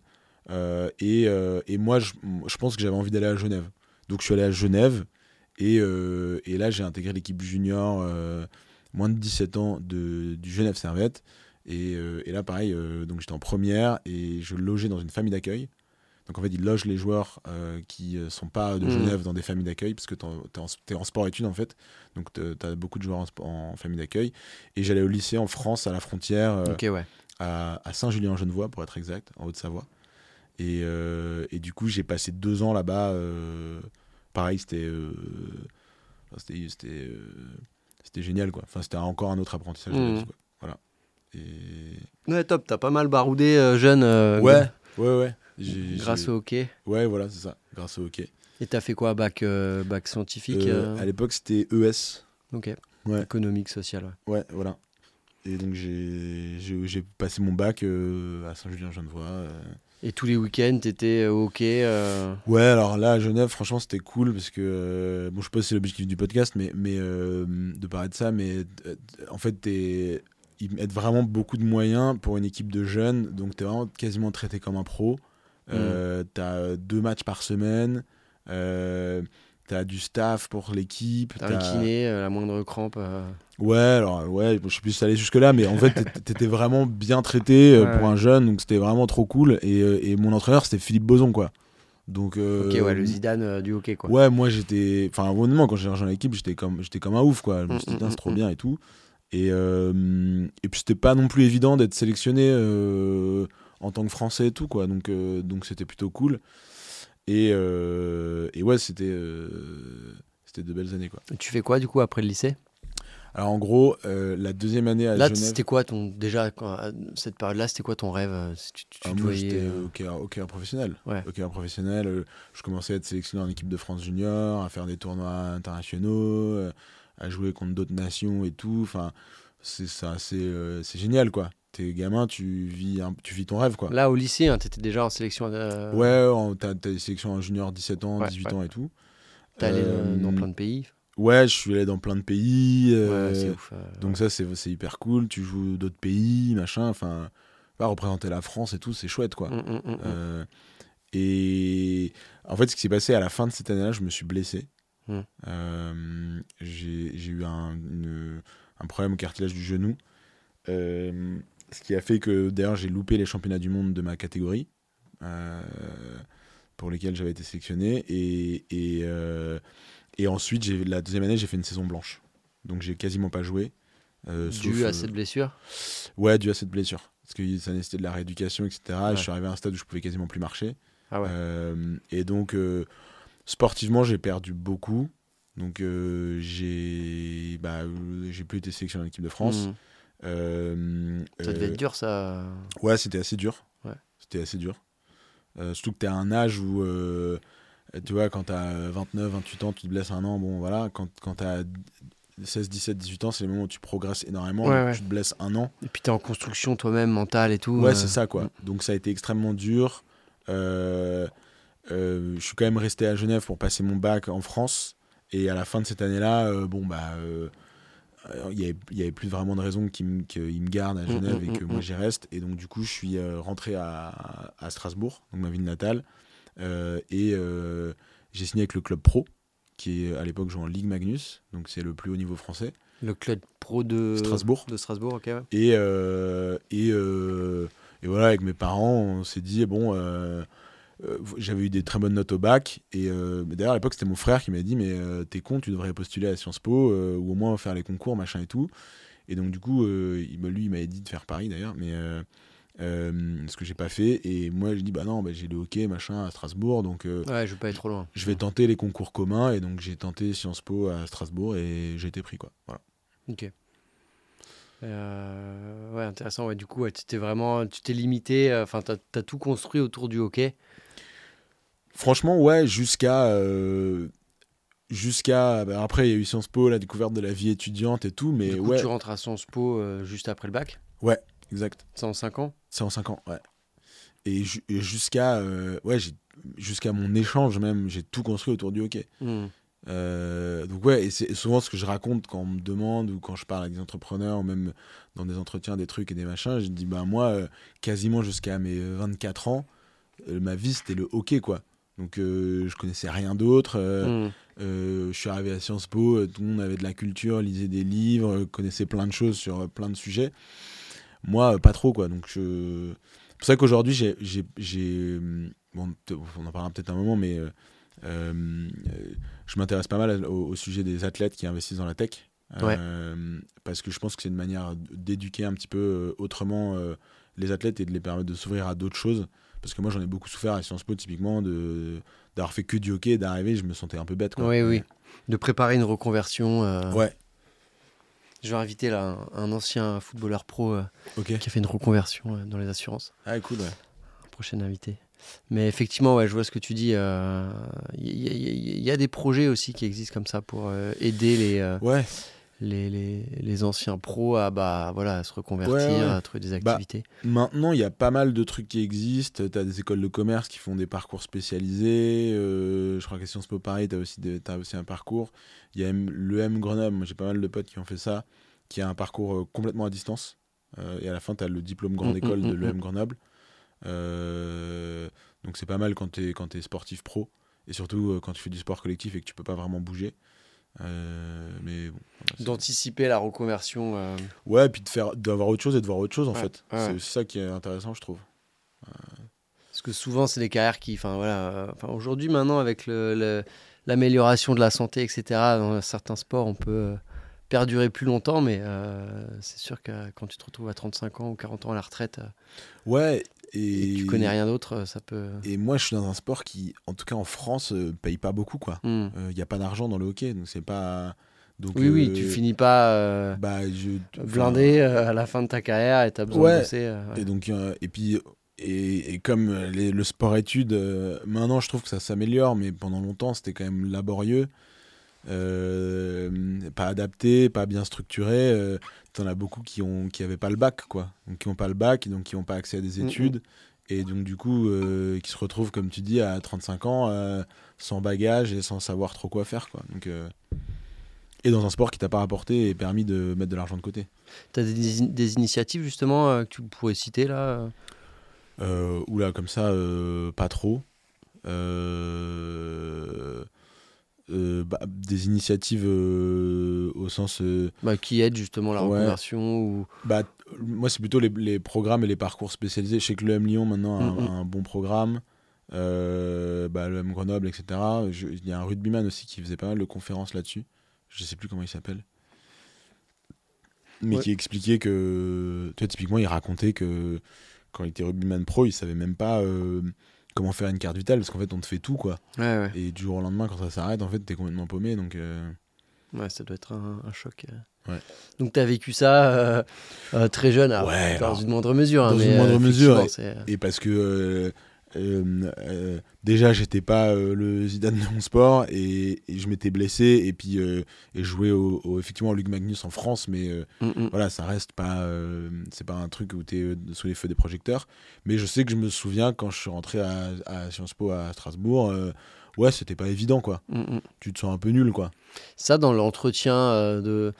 Euh, et, euh, et moi, je, je pense que j'avais envie d'aller à Genève. Donc, je suis allé à Genève, et, euh, et là, j'ai intégré l'équipe junior euh, moins de 17 ans de, du Genève Servette. Et, euh, et là, pareil, euh, donc j'étais en première et je logeais dans une famille d'accueil. Donc en fait, ils logent les joueurs euh, qui euh, sont pas de Mhm. Genève dans des familles d'accueil, parce que tu es en, sport-études en fait. Donc tu as beaucoup de joueurs en, famille d'accueil. Et j'allais au lycée en France, à la frontière, euh, ouais. à, à Saint-Julien-en-Genevois, pour être exact, en Haute-Savoie. Et, euh, et du coup, j'ai passé deux ans là-bas. pareil, c'était. c'était. C'était génial, quoi. Enfin, c'était encore un autre apprentissage vie, quoi. Voilà. Et... Ouais, top. T'as pas mal baroudé euh, jeune. euh, Ouais, ouais, ouais. J'ai- Grâce au hockey. Ouais, voilà, c'est ça, grâce au hockey. Et t'as fait quoi Bac, euh, bac scientifique Euh, euh, À l'époque, c'était ES. Ok. Ouais. Économique, social. ouais. Ouais, voilà. Et donc, j'ai passé mon bac euh, à Saint-Julien-Genevois. Euh. Et tous les week-ends, t'étais au hockey. euh, Ouais, alors là, à Genève, franchement, c'était cool parce que. euh, bon, je sais pas si c'est l'objectif du podcast, mais, mais euh, de parler de ça, mais euh, en fait, t'es- ils mettent vraiment beaucoup de moyens pour une équipe de jeunes, donc t'es vraiment quasiment traité comme un pro. Euh, T'as deux matchs par semaine, euh, t'as du staff pour l'équipe. T'as un kiné, euh, la moindre crampe. euh, Ouais, alors ouais, je suis plus allé jusque là, mais en fait, t'étais- vraiment bien traité euh, Ouais, pour ouais. un jeune, donc c'était vraiment trop cool. Et, euh, et mon entraîneur, c'était Philippe Boson, quoi. Donc. Ok, ouais, le Zidane du hockey, quoi. Ouais, moi j'étais. Enfin, honnêtement, quand j'ai rejoint l'équipe, j'étais comme, j'étais comme un ouf, quoi. Je me Mm, suis dit, mm, Putain, c'est mm, trop mm. bien et tout. Et, et puis, c'était pas non plus évident d'être sélectionné en tant que Français et tout, quoi. Donc, donc c'était plutôt cool. Et, euh, et ouais, c'était. euh, c'était de belles années, quoi. Tu fais quoi, du coup, après le lycée? Alors en gros, euh, la deuxième année à Là, Genève. c'était quoi ton. Déjà, quand- cette période-là, c'était quoi ton rêve euh, si tu, tu Ah, moi, j'étais euh, hockeyeur, hockeyeur professionnel. Ouais. Hockeyeur professionnel, euh, je commençais à être sélectionné en équipe de France junior, à faire des tournois internationaux, à jouer contre d'autres nations et tout. Enfin, c'est ça, c'est c'est génial quoi. T'es gamin, tu vis, un- tu vis ton rêve quoi. Là, au lycée, hein, t'étais déjà en sélection. euh, Ouais, t'as t'as des sélections en junior 17 ans, Ouais, 18 ouais. ans et tout. T'es allé Euh, dans plein de pays. Ouais, je suis allé dans plein de pays. euh, Ouais, ouf. euh, donc ça, c'est hyper cool. Tu joues d'autres pays, machin. Enfin, pas représenter la France et tout, c'est chouette quoi. Mm, mm, mm. Euh, et en fait, ce qui s'est passé à la fin de cette année-là, je me suis blessé. Euh, J'ai j'ai eu un, une- un problème au cartilage du genou. Euh, ce qui a fait que d'ailleurs j'ai loupé les championnats du monde de ma catégorie euh, pour lesquels j'avais été sélectionné. Et, et, euh, et ensuite, la deuxième année, j'ai fait une saison blanche. Donc j'ai quasiment pas joué. euh, Dû sauf, à cette blessure? Ouais, dû à cette blessure. Parce que ça nécessitait de la rééducation, etc. Et je suis arrivé à un stade où je pouvais quasiment plus marcher. Ah ouais. Et donc, sportivement, j'ai perdu beaucoup. Donc, euh, j'ai bah, j'ai plus été sélectionné en équipe de France. Mm. Euh, Ça devait euh, être dur, ça. Ouais, c'était assez dur. Ouais. C'était assez dur. Euh, surtout que tu à un âge où, tu vois, quand tu as 29, 28 ans, tu te blesses un an, bon voilà. Quand, quand tu as 16, 17, 18 ans, c'est le moment où tu progresses énormément. Ouais. Tu te blesses un an. Et puis t'es en construction toi-même, mentale et tout. Ouais, euh, c'est ça, quoi. Donc ça a été extrêmement dur. Euh, euh, je suis quand même resté à Genève pour passer mon bac en France. Et à la fin de cette année-là, bon, bah. Il n'y avait, plus vraiment de raison qu'il me, qu'il me garde à Genève mm, et que mm, moi j'y reste. Et donc, du coup, je suis euh, rentré à, à Strasbourg, donc ma ville natale. Euh, et euh, j'ai signé avec le club pro, qui est à l'époque jouait en Ligue Magnus, donc c'est le plus haut niveau français. Le club pro de Strasbourg. De Strasbourg, ok. ouais. Et, euh, et, et voilà, avec mes parents, on s'est dit, bon, euh, euh, j'avais eu des très bonnes notes au bac. Et euh, d'ailleurs, à l'époque, c'était mon frère qui m'a dit, mais euh, t'es con, tu devrais postuler à Sciences Po, euh, ou au moins faire les concours, machin et tout. Et donc, du coup, euh, il, lui, il m'avait dit de faire Paris d'ailleurs, mais euh, euh, ce que j'ai pas fait. Et moi, j'ai dit, bah non, bah, j'ai le hockey, machin, à Strasbourg, donc euh, Ouais, je veux pas aller trop loin. je vais tenter les concours communs. Et donc, j'ai tenté Sciences Po à Strasbourg et j'ai été pris, quoi. Voilà. Ok. Euh, ouais, intéressant. Ouais, du coup, ouais, tu t'es vraiment, tu t'es limité. euh, Enfin, t'as as tout construit autour du hockey. Franchement, ouais, jusqu'à. euh, jusqu'à. bah, après, il y a eu Sciences Po, la découverte de la vie étudiante et tout, mais du coup, ouais, tu rentres à Sciences Po euh, juste après le bac. exact. C'est en 5 ans. C'est en 5 ans, ouais. Et, ju- et jusqu'à. euh, ouais, jusqu'à mon échange même, j'ai tout construit autour du hockey. Hmm. Euh, donc, ouais, et c'est souvent ce que je raconte quand on me demande ou quand je parle avec des entrepreneurs ou même dans des entretiens, des trucs et des machins. Je dis, bah, moi, euh, quasiment jusqu'à mes 24 ans, euh, ma vie, c'était le hockey, quoi. Donc, euh, je connaissais rien d'autre. euh, Hmm. Euh, je suis arrivé à Sciences Po, tout le monde avait de la culture, lisait des livres, connaissait plein de choses sur plein de sujets. Moi, pas trop, quoi. Donc, je... c'est pour ça qu'aujourd'hui, j'ai, hum, bon, on en parlera peut-être un moment, mais je m'intéresse pas mal au, au sujet des athlètes qui investissent dans la tech. Ouais. Parce que je pense que c'est une manière d'éduquer un petit peu autrement les athlètes et de les permettre de s'ouvrir à d'autres choses. Parce que moi, j'en ai beaucoup souffert à Sciences Po, typiquement, de, d'avoir fait que du hockey, d'arriver, je me sentais un peu bête. Quoi. Oui, oui. De préparer une reconversion. euh, Ouais, Je vais inviter là un, un ancien footballeur pro euh, qui a fait une reconversion euh, dans les assurances. Ah, cool, ouais. Prochain invité. Mais effectivement, ouais, je vois ce que tu dis. Il y, a- y y des projets aussi qui existent comme ça pour aider les, Ouais, les, les, les anciens pros à, bah, voilà, à se reconvertir, Ouais, ouais. à trouver des Bah, activités. maintenant, il y a pas mal de trucs qui existent. Tu as des écoles de commerce qui font des parcours spécialisés. euh, je crois qu'à Sciences Po Paris, tu as, aussi des- aussi un parcours. Il y a le M Grenoble, moi j'ai pas mal de potes qui ont fait ça, qui a un parcours euh, complètement à distance. Euh, et à la fin, tu as le diplôme grande Mm, école mm, de mm, l'EM Grenoble. Euh, donc c'est pas mal quand tu es, es sportif pro. Et surtout quand tu fais du sport collectif et que tu peux pas vraiment bouger. Euh, mais bon. voilà, c'est- D'anticiper la reconversion. euh, Ouais, puis de faire d'avoir autre chose et de voir autre chose en Ouais, fait. ouais, C'est aussi ça qui est intéressant, je trouve. Parce que souvent, c'est des carrières qui. Enfin, voilà. euh, enfin, Aujourd'hui, maintenant, avec l'amélioration de la santé, etc., dans certains sports, on peut euh, perdurer plus longtemps, mais euh, c'est sûr que quand tu te retrouves à 35 ans ou 40 ans à la retraite euh, Ouais, et, tu connais rien d'autre, euh, ça peut. Et moi, je suis dans un sport qui, en tout cas en France, euh, paye pas beaucoup quoi. Il n'y a pas d'argent dans le hockey, donc c'est pas. Donc, Oui, oui, euh, tu finis pas euh, Bah, je, blindé euh, à la fin de ta carrière et tu as besoin Ouais. de bosser. euh, ouais. Et donc, euh, et puis, et, et comme euh, les- le sport-études, euh, maintenant je trouve que ça s'améliore, mais pendant longtemps c'était quand même laborieux, euh, pas adapté, pas bien structuré. Euh, T'en as beaucoup qui ont qui avaient pas le bac, quoi, donc qui ont pas le bac, donc qui ont pas accès à des Mhm. études, et donc du coup euh, qui se retrouvent, comme tu dis, à 35 ans, euh, sans bagage et sans savoir trop quoi faire, quoi. Donc et dans un sport qui t'a pas rapporté et permis de mettre de l'argent de côté. Tu as des, des initiatives justement que tu pourrais citer là Euh, oula, comme ça, pas trop. Euh, euh, bah, des initiatives euh, au sens. euh, bah, qui aident justement la Ouais. reconversion ou... bah, moi, c'est plutôt les, les programmes et les parcours spécialisés. Je sais que le M Lyon maintenant a un, un bon programme. Bah, le M Grenoble, etc. Il y a un rugbyman aussi qui faisait pas mal de conférences là-dessus. Je sais plus comment il s'appelle. Mais Ouais. qui expliquait que. Tu vois, typiquement, il racontait que quand il était rugbyman pro, il savait même pas euh, comment faire une carte vitale parce qu'en fait, on te fait tout, quoi. Ouais, ouais. Et du jour au lendemain, quand ça s'arrête, en fait, t'es complètement paumé. Donc, euh, Ouais, ça doit être un, un choc. euh. Ouais. Donc tu as vécu ça euh, euh, très jeune, alors, dans alors, une moindre mesure. hein, dans mais, une moindre mesure, Et parce que euh, euh, déjà, j'étais pas euh, le Zidane de mon sport et, et je m'étais blessé. Et puis, euh, et joué au, au- effectivement au Luc Magnus en France, mais euh, Mm, mm. voilà, ça reste pas. c'est pas un truc où t'es euh, sous les feux des projecteurs. Mais je sais que je me souviens quand je suis rentré à, à Sciences Po à Strasbourg, ouais, c'était pas évident, quoi. Mm. Tu te sens un peu nul, quoi. Ça, dans l'entretien de.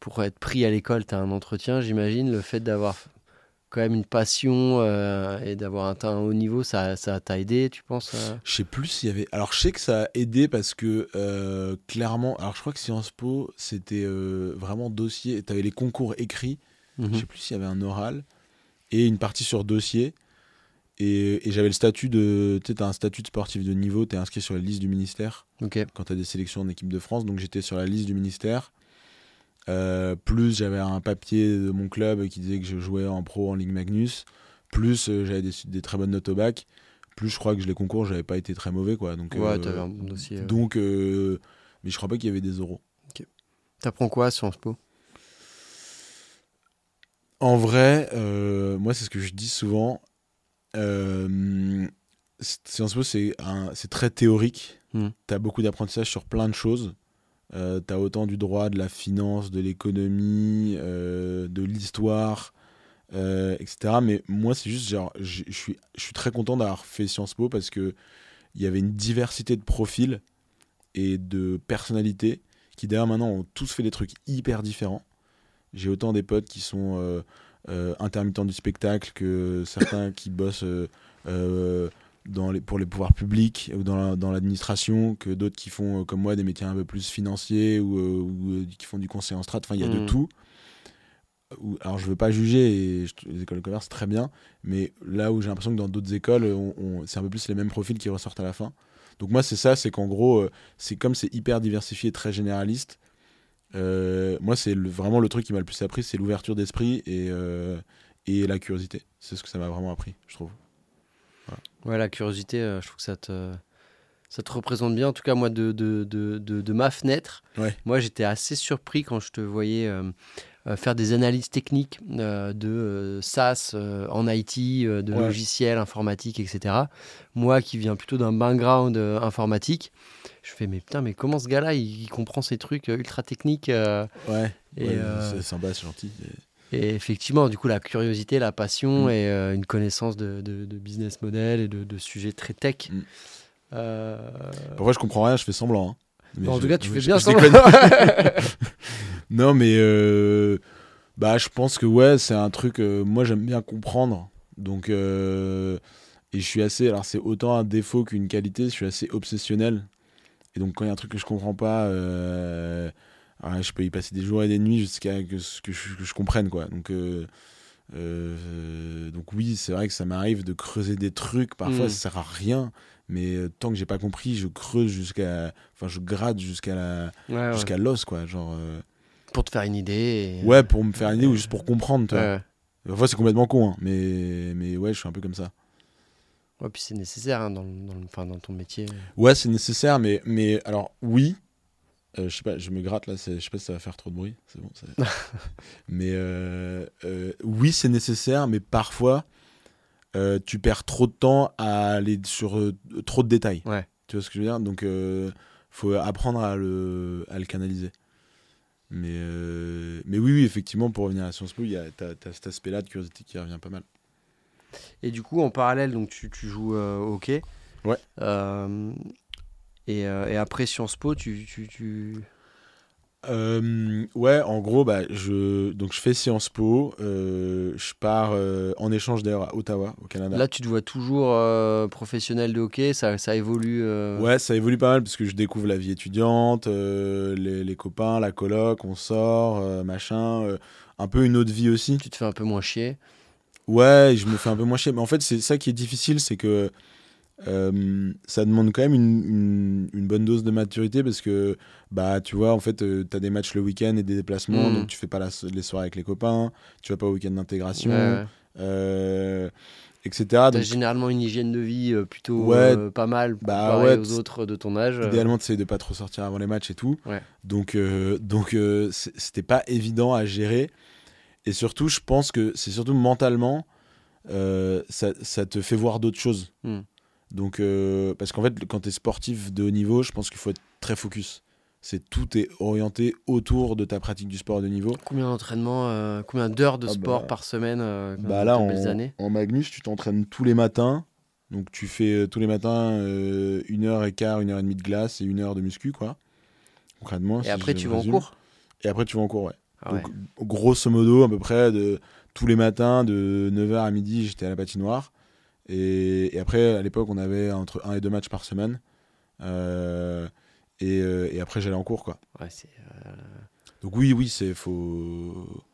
pour être pris à l'école, tu as un entretien, j'imagine. Le fait d'avoir quand même une passion euh, et d'avoir atteint un haut niveau, ça ça t'a aidé, tu penses euh Je sais plus s'il y avait. Alors, je sais que ça a aidé parce que euh, clairement. Alors, je crois que Sciences Po, c'était euh, vraiment dossier. Tu avais les concours écrits. Mhm. Je sais plus s'il y avait un oral et une partie sur dossier. Et, et j'avais le statut de. Tu un statut de sportif de niveau. Tu es inscrit sur la liste du ministère Ok. quand tu as des sélections en équipe de France. Donc, j'étais sur la liste du ministère. Euh, plus j'avais un papier de mon club qui disait que je jouais en pro en Ligue Magnus. Plus euh, j'avais des, des très bonnes notes au bac. Plus je crois que je les concours, j'avais pas été très mauvais. quoi. Donc, Ouais, euh, t'avais un bon dossier. donc mais je crois pas qu'il y avait des euros. T'apprends quoi à Sciences Po En vrai, moi, c'est ce que je dis souvent. Sciences Po, c'est très théorique. Tu as beaucoup d'apprentissage sur plein de choses. Euh, tu as autant du droit, de la finance, de l'économie, euh, de l'histoire, euh, etc. Mais moi, c'est juste, genre, je suis, très content d'avoir fait Sciences Po parce que il y avait une diversité de profils et de personnalités qui, d'ailleurs, maintenant, ont tous fait des trucs hyper différents. J'ai autant des potes qui sont intermittents du spectacle que certains qui bossent dans les, pour les pouvoirs publics ou dans la- dans l'administration, que d'autres qui font, euh, comme moi, des métiers un peu plus financiers ou, euh, ou, euh, qui font du conseil en strat. Enfin, il y a de Mhm. tout. Ou- Alors, je veux pas juger, et je- les écoles de commerce, c'est très bien, mais là où j'ai l'impression que dans d'autres écoles, c'est un peu plus les mêmes profils qui ressortent à la fin. Donc, moi, c'est ça, c'est qu'en gros, c'est comme c'est hyper diversifié, très généraliste. euh, moi, c'est vraiment le truc qui m'a le plus appris, c'est l'ouverture d'esprit et, euh, et la curiosité. C'est ce que ça m'a vraiment appris, je trouve. Ouais, la curiosité, euh, je trouve que ça te, ça te représente bien. En tout cas, moi, de, de, de, de, de ma fenêtre, Ouais. moi, j'étais assez surpris quand je te voyais euh, euh, faire des analyses techniques euh, de SaaS en IT, de Ouais. logiciels informatiques, etc. Moi, qui viens plutôt d'un background informatique, je fais, mais putain, mais comment ce gars-là, il, il comprend ces trucs ultra techniques Ouais, et, c'est sympa, c'est gentil. Et- et effectivement, du coup, la curiosité, la passion Mm. et euh, une connaissance de, de- de business model et de, de sujets très tech. Mm. Euh, Parfois, je comprends rien, je fais semblant. hein. Mais en tout cas, tu fais bien semblant. [laughs] non, mais euh, bah, je pense que ouais, c'est un truc. euh, moi, j'aime bien comprendre. Donc, et je suis assez. Alors, c'est autant un défaut qu'une qualité. Je suis assez obsessionnel. Et donc, quand il y a un truc que je comprends pas, ah, je peux y passer des jours et des nuits jusqu'à que, ce que, je, que je comprenne, quoi. Donc. euh, euh, donc oui, c'est vrai que ça m'arrive de creuser des trucs. Parfois, Mm. ça sert à rien. Mais euh, tant que j'ai pas compris, je creuse jusqu'à, enfin, je gratte jusqu'à la, Ouais, ouais. jusqu'à l'os, quoi. Genre, euh, Pour te faire une idée. et- ouais, pour me faire une idée ou juste pour comprendre. Ouais, Parfois, c'est complètement con, hein, mais, mais ouais, je suis un peu comme ça. Ouais, puis c'est nécessaire hein, dans, le- dans, le- enfin, dans ton métier. Ouais, c'est nécessaire, mais, mais alors oui, Euh, je sais pas, je me gratte là, je sais pas si ça va faire trop de bruit, c'est bon. [laughs] mais euh, euh, oui, c'est nécessaire, mais parfois tu perds trop de temps à aller sur trop de détails. Ouais. Tu vois ce que je veux dire? Donc, faut apprendre à le, à le canaliser. Mais, mais oui, oui, effectivement, pour revenir à Sciences Po, tu as, cet aspect-là de curiosité qui revient pas mal. Et du coup, en parallèle, donc tu, tu joues au hockey. Ouais. Et, euh, et, après Sciences Po, tu. tu, tu... Euh, ouais, en gros, bah, je, donc je fais Sciences Po. Euh, je pars en échange d'ailleurs à Ottawa, au Canada. Là, tu te vois toujours professionnel de hockey, ça, ça évolue Ouais, ça évolue pas mal parce que je découvre la vie étudiante, les, les, copains, la coloc, on sort, machin. un peu une autre vie aussi. Tu te fais un peu moins chier Ouais, je me fais un peu moins chier. Mais en fait, c'est ça qui est difficile, c'est que euh, ça demande quand même une, une, bonne dose de maturité parce que bah tu vois en fait euh, tu as des matchs le week-end et des déplacements mm. donc tu fais pas les soirées avec les copains tu vas pas au week-end d'intégration euh, etc donc généralement une hygiène de vie plutôt pas mal bah, ouais, aux autres de ton âge. idéalement tu sais de pas trop sortir avant les matchs et tout. Donc donc c'était pas évident à gérer. Et surtout je pense que c'est surtout mentalement ça, ça, te fait voir d'autres choses. Mm. Donc, euh, parce qu'en fait, quand tu es sportif de haut niveau, je pense qu'il faut être très focus. C'est tout est orienté autour de ta pratique du sport de niveau. Combien d'entraînements, euh, combien d'heures de ah sport bah, par semaine euh, bah là, en, en, Magnus, tu t'entraînes tous les matins. Donc tu fais tous les matins une heure et quart, une heure et demie de glace et une heure de muscu, quoi. Concrètement. Et après, tu vas en cours Et après, tu vas en cours, ouais. Ah Donc, grosso modo, à peu près, de, tous les matins, de 9h à midi, j'étais à la patinoire. Et, après, à l'époque, on avait entre un et deux matchs par semaine. Euh, et, euh, et, après, j'allais en cours, quoi. Ouais, euh, Donc oui, oui, c'est faut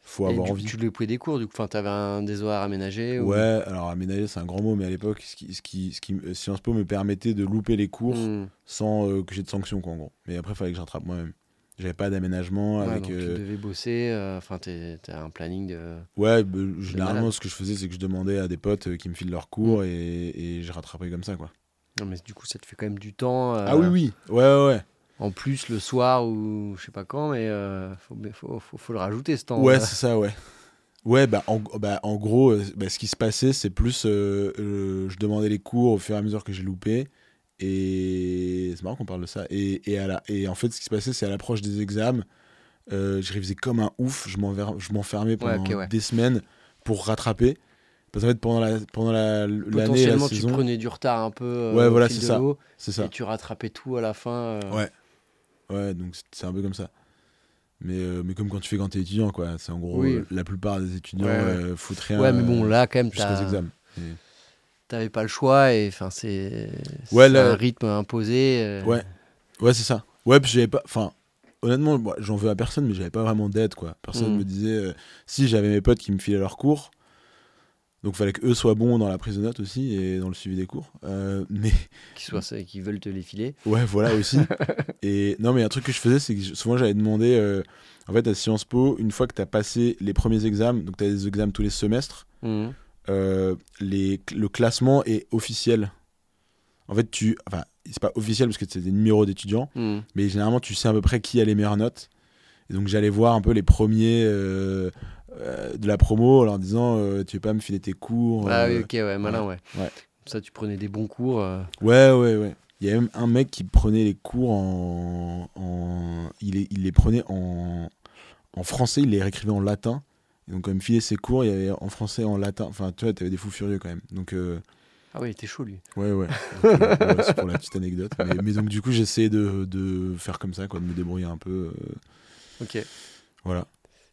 faut avoir envie. Tu lui pouvais des cours, du coup, enfin, tu avais un des horaires aménagés Ouais, alors aménager, c'est un grand mot, mais à l'époque, ce qui, ce qui, ce qui, Sciences Po me permettait de louper les cours hmm. sans que j'ai de sanctions, quoi, en gros. Mais après, il fallait que j'attrape moi-même. J'avais pas d'aménagement avec. Donc tu euh, devais bosser, euh, enfin, tu as un planning de. Ouais, bah, généralement, ce que je faisais, c'est que je demandais à des potes euh, qui me filent leurs cours mm. et, et je rattrapais comme ça, quoi. Non, mais du coup, ça te fait quand même du temps. ah oui, oui, ouais, ouais, ouais. En plus, le soir ou je sais pas quand, mais il faut, faut, faut, le rajouter ce temps. Ouais, c'est ça, ouais. Ouais, bah en, bah, en gros, bah, ce qui se passait, c'est plus. je demandais les cours au fur et à mesure que j'ai loupé. Et c'est marrant qu'on parle de ça. Et, et, à la, et en fait, ce qui se passait, c'est à l'approche des examens, euh, je révisais comme un ouf. Je m'enfermais pendant des semaines pour rattraper. Parce qu'en fait, pendant la pendant la, Potentiellement, tu prenais du retard un peu. Euh, ouais, voilà, c'est ça. C'est ça. Et tu rattrapais tout à la fin. Euh. Ouais. Ouais, donc c'est un peu comme ça. Mais, mais comme quand tu fais quand t'es étudiant, quoi. C'est en gros, la plupart des étudiants foutent rien. Ouais, mais bon, là, quand même, jusqu'aux examens t'avais pas le choix et enfin c'est un rythme imposé. Euh. Ouais, ouais c'est ça. Ouais, puis j'avais pas, enfin honnêtement, j'en veux à personne, mais j'avais pas vraiment d'aide quoi. Personne mm. me disait euh, si j'avais mes potes qui me filaient leurs cours. Donc il fallait qu'eux soient bons dans la prise de notes aussi et dans le suivi des cours. Euh, mais qui soient qui veulent te les filer. Ouais, voilà aussi. [laughs] et non, mais un truc que je faisais, c'est que souvent j'avais demandé, en fait, à Sciences Po, une fois que tu as passé les premiers examens, donc tu as des examens tous les semestres. Mm. Euh, les, le classement est officiel. En fait, tu. Enfin, c'est pas officiel parce que c'est des numéros d'étudiants, hmm. mais généralement, tu sais à peu près qui a les meilleures notes. Et donc, j'allais voir un peu les premiers euh, euh, de la promo en leur disant Tu veux pas me filer tes cours Ah oui, ok, ouais, malin, ouais. ouais. ça, tu prenais des bons cours. Ouais, ouais, ouais. Il y a même un mec qui prenait les cours en. en il, les, il les prenait en, en français, il les réécrivait en latin. Et donc, comme filer ses cours, il y avait en français, en latin. Enfin, tu vois, t'avais des fous furieux quand même. Donc, euh, Ah oui, il était chaud lui. Ouais, ouais. Euh, [laughs] c'est pour la petite anecdote. Mais, donc, du coup, j'essayais de, de, faire comme ça, quoi, de me débrouiller un peu. Euh. Ok. Voilà.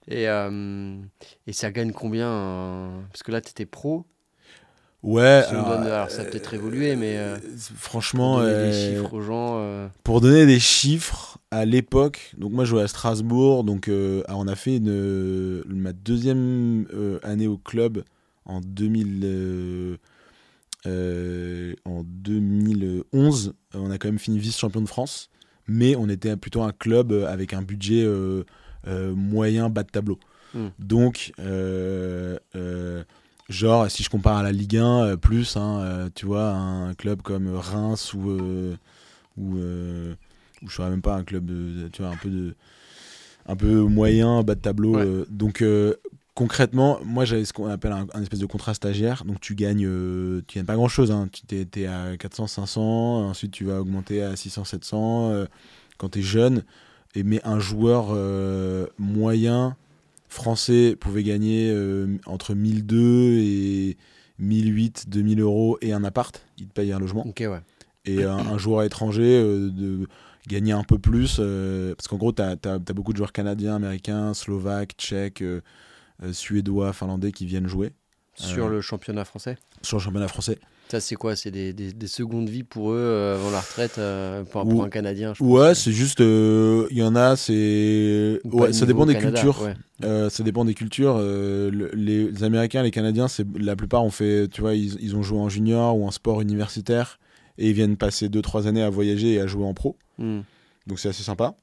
Et, et ça gagne combien Parce que là, tu étais pro. Ouais, alors, ça a peut-être évolué, mais franchement, pour donner des chiffres aux gens. Pour donner des chiffres, à l'époque, donc moi je jouais à Strasbourg, donc euh, on a fait une, ma deuxième euh, année au club en 2000, euh, en 2011. On a quand même fini vice-champion de France, mais on était plutôt un club avec un budget moyen bas de tableau. Hmm. Donc, genre, si je compare à la Ligue 1, plus, hein, tu vois, un club comme Reims ou, ou ou je serais même pas un club, de, tu vois, un peu de, un peu moyen, bas de tableau. Ouais. euh, donc euh, concrètement, moi j'avais ce qu'on appelle un, un espèce de contrat stagiaire. Donc tu gagnes, euh, tu gagnes pas grand chose. Hein. Tu t'es à 400, 500. Ensuite tu vas augmenter à 600, 700 euh, quand tu es jeune. Et mais un joueur euh, moyen français pouvait gagner euh, entre 1002 et 1008, 2000 euros et un appart. Il te paye un logement Ok, ouais. et un, un joueur étranger euh, de gagner un peu plus euh, parce qu'en gros tu as, beaucoup de joueurs canadiens, américains, slovaques, tchèques, euh, euh, suédois, finlandais qui viennent jouer Sur le championnat français. sur le championnat français. Ça, c'est quoi? C'est des, des, des secondes vies pour eux avant la retraite pour, pour Ou- un Canadien je Ouais, c'est juste il y en a c'est ouais, ça dépend des Canada, cultures. ouais. Ça dépend des cultures. Le- les Américains, les Canadiens, la plupart ont fait, tu vois, ils, ils ont joué en junior ou en sport universitaire et ils viennent passer 2-3 années à voyager et à jouer en pro. Hmm. Donc c'est assez sympa.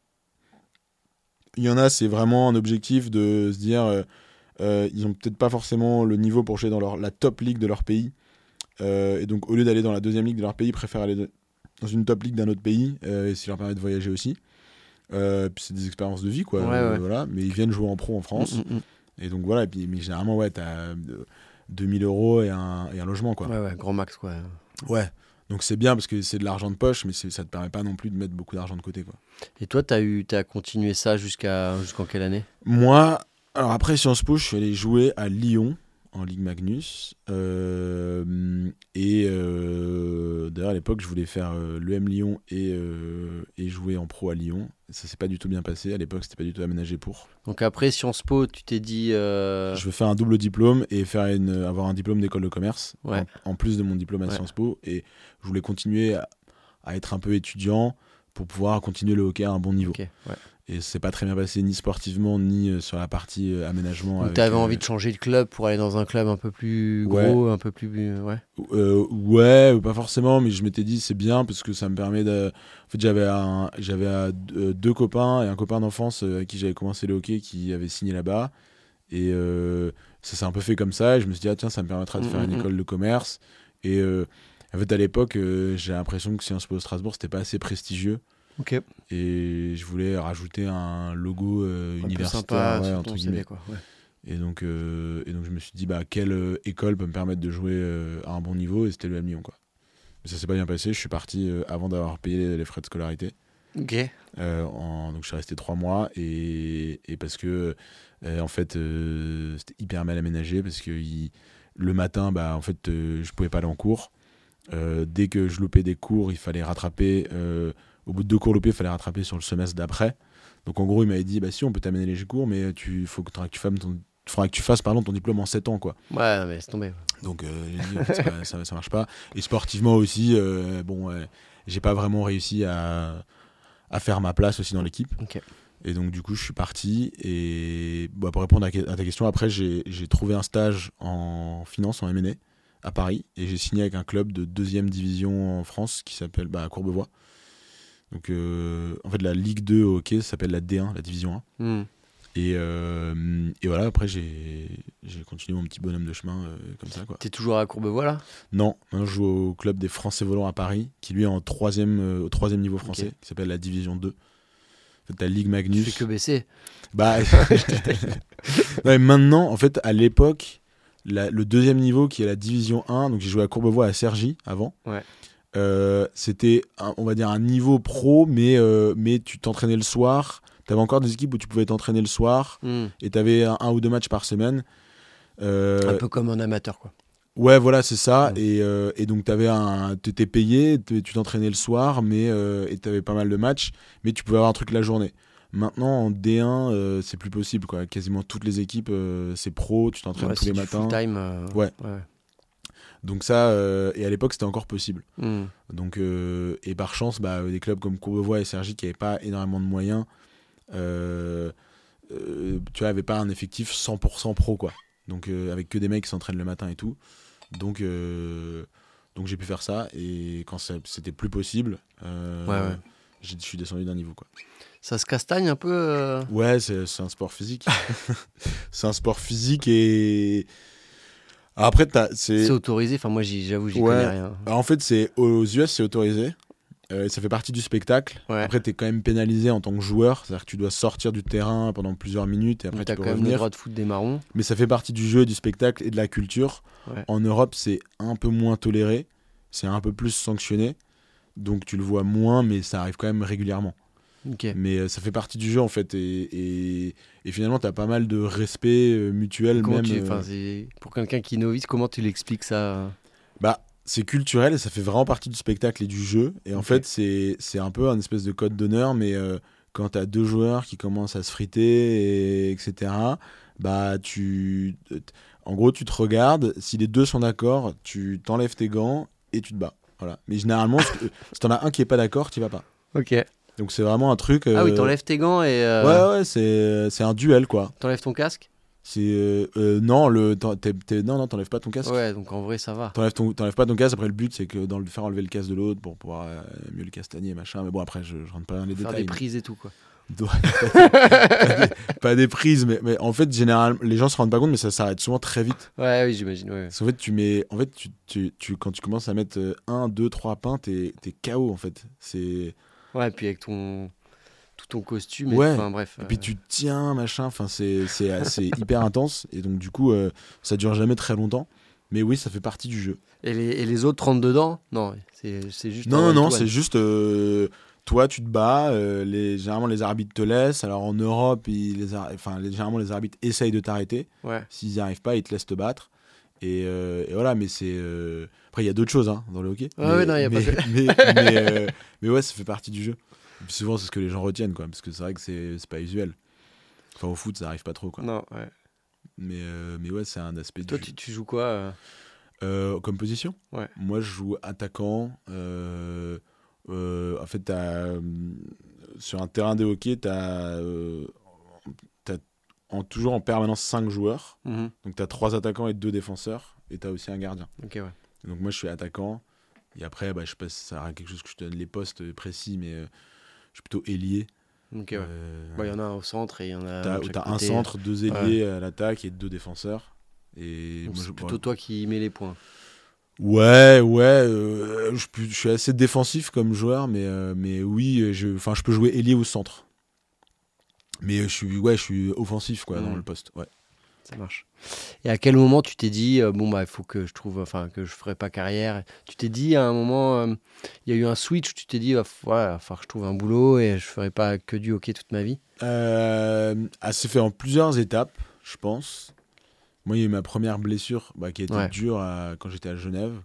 Il y en a, c'est vraiment un objectif de se dire, euh, euh, ils ont peut-être pas forcément le niveau pour jouer dans leur, la top ligue de leur pays. Euh, et donc au lieu d'aller dans la deuxième ligue de leur pays, ils préfèrent aller de- dans une top ligue d'un autre pays, et ça leur permet de voyager aussi. Puis c'est des expériences de vie, quoi. Ouais, ouais. Voilà. Mais ils viennent jouer en pro en France. Mm, mm, mm. Et donc voilà, et puis, mais généralement, ouais, t'as euh, 2000 euros et un, et un logement, quoi. Ouais, ouais, grand max, quoi. Ouais. Donc c'est bien parce que c'est de l'argent de poche, mais ça te permet pas non plus de mettre beaucoup d'argent de côté, quoi. Et toi, tu as, eu, as continué ça jusqu'à jusqu'en quelle année? Moi, alors après Sciences Po, je suis allé jouer à Lyon en Ligue Magnus. Euh, et euh, d'ailleurs, à l'époque, je voulais faire euh, l'EM Lyon et, euh, et jouer en pro à Lyon. Ça s'est pas du tout bien passé. À l'époque, c'était pas du tout aménagé pour. Donc après Sciences Po, tu t'es dit... euh, Je veux faire un double diplôme et faire une, avoir un diplôme d'école de commerce Ouais. en, en plus de mon diplôme à Ouais. Sciences Po. Et je voulais continuer à, à être un peu étudiant pour pouvoir continuer le hockey à un bon niveau. Ouais. Et c'est pas très bien passé ni sportivement ni euh, sur la partie euh, aménagement. Tu avais euh, envie de changer de club pour aller dans un club un peu plus gros, un peu plus... Ouais. Euh, ouais, ou pas forcément, mais je m'étais dit c'est bien parce que ça me permet de. En fait, j'avais j'avais euh, deux copains et un copain d'enfance euh, avec qui j'avais commencé le hockey qui avait signé là-bas. Et euh, ça s'est un peu fait comme ça. Et je me suis dit, ah, tiens, ça me permettra de faire une Mhm. école de commerce. Et euh, en fait, à l'époque, euh, j'ai l'impression que Sciences Po Strasbourg, c'était pas assez prestigieux. Ok. Et je voulais rajouter un logo euh, Un peu universitaire, sympa ouais, sur entre ton guillemets. CV, quoi. Ouais. Et donc, euh, et donc je me suis dit, bah, quelle euh, école peut me permettre de jouer euh, à un bon niveau Et c'était le Lyon, quoi. Mais ça s'est pas bien passé. Je suis parti euh, avant d'avoir payé les frais de scolarité. Ok. Euh, en- donc je suis resté trois mois et, et parce que euh, en fait euh, c'était hyper mal aménagé parce que il- le matin bah en fait euh, je pouvais pas aller en cours. Euh, dès que je loupais des cours, il fallait rattraper. Au bout de deux cours loupés, il fallait rattraper sur le semestre d'après. Donc en gros, il m'avait dit bah si on peut t'amener les cours, mais tu faut que, faudra que tu fasses ton faudra que tu fasses pardon ton diplôme en 7 ans quoi. Ouais, mais c'est tombé. Donc euh, j'ai dit, en fait, c'est pas- ça, ça marche pas. Et sportivement aussi, euh, bon, euh, j'ai pas vraiment réussi à, à faire ma place aussi dans l'équipe. Et donc du coup, je suis parti. Et pour répondre à, ta question, après, j'ai j'ai trouvé un stage en finance, en M&A, à Paris. Et j'ai signé avec un club de deuxième division en France qui s'appelle bah, Courbevoie. Donc euh, en fait, la Ligue 2 au hockey s'appelle la D1, la division 1. Hmm. Et, euh, et voilà, après, j'ai continué mon petit bonhomme de chemin euh, comme ça. T'es toujours à Courbevoie, là? Non, maintenant je joue au club des Français volants à Paris, qui lui est en troisième, euh, au troisième niveau français, qui s'appelle la Division 2. En fait, la Ligue Tu Magnus. fais que baisser. Bah, [laughs] [laughs] Non, maintenant, en fait, à l'époque, le deuxième niveau, qui est la Division 1, donc j'ai joué à Courbevoie à Cergy avant. Ouais. Euh, C'était, un- on va dire, un niveau pro, mais, euh, mais tu t'entraînais le soir. Tu avais encore des équipes où tu pouvais t'entraîner le soir, Hmm. et tu avais un, un ou deux matchs par semaine. Euh, Un peu comme un amateur, quoi. Ouais, voilà, c'est ça. Ouais. Et, et donc, t'avais un, t'étais payé, tu t'entraînais le soir, mais et t'avais pas mal de matchs, mais tu pouvais avoir un truc la journée. Maintenant, en D1, euh, c'est plus possible, quoi. Quasiment toutes les équipes, euh, c'est pro, tu t'entraînes Ouais, tous les matins. full-time. euh, Ouais. ouais. Donc ça, euh, et à l'époque, c'était encore possible. Hmm. Donc, euh, et par chance, bah, des clubs comme Courbevoie et Sergi qui n'avaient pas énormément de moyens, euh, tu vois, n'avaient pas un effectif 100% pro, quoi. Donc, avec que des mecs qui s'entraînent le matin et tout. Donc, donc j'ai pu faire ça. Et quand c'était plus possible, Ouais, je suis descendu d'un niveau, quoi. Ça se castagne un peu Ouais, c'est un sport physique. [laughs] c'est un sport physique et. Après, c'est. Autorisé. Enfin, moi, j'avoue, j'y Ouais. connais rien. En fait, c'est aux US, c'est autorisé. Euh, ça fait partie du spectacle. Ouais. Après, tu es quand même pénalisé en tant que joueur. C'est-à-dire que tu dois sortir du terrain pendant plusieurs minutes et après tu peux quand même le revenir. droit de foutre des marrons. Mais ça fait partie du jeu, du spectacle et de la culture. Ouais. En Europe, c'est un peu moins toléré. C'est un peu plus sanctionné. Donc tu le vois moins, mais ça arrive quand même régulièrement. Mais euh, ça fait partie du jeu en fait. Et, et, et finalement, tu as pas mal de respect euh, mutuel. Comment même, tu- euh, pour quelqu'un qui est novice, comment tu l'expliques ça? Bah, c'est culturel et ça fait vraiment partie du spectacle et du jeu. Et en fait, c'est un peu un espèce de code d'honneur, mais euh, quand tu as deux joueurs qui commencent à se friter, et, etc., bah, tu. En gros, tu te regardes, si les deux sont d'accord, tu t'enlèves tes gants et tu te bats. Voilà. Mais généralement, si si t'en as un qui est pas d'accord, tu vas pas. Ok. Donc c'est vraiment un truc. Ah oui, euh, t'enlèves tes gants et euh, Ouais, ouais, c'est c'est un duel, quoi. t'enlèves ton casque? C'est. euh, non, le, non, non, t'enlèves pas ton casque. Ouais, donc en vrai, ça va. T'enlèves, t'enlèves pas ton casque, après le but c'est que dans le faire enlever le casque de l'autre pour pouvoir mieux le castagner, machin. Mais bon, après je, je rentre pas dans les Faire détails. des prises et tout, quoi. [laughs] pas, des, [laughs] pas des prises, mais, mais en fait, généralement, les gens se rendent pas compte, mais ça s'arrête souvent très vite. Ouais, oui, j'imagine. Ouais. Parce qu'en fait, tu mets, en fait, tu, tu, tu- quand tu commences à mettre 1, 2, 3 pains, t'es, t'es KO en fait. C'est... ouais, puis avec ton tout ton costume. Ouais. Bref. Et puis euh, tu tiens, machin, enfin, c'est, c'est, c'est [laughs] hyper intense. Et donc, du coup, euh, ça dure jamais très longtemps. Mais oui, ça fait partie du jeu. Et les, et les autres rentrent dedans? Non, c'est juste. Non, non, c'est juste. euh, toi, tu te bats. euh, les, généralement, les arbitres te laissent. Alors, en Europe, ils, les, enfin, les- généralement, les arbitres essayent de t'arrêter. Ouais. S'ils n'y arrivent pas, ils te laissent te battre. Et, euh, et voilà, mais c'est. euh, Après, il y a d'autres choses hein, dans le hockey. Ouais, mais, ouais, non, il y a pas [laughs] mais, euh, mais ouais, ça fait partie du jeu. Et puis souvent, c'est ce que les gens retiennent, quoi. Parce que c'est vrai que c'est pas usuel. Enfin, au foot, ça arrive pas trop, quoi. Non, ouais. Mais, euh, mais ouais, c'est un aspect Toi, du tu, jeu. tu joues quoi comme position? Ouais. Moi, je joue attaquant. en fait, t'as, sur un terrain de hockey, tu as, en, toujours en permanence 5 joueurs. Mhm. Donc, tu as 3 attaquants et 2 défenseurs. Et tu as aussi un gardien. Ouais. Donc, moi, je suis attaquant. Et après, bah, je sais pas si ça sert à quelque chose que je te donne les postes précis, mais euh, je suis plutôt ailier. Ouais. Euh, Bah, Il y en a un au centre et il y en a. t'as t'as un centre, deux ailiers à l'attaque et deux défenseurs. Et Donc, moi, c'est je- plutôt toi qui mets les points. Ouais, ouais, euh, je, suis assez défensif comme joueur, mais, euh, mais oui, je, je peux jouer ailier ou centre. Mais je suis, ouais, je suis offensif quoi, dans Mhm. le poste. Ouais. Ça marche. Et à quel moment tu t'es dit, euh, bon, bah, il faut que je trouve, enfin, que je ferai pas carrière Tu t'es dit à un moment, euh, il y a eu un switch, tu t'es dit, ah, f- voilà, il va falloir que je trouve un boulot et je ferai pas que du hockey toute ma vie? Euh, ah, c'est fait en plusieurs étapes, je pense. Moi, il y a eu ma première blessure bah, qui a été Ouais. dure à- quand j'étais à Genève.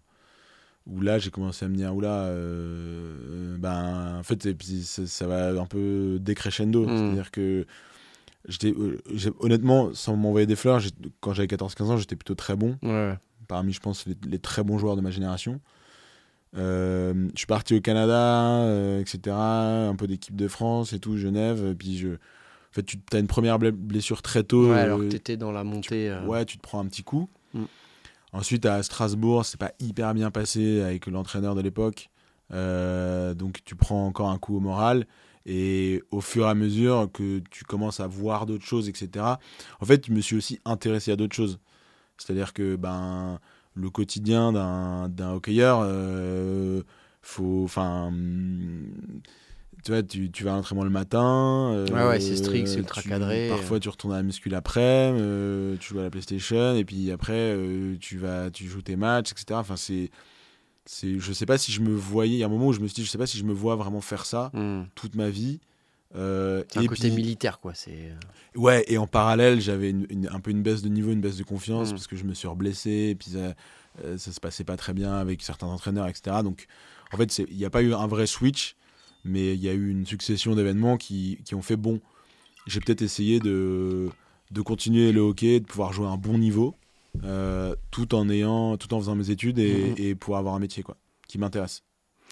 Où là, j'ai commencé à me dire, oula, euh, ben, en fait, et puis ça, ça va un peu décrescendo. Mm. C'est-à-dire que, j'étais, euh, j'ai- honnêtement, sans m'envoyer des fleurs, quand j'avais 14-15 ans, j'étais plutôt très bon. Ouais. Parmi, je pense, les, les très bons joueurs de ma génération. Euh, je suis parti au Canada, euh, etc. Un peu d'équipe de France et tout, Genève. Et puis, je, en fait, tu as une première ble- blessure très tôt. Ouais, alors euh, que t'étais dans la montée. euh, Ouais, tu te prends un petit coup. Ensuite, à Strasbourg, c'est pas hyper bien passé avec l'entraîneur de l'époque. Euh, donc, tu prends encore un coup au moral. Et au fur et à mesure que tu commences à voir d'autres choses, etc., en fait, je me suis aussi intéressé à d'autres choses. C'est-à-dire que ben, le quotidien d'un d'un hockeyeur, euh, faut. Tu vois, tu, tu vas à l'entraînement le matin. euh, Ouais, ouais, c'est strict, c'est ultra tu- cadré. Parfois, tu retournes à la muscu après, euh, tu joues à la PlayStation, et puis après, euh, tu vas, tu joues tes matchs, etc. Enfin, c'est, c'est, je sais pas si je me voyais. Il y a un moment où je me suis dit, je sais pas si je me vois vraiment faire ça hmm. toute ma vie. Euh, C'est un côté puis- militaire, quoi. C'est. euh, Ouais, et en parallèle, j'avais une- une- un peu une baisse de niveau, une baisse de confiance, Mm. parce que je me suis reblessé, et puis ça, euh, ça se passait pas très bien avec certains entraîneurs, etc. Donc, en fait, il n'y a pas eu un vrai switch, mais il y a eu une succession d'événements qui, qui ont fait bon. J'ai peut-être essayé de, de continuer le hockey, de pouvoir jouer à un bon niveau, euh, tout en ayant, tout en faisant mes études et, Mhm. et pour avoir un métier, quoi, qui m'intéresse.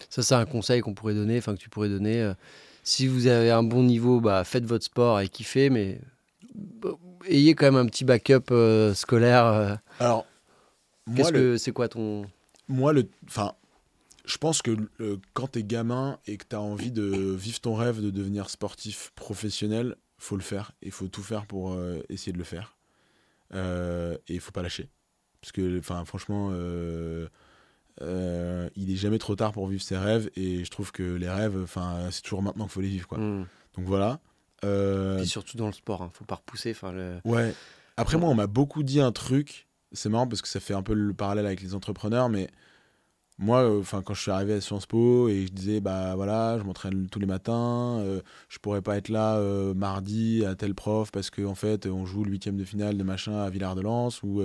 Ça, c'est un conseil qu'on pourrait donner, enfin que tu pourrais donner. euh, si vous avez un bon niveau, bah, faites votre sport et kiffez, mais bah, ayez quand même un petit backup euh, scolaire. euh. Alors, Qu'est-ce le- que c'est quoi ton moi, le, enfin, je pense que euh, quand t'es gamin et que t'as envie de vivre ton rêve de devenir sportif professionnel, faut le faire. Il faut tout faire pour euh, essayer de le faire. Euh, et il faut pas lâcher. Parce que, enfin, franchement, euh, il est jamais trop tard pour vivre ses rêves et je trouve que les rêves, enfin, c'est toujours maintenant qu'il faut les vivre, quoi. Mm. Donc voilà. Et surtout dans le sport, hein, faut pas repousser. Enfin, le... Ouais. Après, moi, on m'a beaucoup dit un truc. C'est marrant parce que ça fait un peu le parallèle avec les entrepreneurs, mais moi, euh, enfin, quand je suis arrivé à Sciences Po et je disais, bah voilà, je m'entraîne tous les matins, euh, je pourrais pas être là euh, mardi à tel prof parce qu'en en fait, on joue le huitième de finale de machin à Villard-de-Lans ou,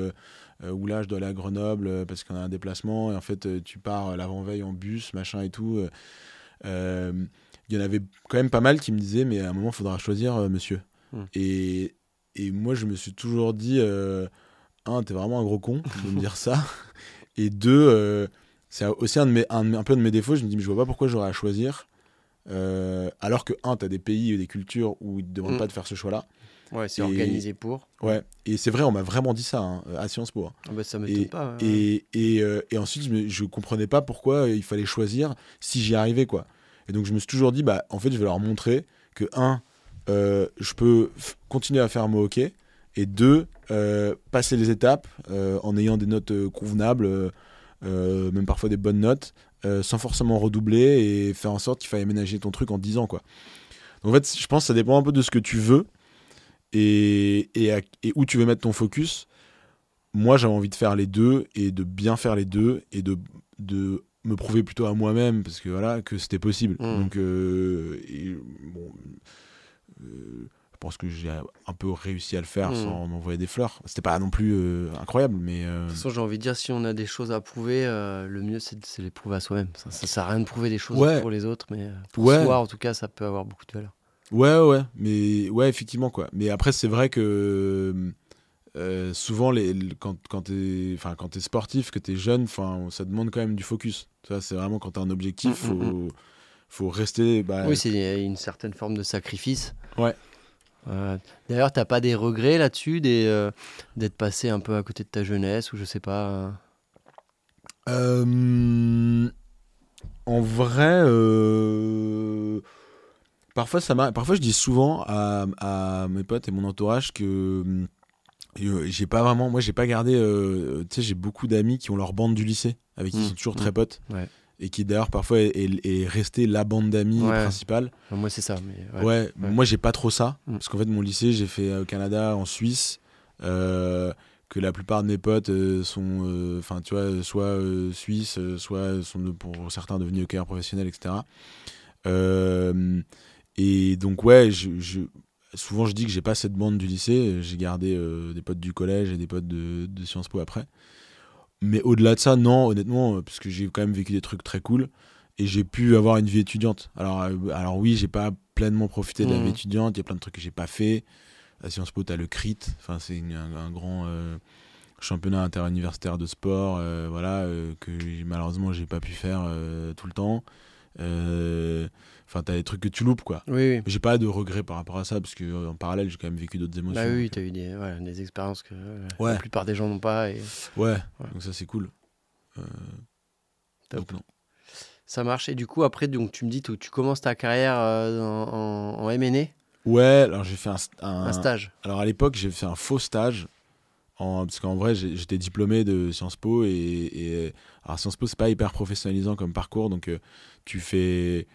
ou là, je dois aller à Grenoble parce qu'on a un déplacement et en fait, tu pars l'avant-veille en bus, machin et tout. Il y en avait quand même pas mal qui me disaient, mais à un moment, il faudra choisir, monsieur. Hmm. Et, et moi, je me suis toujours dit, un, t'es vraiment un gros con de me dire ça. [laughs] Et deux, c'est aussi un, de mes, un, peu de mes défauts. Je me dis, mais je vois pas pourquoi j'aurais à choisir. Euh, alors que, un, tu as des pays et des cultures où ils ne te demandent Mm. pas de faire ce choix-là. Ouais, c'est Et- organisé pour. Ouais, et c'est vrai, on m'a vraiment dit ça hein, à Sciences Po. hein. Ah bah, ça m'étonne pas. ouais. Et, et, euh, et ensuite, je, je comprenais pas pourquoi il fallait choisir si j'y arrivais, quoi. Et donc, je me suis toujours dit, bah, en fait, je vais leur montrer que, un, euh, je peux continuer à faire mon hockey, et deux, euh, passer les étapes euh, en ayant des notes euh, convenables, euh, même parfois des bonnes notes, euh, sans forcément redoubler et faire en sorte qu'il faille aménager ton truc en 10 ans, quoi. Donc, en fait, je pense que ça dépend un peu de ce que tu veux et, et, à- et où tu veux mettre ton focus moi j'avais envie de faire les deux et de bien faire les deux et de, de me prouver plutôt à moi-même parce que voilà que c'était possible Mm. donc euh, et, bon je pense que j'ai un peu réussi à le faire Mm. sans m'envoyer des fleurs c'était pas non plus euh, incroyable mais euh, De toute façon, j'ai envie de dire, si on a des choses à prouver, euh, le mieux, c'est de les prouver à soi-même. Ça, ça sert à rien de prouver des choses Ouais. pour les autres, mais euh, pour Ouais. soi, en tout cas, ça peut avoir beaucoup de valeur. Ouais, ouais, mais ouais, effectivement, quoi. Mais après, c'est vrai que souvent, les, le- quand, quand t'es t'es sportif, que t'es jeune, ça demande quand même du focus. C'est vraiment quand t'as un objectif, Mm, mm, faut, faut rester. Bah, Oui, c'est une certaine forme de sacrifice. Ouais. Euh, D'ailleurs, t'as pas des regrets là-dessus, des, euh, d'être passé un peu à côté de ta jeunesse, ou je sais pas. euh, Euh, en vrai, parfois ça. Parfois, je dis souvent à, à mes potes et mon entourage que j'ai pas vraiment. Moi, j'ai pas gardé. tu sais, j'ai beaucoup d'amis qui ont leur bande du lycée avec qui ils Mm, sont toujours mm, très potes ouais. Et qui d'ailleurs parfois est, est- est resté la bande d'amis Ouais. principale. Enfin, moi, c'est ça. Mais, Ouais, ouais. moi j'ai pas trop ça. Mm. Parce qu'en fait, mon lycée, j'ai fait euh, au Canada, en Suisse. euh, que la plupart de mes potes euh, sont, euh, enfin, tu vois, soit suisses, soit sont de- pour certains devenus hockeyeurs professionnels, etc. Et donc, ouais, je, je- souvent je dis que j'ai pas cette bande du lycée. J'ai gardé des potes du collège et des potes de, de Sciences Po après. Mais au-delà de ça, non, honnêtement, euh, parce que j'ai quand même vécu des trucs très cool et j'ai pu avoir une vie étudiante. Alors, euh, alors oui, j'ai pas pleinement profité de la vie étudiante. Il y a plein de trucs que j'ai pas fait. À Sciences Po, t'as le CRIT. Enfin, c'est un, un grand euh, championnat interuniversitaire de sport, euh, voilà, euh, que malheureusement j'ai pas pu faire tout le temps. Euh, Enfin, t'as des trucs que tu loupes, quoi. Oui, oui. J'ai pas de regrets par rapport à ça, parce que euh, en parallèle, j'ai quand même vécu d'autres émotions. Bah oui, tu as eu des, des expériences que euh, Ouais. la plupart des gens n'ont pas. Et Ouais, Ouais. donc ça c'est cool. Euh, donc non. ça marche. Et du coup, après, donc, tu me dis, tu, commences ta carrière euh, en, en, en M&A, Ouais, alors j'ai fait un, un- un stage. Alors à l'époque, j'ai fait un faux stage. En, parce qu'en vrai, j'étais diplômé de Sciences Po. Et, et alors Sciences Po, c'est pas hyper professionnalisant comme parcours. Donc euh, tu fais.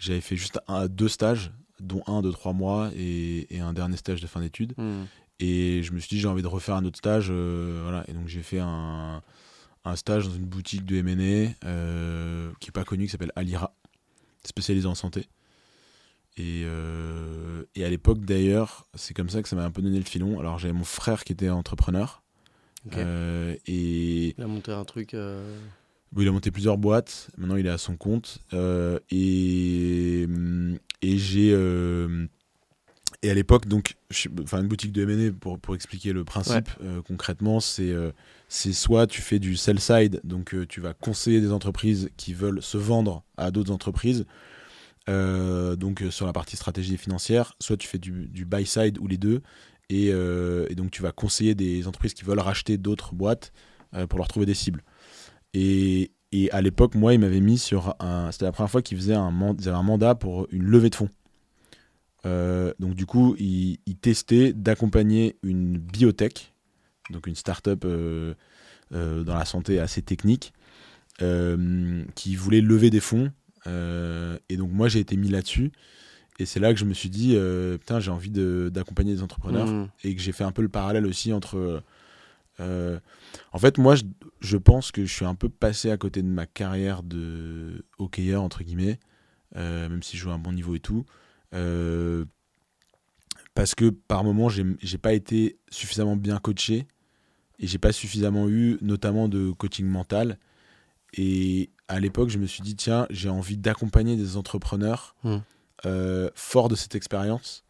J'avais fait juste un, deux stages, dont un de trois mois et, et un dernier stage de fin d'études. Hmm. Et je me suis dit, j'ai envie de refaire un autre stage. euh, voilà. Et donc j'ai fait un, un stage dans une boutique de M&A euh, qui est pas connue, qui s'appelle Alira, spécialisée en santé. Et, euh, et à l'époque d'ailleurs, c'est comme ça que ça m'a un peu donné le filon. Alors j'avais mon frère qui était entrepreneur. Et Il a monté un truc. Il a monté plusieurs boîtes. Maintenant, il est à son compte. Euh, et et j'ai. euh, et à l'époque, donc, enfin, une boutique de M&A, pour, pour expliquer le principe euh, concrètement, c'est c'est soit tu fais du sell side, donc tu vas conseiller des entreprises qui veulent se vendre à d'autres entreprises, donc sur la partie stratégie financière, soit tu fais du, du buy side ou les deux, et, et donc tu vas conseiller des entreprises qui veulent racheter d'autres boîtes pour leur trouver des cibles. Et, et à l'époque, moi, il m'avait mis sur un. C'était la première fois qu'ils faisaient un, man- ils avaient un mandat pour une levée de fonds. Euh, donc du coup, il, il testait d'accompagner une biotech, donc une start-up euh, euh, dans la santé assez technique, qui voulait lever des fonds. Et donc moi j'ai été mis là-dessus. Et c'est là que je me suis dit, putain, j'ai envie de- d'accompagner des entrepreneurs. Mhm. Et que j'ai fait un peu le parallèle aussi entre... euh, en fait, moi, je, je pense que je suis un peu passé à côté de ma carrière de hockeyeur, entre guillemets, euh, même si je joue à un bon niveau et tout. Euh, parce que par moment, j'ai pas été suffisamment bien coaché et j'ai pas suffisamment eu, notamment de coaching mental. Et à l'époque, je me suis dit, tiens, j'ai envie d'accompagner des entrepreneurs Mm. euh, forts de cette expérience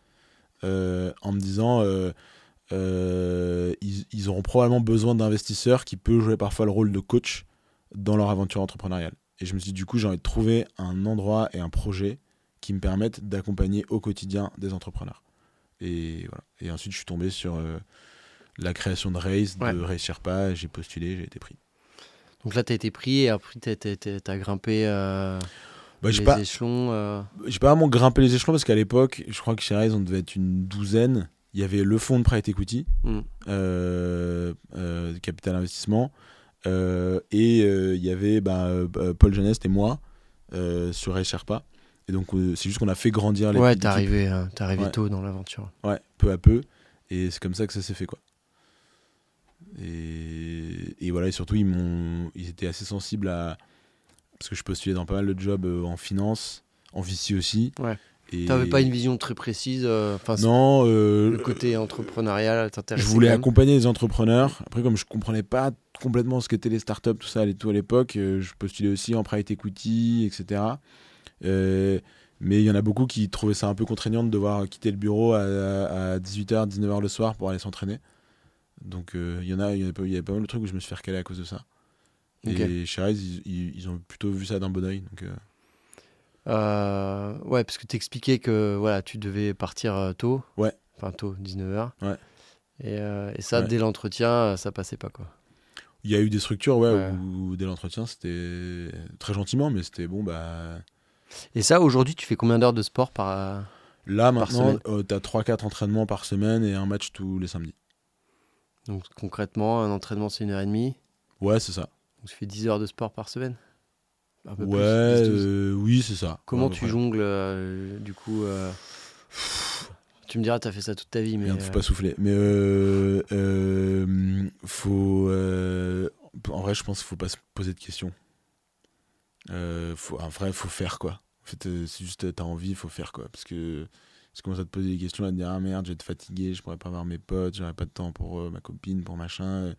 en me disant, euh, ils, ils auront probablement besoin d'investisseurs qui peuvent jouer parfois le rôle de coach dans leur aventure entrepreneuriale. Et je me suis dit, du coup, j'ai envie de trouver un endroit et un projet qui me permettent d'accompagner au quotidien des entrepreneurs. Et voilà. Et ensuite, je suis tombé sur euh, la création de Race, Ouais. de Race Sherpa. J'ai postulé, j'ai été pris. Donc là, tu as été pris et après, tu as grimpé euh, Bah, les pas, échelons. j'ai pas vraiment grimpé les échelons parce qu'à l'époque, je crois que chez Race, on devait être une douzaine. Il y avait le fonds de private equity, Mm. euh, euh, capital investissement, euh, et euh, il y avait bah, euh, Paul Jeunesse et moi euh, sur Race Sherpa. Et donc, euh, c'est juste qu'on a fait grandir les Ouais, t'es arrivé, euh, t'es arrivé Ouais. tôt dans l'aventure. Ouais, peu à peu. Et c'est comme ça que ça s'est fait, quoi. Et, et voilà, et surtout, ils, m'ont, ils étaient assez sensibles à. Parce que je postulais dans pas mal de jobs euh, en finance, en VC aussi. Ouais. Et... T'avais pas une vision très précise. euh, Non, euh, le côté entrepreneurial je t'intéressait. voulais quand même accompagner les entrepreneurs. Après, comme je comprenais pas complètement ce qu'étaient les startups, tout ça tout à l'époque, euh, je postulais aussi en private equity, etc. Euh, mais il y en a beaucoup qui trouvaient ça un peu contraignant de devoir quitter le bureau à, à 18h, 19h le soir pour aller s'entraîner. Donc euh, il y en a, il y, avait pas- mal de trucs où je me suis fait recaler à cause de ça. Et chez Rise, ils, ils- ils ont plutôt vu ça d'un bon oeil. Donc, euh, ouais, parce que t'expliquais que voilà, tu devais partir euh, tôt. Ouais. Enfin, tôt, 19h. Ouais. Et, euh, et ça, Ouais. dès l'entretien, ça passait pas, quoi. il y a eu des structures ouais, Ouais. où, dès l'entretien, c'était très gentiment, mais c'était bon, bah. Et ça, aujourd'hui, tu fais combien d'heures de sport par. Là, maintenant, euh, t'as 3-4 entraînements par semaine et un match tous les samedis. Donc, concrètement, un entraînement, c'est une heure et demie. Ouais, c'est ça. Donc, tu fais 10 heures de sport par semaine Un peu plus, Ouais, 10, 12. euh, oui, c'est ça. Comment Ouais, tu jongles, euh, du coup euh, Tu me diras, t'as fait ça toute ta vie, mais. Merde, faut pas souffler. Mais faut. en vrai, je pense qu'il faut pas se poser de questions. Faut, en vrai, faut faire quoi. En fait, c'est juste t'as envie, faut faire quoi. Parce que tu commences à te poser des questions, à te dire ah merde, je vais être fatigué, je pourrais pas voir mes potes, j'aurai pas de temps pour ma copine, pour machin.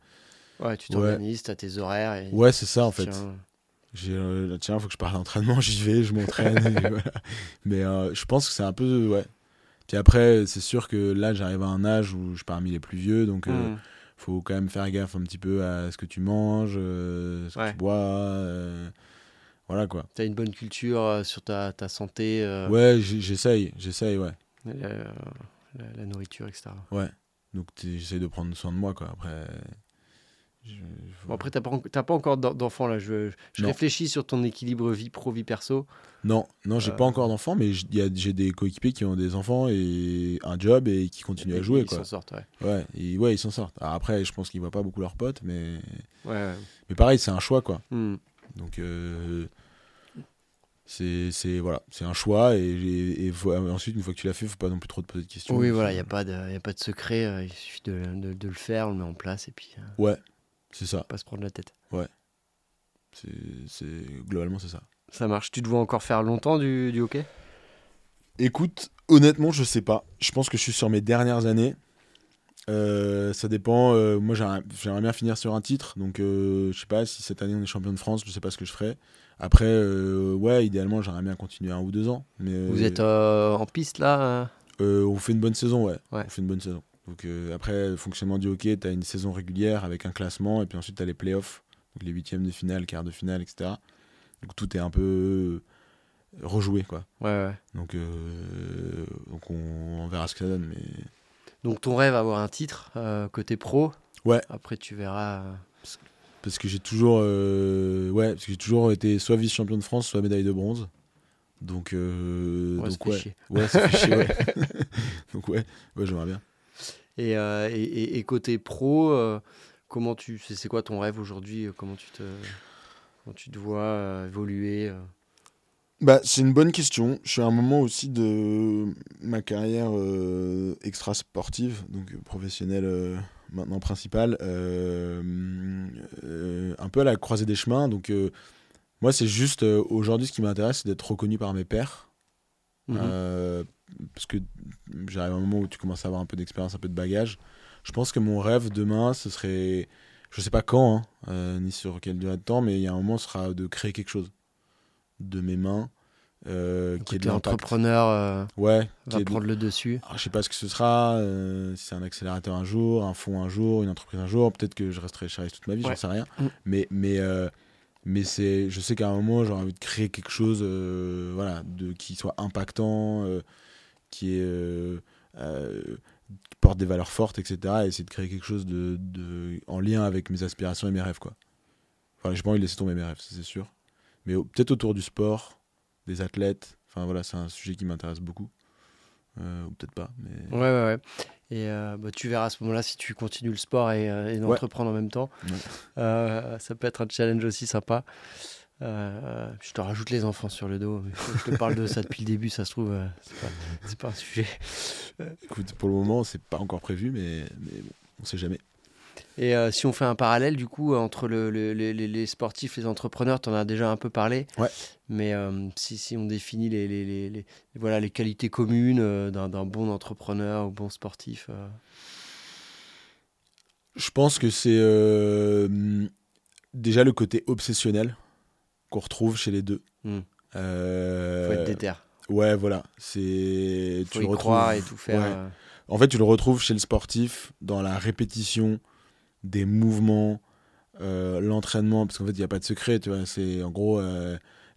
Ouais, tu Ouais. t'organises, t'as tes horaires. Et... Ouais, c'est ça en fait. Tiens, J'ai euh, tiens, faut que je parte à l'entraînement, j'y vais, je m'entraîne. [laughs] voilà. Mais euh, je pense que c'est un peu ouais. Puis après, c'est sûr que là, j'arrive à un âge où je suis parmi les plus vieux, donc euh, hmm. faut quand même faire gaffe un petit peu à ce que tu manges, euh, ce que Ouais. tu bois. voilà quoi. T'as une bonne culture sur ta, ta santé, Ouais, j'essaye, j'essaye, ouais. la, la- la nourriture, etc. Donc t'es- j'essaye de prendre soin de moi quoi. Après, je- Bon, après, t'as pas, en- t'as pas encore d'en- d'enfant là. Je, je réfléchis sur ton équilibre vie pro, vie perso. non, non, j'ai Euh. pas encore d'enfants, mais il j'ai des coéquipiers qui ont des enfants et un job et qui continuent Et à jouer ils s'en sortent, ouais. Ouais, et ouais, ils s'en sortent. Alors après, je pense qu'ils voient pas beaucoup leurs potes, mais Ouais, ouais. mais pareil, c'est un choix quoi. Hmm. Donc euh, c'est voilà, c'est un choix et, et- et faut- ensuite une fois que tu l'as fait, faut pas non plus trop te poser de questions. Oui, voilà, il n'y a, pas de- y a pas de secret. euh, il suffit de, de- de le faire, on le met en place et puis euh, Ouais, c'est ça. pas se prendre la tête. C'est c'est globalement c'est ça. Ça marche. Tu te vois encore faire longtemps du, du hockey? Écoute, honnêtement, je sais pas. Je pense que je suis sur mes dernières années. Euh, ça dépend. euh, moi, j'aimerais bien finir sur un titre. Donc, euh, je sais pas si cette année on est champion de France. Je sais pas ce que je ferai. Après, euh, ouais, idéalement, j'aimerais bien continuer un ou deux ans. Mais Vous êtes en piste là on fait une bonne saison, ouais. Ouais. On fait une bonne saison. Donc euh, après, le fonctionnement du hockey, tu as une saison régulière avec un classement, et puis ensuite tu as les playoffs, donc les huitièmes de finale, quart de finale, etc. Donc tout est un peu rejoué, quoi. Ouais, ouais. Donc, euh, donc on, on verra ce que ça donne. Mais Donc ton rêve, avoir un titre euh, côté pro. Ouais. Après, tu verras. euh, parce que j'ai toujours, euh, ouais, parce que j'ai toujours été soit vice-champion de France, soit médaille de bronze. Donc, euh, Ouais, donc fait ouais, chier. ouais, ça fait chier, ouais. [laughs] [laughs] donc ouais, ouais, j'aimerais bien. Et, euh, et, côté pro, euh, comment tu, c'est quoi ton rêve aujourd'hui euh, Comment tu te quand tu te vois évoluer bah, c'est une bonne question. Je suis à un moment aussi de ma carrière extra sportive, donc professionnelle maintenant principale, un peu à la croisée des chemins. Donc moi, c'est juste aujourd'hui ce qui m'intéresse, c'est d'être reconnu par mes pairs. Mmh parce que j'arrive à un moment où tu commences à avoir un peu d'expérience, un peu de bagage. Je pense que mon rêve demain, ce serait, je sais pas quand, hein, euh, ni sur quelle durée de temps, mais il y a un moment, ce sera de créer quelque chose de mes mains. Euh, qui est entrepreneur euh, ouais, va prendre le dessus. Alors, je sais pas ce que ce sera, euh, si c'est un accélérateur un jour, un fonds un jour, une entreprise un jour, peut-être que je resterai chez toute ma vie, j'en sais rien. Mm. Mais, mais, mais c'est, je sais qu'à un moment, j'aurais envie de créer quelque chose voilà, de, qui soit impactant, qui est euh, euh, porte des valeurs fortes, etc. Et essayer de créer quelque chose de, de, en lien avec mes aspirations et mes rêves. Quoi. Enfin, j'ai pas envie de laisser tomber mes rêves, c'est sûr. Mais peut-être autour du sport, des athlètes. Enfin voilà, c'est un sujet qui m'intéresse beaucoup. Euh, ou peut-être pas. Mais... Ouais, ouais, ouais. Et bah, tu verras à ce moment-là si tu continues le sport et, et d'entreprendre en même temps. ça peut être un challenge aussi sympa. Euh, je te rajoute les enfants sur le dos. Je te parle de ça depuis le début, ça se trouve, euh, c'est pas, pas, un sujet. Écoute, pour le moment, c'est pas encore prévu, mais, mais bon, on sait jamais. Et euh, si on fait un parallèle, du coup, entre le, les sportifs, les entrepreneurs, tu en as déjà un peu parlé. Ouais. Mais si, si, on définit les, les, voilà, les qualités communes d'un bon entrepreneur ou bon sportif. Je pense que c'est déjà le côté obsessionnel qu'on retrouve chez les deux. Hmm. Euh, Faut être déter. Ouais, voilà. C'est. tu y croire et tout faire. Euh. En fait, tu le retrouves chez le sportif dans la répétition des mouvements, euh, l'entraînement, parce qu'en fait, il n'y a pas de secret, tu vois. C'est en gros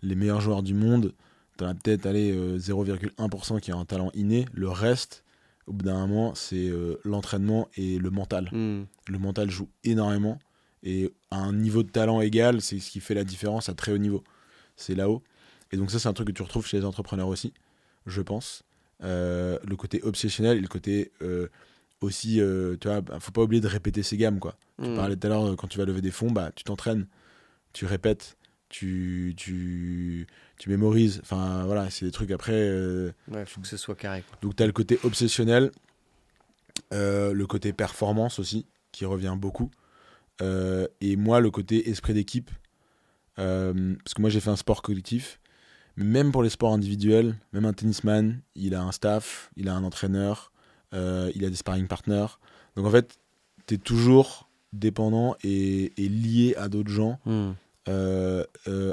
les meilleurs joueurs du monde. T'en as peut-être 0,1% qui a un talent inné. Le reste, au bout d'un moment, c'est l'entraînement et le mental. Hmm. Le mental joue énormément. Et à un niveau de talent égal, c'est ce qui fait la différence à très haut niveau. C'est là-haut. Et donc ça, c'est un truc que tu retrouves chez les entrepreneurs aussi, je pense. Euh, le côté obsessionnel et le côté euh, aussi, euh, tu vois, bah, faut pas oublier de répéter ses gammes, quoi. Tu mm. parlais tout à l'heure, quand tu vas lever des fonds, bah, tu t'entraînes, tu répètes, tu, tu, tu mémorises. Enfin, voilà, c'est des trucs après... ouais, faut que ce soit carré. Quoi. Donc tu as le côté obsessionnel, le côté performance aussi, qui revient beaucoup. Euh, et moi, le côté esprit d'équipe, euh, parce que moi j'ai fait un sport collectif, mais même pour les sports individuels, même un tennisman, il a un staff, il a un entraîneur, euh, il a des sparring partners. Donc en fait, tu es toujours dépendant et, lié à d'autres gens hmm.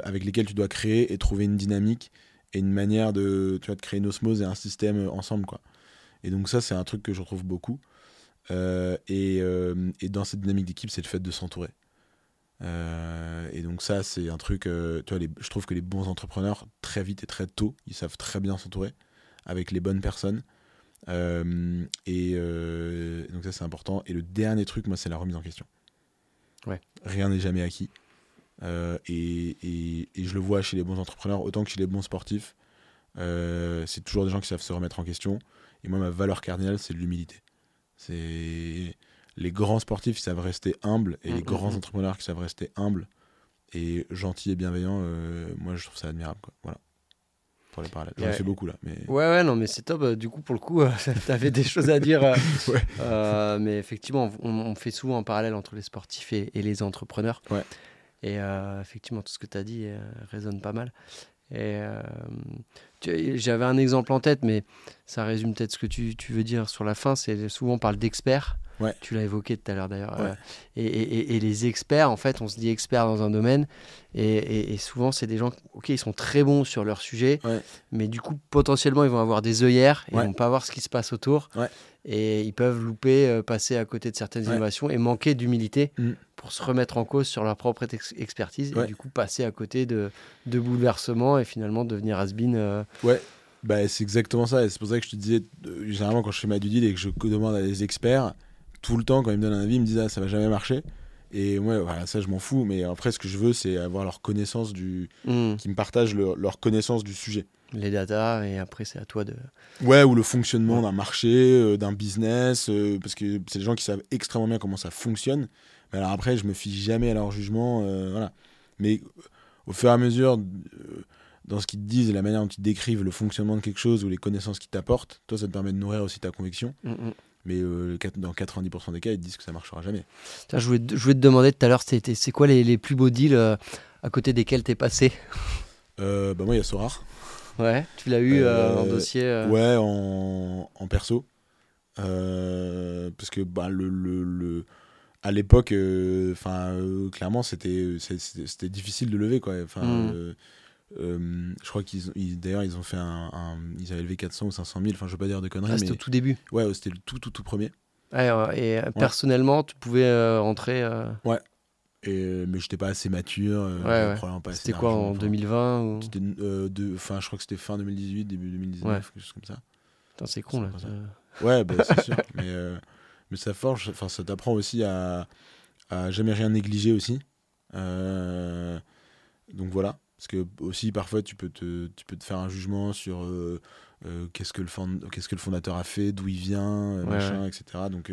avec lesquels tu dois créer et trouver une dynamique et une manière de, tu vois, de créer une osmose et un système ensemble. Quoi. Et donc ça, c'est un truc que je retrouve beaucoup. Euh, euh, et, dans cette dynamique d'équipe, c'est le fait de s'entourer. Euh, et donc ça, c'est un truc, tu vois, je trouve que les bons entrepreneurs, très vite et très tôt, ils savent très bien s'entourer avec les bonnes personnes. et donc ça, c'est important. Et le dernier truc, moi, c'est la remise en question. Ouais. Rien n'est jamais acquis. Et, et, je le vois chez les bons entrepreneurs, autant que chez les bons sportifs. c'est toujours des gens qui savent se remettre en question. Et moi, ma valeur cardinale, c'est l'humilité. C'est les grands sportifs qui savent rester humbles et les mm, grands mm, mm. entrepreneurs qui savent rester humbles et gentils et bienveillants. Euh, moi, je trouve ça admirable. Quoi. Voilà. Pour les parallèles. J'en ai fait beaucoup là. Mais... Ouais, ouais, non, mais c'est top. Du coup, pour le coup, [laughs] tu avais des choses à dire. Euh, [laughs] mais effectivement, on, fait souvent un parallèle entre les sportifs et, les entrepreneurs. Ouais. Et euh, effectivement, tout ce que tu as dit résonne pas mal. Et j'avais un exemple en tête, mais ça résume peut-être ce que tu, tu, veux dire sur la fin. C'est souvent on parle d'experts. Tu l'as évoqué tout à l'heure d'ailleurs. Euh, et, et, les experts, en fait, on se dit experts dans un domaine. Et, souvent, c'est des gens, ok, ils sont très bons sur leur sujet, mais du coup, potentiellement, ils vont avoir des œillères ils vont pas voir ce qui se passe autour. Et ils peuvent louper, euh, passer à côté de certaines innovations et manquer d'humilité mm. pour se remettre en cause sur leur propre expertise et du coup passer à côté de, de bouleversements et finalement devenir has-been. Euh, ouais. Bah, c'est exactement ça. C'est pour ça que je te disais, généralement, quand je fais ma due deal et que je demande à des experts, tout le temps, quand ils me donnent un avis, ils me disent ah, ça va jamais marcher. Et moi, voilà, ça, je m'en fous. Mais après, ce que je veux, c'est avoir leur connaissance du. Mm. qui me partagent leur, connaissance du sujet. Les datas, et après, c'est à toi de. Ouais, ou le fonctionnement d'un marché, euh, d'un business, euh, parce que c'est des gens qui savent extrêmement bien comment ça fonctionne. Mais alors après, je me fie jamais à leur jugement. Euh, voilà. Mais au fur et à mesure, dans ce qu'ils te disent et la manière dont ils décrivent le fonctionnement de quelque chose ou les connaissances qu'ils t'apportent, toi, ça te permet de nourrir aussi ta conviction. Mm, mm. Mais euh, dans 90% des cas, ils disent que ça marchera jamais. Tiens, je, voulais, te- je voulais te demander tout à l'heure, c'était- c'est quoi les, les plus beaux deals euh, à côté desquels t'es passé? Euh, bah moi, il y a Sorar. Ouais, tu l'as eu en dossier. Ouais, en, en perso. Parce que bah, le, le, le- à l'époque, enfin, clairement, c'était difficile de lever. Quoi. Enfin, Mm. Euh, euh, je crois qu'ils ont- ils- d'ailleurs ils ont fait un, un- ils avaient levé 400 ou 500 000. Enfin, je veux pas dire de conneries, ah, c'était mais au tout début. ouais, c'était le tout tout tout premier. Ouais, ouais, et euh, personnellement, tu pouvais euh, entrer. euh, Et, mais j'étais pas assez mature. euh, Ouais, ouais. pas C'était quoi en enfin, 2020 ou... C'était euh, de, enfin, je crois que c'était fin 2018, début 2019, Ouais. quelque chose comme ça. Putain, c'est con là. Euh, Ouais, bah, c'est sûr. [laughs] Mais, euh, mais ça forge, enfin, ça t'apprend aussi à, à jamais rien négliger aussi. Euh, donc voilà. Parce que aussi, parfois, tu peux te, tu peux te faire un jugement sur euh, euh, qu'est-ce que, le fond- qu'est-ce que le fondateur a fait, d'où il vient, euh, Ouais, machin, etc. Donc,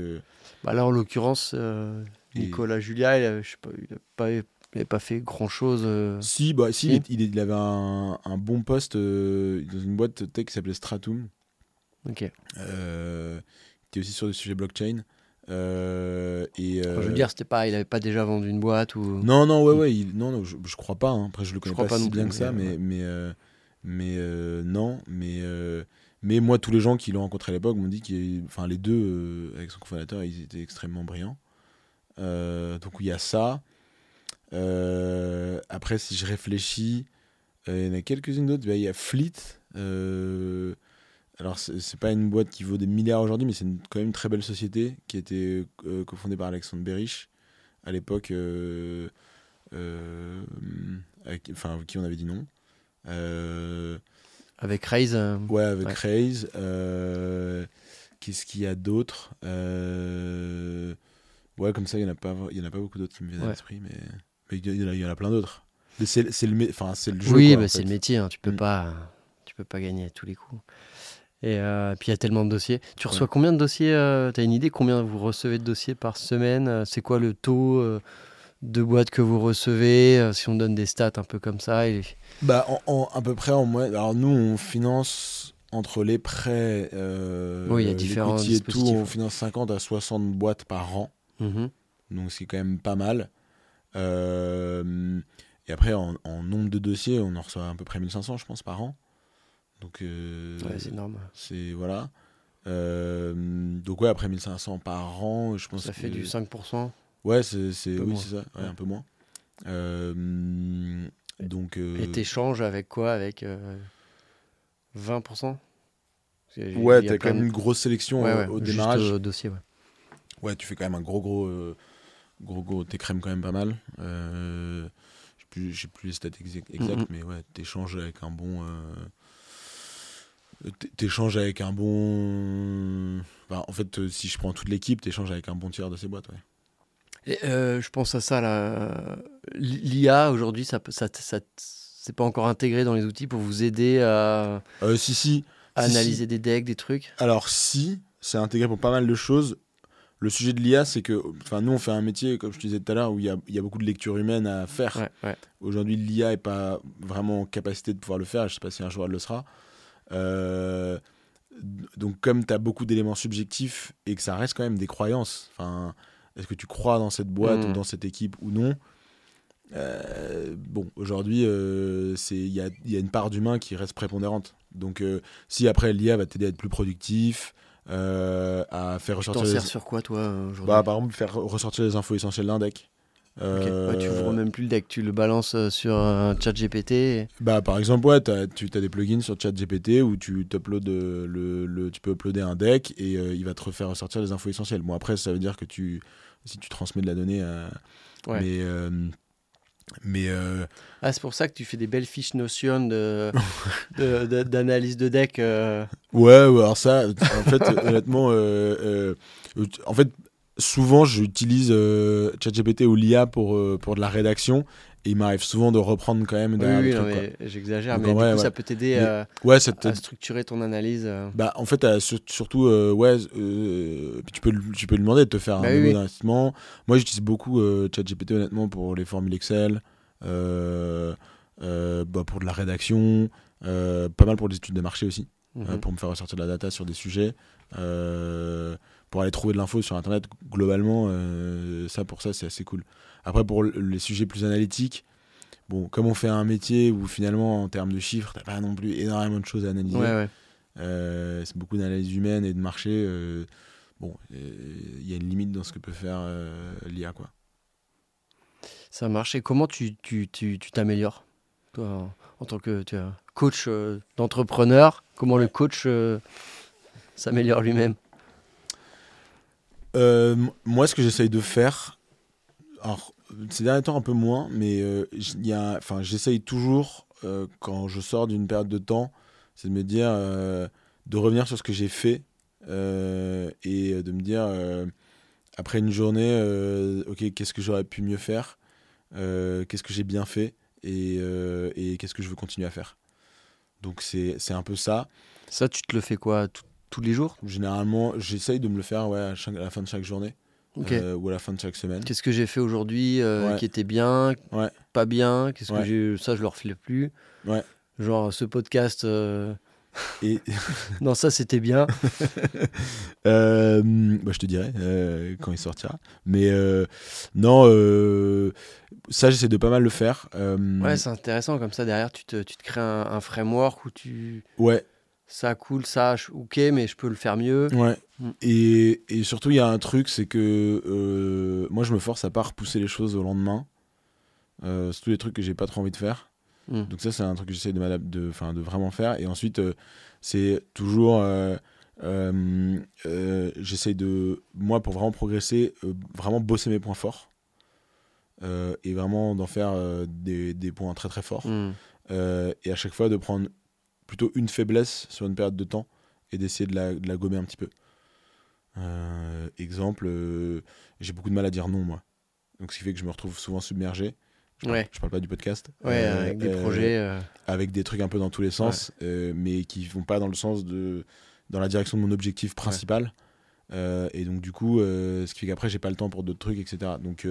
Bah là, en l'occurrence, Et- Nicolas Julia, il, avait- je sais pas, il il fait grand chose. si, bah, si, Si. Il, il- il avait un, un bon poste dans une boîte tech qui s'appelait Stratum. Ok. Qui était aussi sur des sujets blockchain. Euh, et, je veux euh, dire, c'était pas, il avait pas déjà vendu une boîte ou. Non, non, ouais, ouais, il- non, non, je, je crois pas. hein. Après, je le connais crois pas, pas si bien que ça, mais, mais, mais, euh, mais non, mais, mais moi, tous les gens qui l'ont rencontré à l'époque m'ont dit enfin, les deux avec son cofondateur, ils étaient extrêmement brillants. Donc il y a ça. Après, si je réfléchis, il y en a quelques-unes d'autres. Bah, Il y a Fleet. Alors, c'est pas une boîte qui vaut des milliards aujourd'hui, mais c'est quand même une très belle société qui a été euh, cofondée par Alexandre Berich à l'époque. euh, euh, avec- enfin, avec qui on avait dit non. Avec Raise. euh, ouais, avec Ouais. Raise. Qu'est-ce qu'il y a d'autre Ouais, comme ça, il n'y en, a pas- y en a pas beaucoup d'autres qui me viennent à l'esprit, mais il y, en a- il y en a plein d'autres. C'est le, jeu. oui, bah, c'est le métier. hein, tu peux Mm. pas, tu peux pas gagner à tous les coups. Et euh, puis il y a tellement de dossiers. Tu reçois Ouais. combien de dossiers euh, T'as une idée combien vous recevez de dossiers par semaine Euh, C'est quoi le taux euh, de boîtes que vous recevez Si on donne des stats un peu comme ça. et- Bah, en, en- à peu près en moyenne. Alors, nous, on finance entre les prêts, Oui, y a différents l'equity et tout, on finance 50 à 60 boîtes par an. Mhm. Donc, c'est quand même pas mal. Et après, en, en nombre de dossiers, on en reçoit à peu près 1500, je pense, par an. Donc, euh, Ouais, c'est énorme. c'est. Voilà. Euh, donc, ouais, après 1500 par an, je pense Ça fait que- du 5%. Ouais, c'est, c'est- oui, c'est ça, ouais, Ouais. un peu moins. Euh, donc, euh, Et t'échanges avec quoi? Avec euh, 20% Parce que j'ai- ouais, t'as quand même de- une grosse sélection Ouais, au- démarrage. dossier, ouais. Ouais, tu fais quand même un gros, gros, gros, gros, t'écrèmes quand même pas mal. Euh, je sais plus, plus les stats exact, exactes, Mhm. mais ouais, t'échanges avec un bon. T'échanges avec un bon. Enfin, en fait, si je prends toute l'équipe, t'échanges avec un bon tiers de ces boîtes, ouais. Et, euh, je pense à ça là. L'IA aujourd'hui, ça, ça, ça, c'est pas encore intégré dans les outils pour vous aider à, Euh, si, si. à Si, si. analyser des decks, des trucs? Alors si, c'est intégré pour pas mal de choses. Le sujet de l'IA, c'est que, enfin, nous, on fait un métier, comme je te disais tout à l'heure, où il y y a beaucoup de lecture humaine à faire. Ouais, ouais. Aujourd'hui, l'IA est pas vraiment en capacité de pouvoir le faire. Je sais pas si un jour elle le sera. Euh, donc, comme tu as beaucoup d'éléments subjectifs et que ça reste quand même des croyances, enfin, est-ce que tu crois dans cette boîte ou dans cette équipe ou non? Euh, Bon, aujourd'hui, euh, il y a, il y a une part d'humain qui reste prépondérante. Donc, euh, si après l'IA va t'aider à être plus productif, à faire Tu ressortir les... sur quoi toi aujourd'hui? Bah, par exemple, faire ressortir les infos essentielles d'un deck. Ok. Euh, Ouais, tu ouvres même plus le deck, tu le balances euh, sur un chat GPT. et- Bah, par exemple, ouais, tu as des plugins sur ChatGPT où tu, euh, le, le- tu peux uploader un deck et euh, il va te refaire ressortir les infos essentielles. Bon, après, ça veut dire que tu, si tu transmets de la donnée, euh, Ouais. mais, euh, mais euh, Ah, c'est pour ça que tu fais des belles fiches Notion de, de- de- d'analyse de deck. euh. ouais, ouais, alors ça, en fait, [laughs] honnêtement, euh, euh, en fait, souvent, j'utilise euh, ChatGPT ou l'IA pour, euh, pour de la rédaction et il m'arrive souvent de reprendre quand même Oui, oui, mais j'exagère, mais du coup, ouais. ça peut t'aider à, Ouais, structurer ton analyse. euh. Bah, en fait, surtout, euh, ouais, tu, peux, tu peux lui demander de te faire un Bah mémo oui. d'investissement. Moi, j'utilise beaucoup ChatGPT, honnêtement, pour les formules Excel. Bah, pour de la rédaction, pas mal pour des études de marché aussi, Mhm. pour me faire ressortir de la data sur des sujets, euh, pour aller trouver de l'info sur Internet. Globalement, euh, ça pour ça, c'est assez cool. Après, pour le- les sujets plus analytiques, bon, comme on fait un métier où finalement, en termes de chiffres, t'as pas non plus énormément de choses à analyser. Ouais, ouais. Euh, c'est beaucoup d'analyse humaine et de marché. euh, bon, il y a une limite dans ce que peut faire euh, l'IA, quoi. Ça marche. Et comment tu tu- tu- tu t'améliores Toi, en, tant que tu coach euh, d'entrepreneur, comment le coach euh, s'améliore lui-même? Euh, moi, ce que j'essaye de faire, alors ces derniers temps un peu moins, mais euh, j'essaye toujours euh, quand je sors d'une période de temps, c'est de me dire, euh, de revenir sur ce que j'ai fait et de me dire après une journée, ok, qu'est-ce que j'aurais pu mieux faire, qu'est-ce que j'ai bien fait et, qu'est-ce que je veux continuer à faire. Donc c'est un peu ça. Ça, tu te le fais quoi tout- tous les jours Généralement, j'essaye de me le faire ouais, à, chaque- à la fin de chaque journée euh, ou à la fin de chaque semaine. Qu'est-ce que j'ai fait aujourd'hui euh, Ouais. qui était bien, Ouais. pas bien Qu'est-ce que j'ai ça je le refais plus. Ouais. Genre ce podcast euh, Et [laughs] [laughs] non ça c'était bien. [laughs] bah, je te dirai quand il sortira. Mais non, ça j'essaie de pas mal le faire. Ouais, c'est intéressant comme ça derrière tu te, tu te crées un, un framework où tu ouais, ça cool, ça OK mais je peux le faire mieux. ouais. Mm. Et, et surtout, il y a un truc, c'est que euh, moi je me force à pas repousser les choses au lendemain. Euh, c'est tous les trucs que j'ai pas trop envie de faire. Mm. Donc ça, c'est un truc que j'essaie de, vraiment faire. Et ensuite, euh, c'est toujours... euh, j'essaie de... Moi, pour vraiment progresser, vraiment bosser mes points forts. et vraiment d'en faire des, des points très très forts. Mm. Et à chaque fois, de prendre plutôt une faiblesse sur une période de temps et d'essayer de la, de la gommer un petit peu. Euh, exemple, euh, j'ai beaucoup de mal à dire non, moi. Donc, ce qui fait que je me retrouve souvent submergé. Je parle, Ouais. je parle pas du podcast. Ouais, Euh, avec des projets avec des trucs un peu dans tous les sens, mais qui vont pas dans le sens de dans la direction de mon objectif principal. Et donc du coup, ce qui fait qu'après j'ai pas le temps pour d'autres trucs, etc. Donc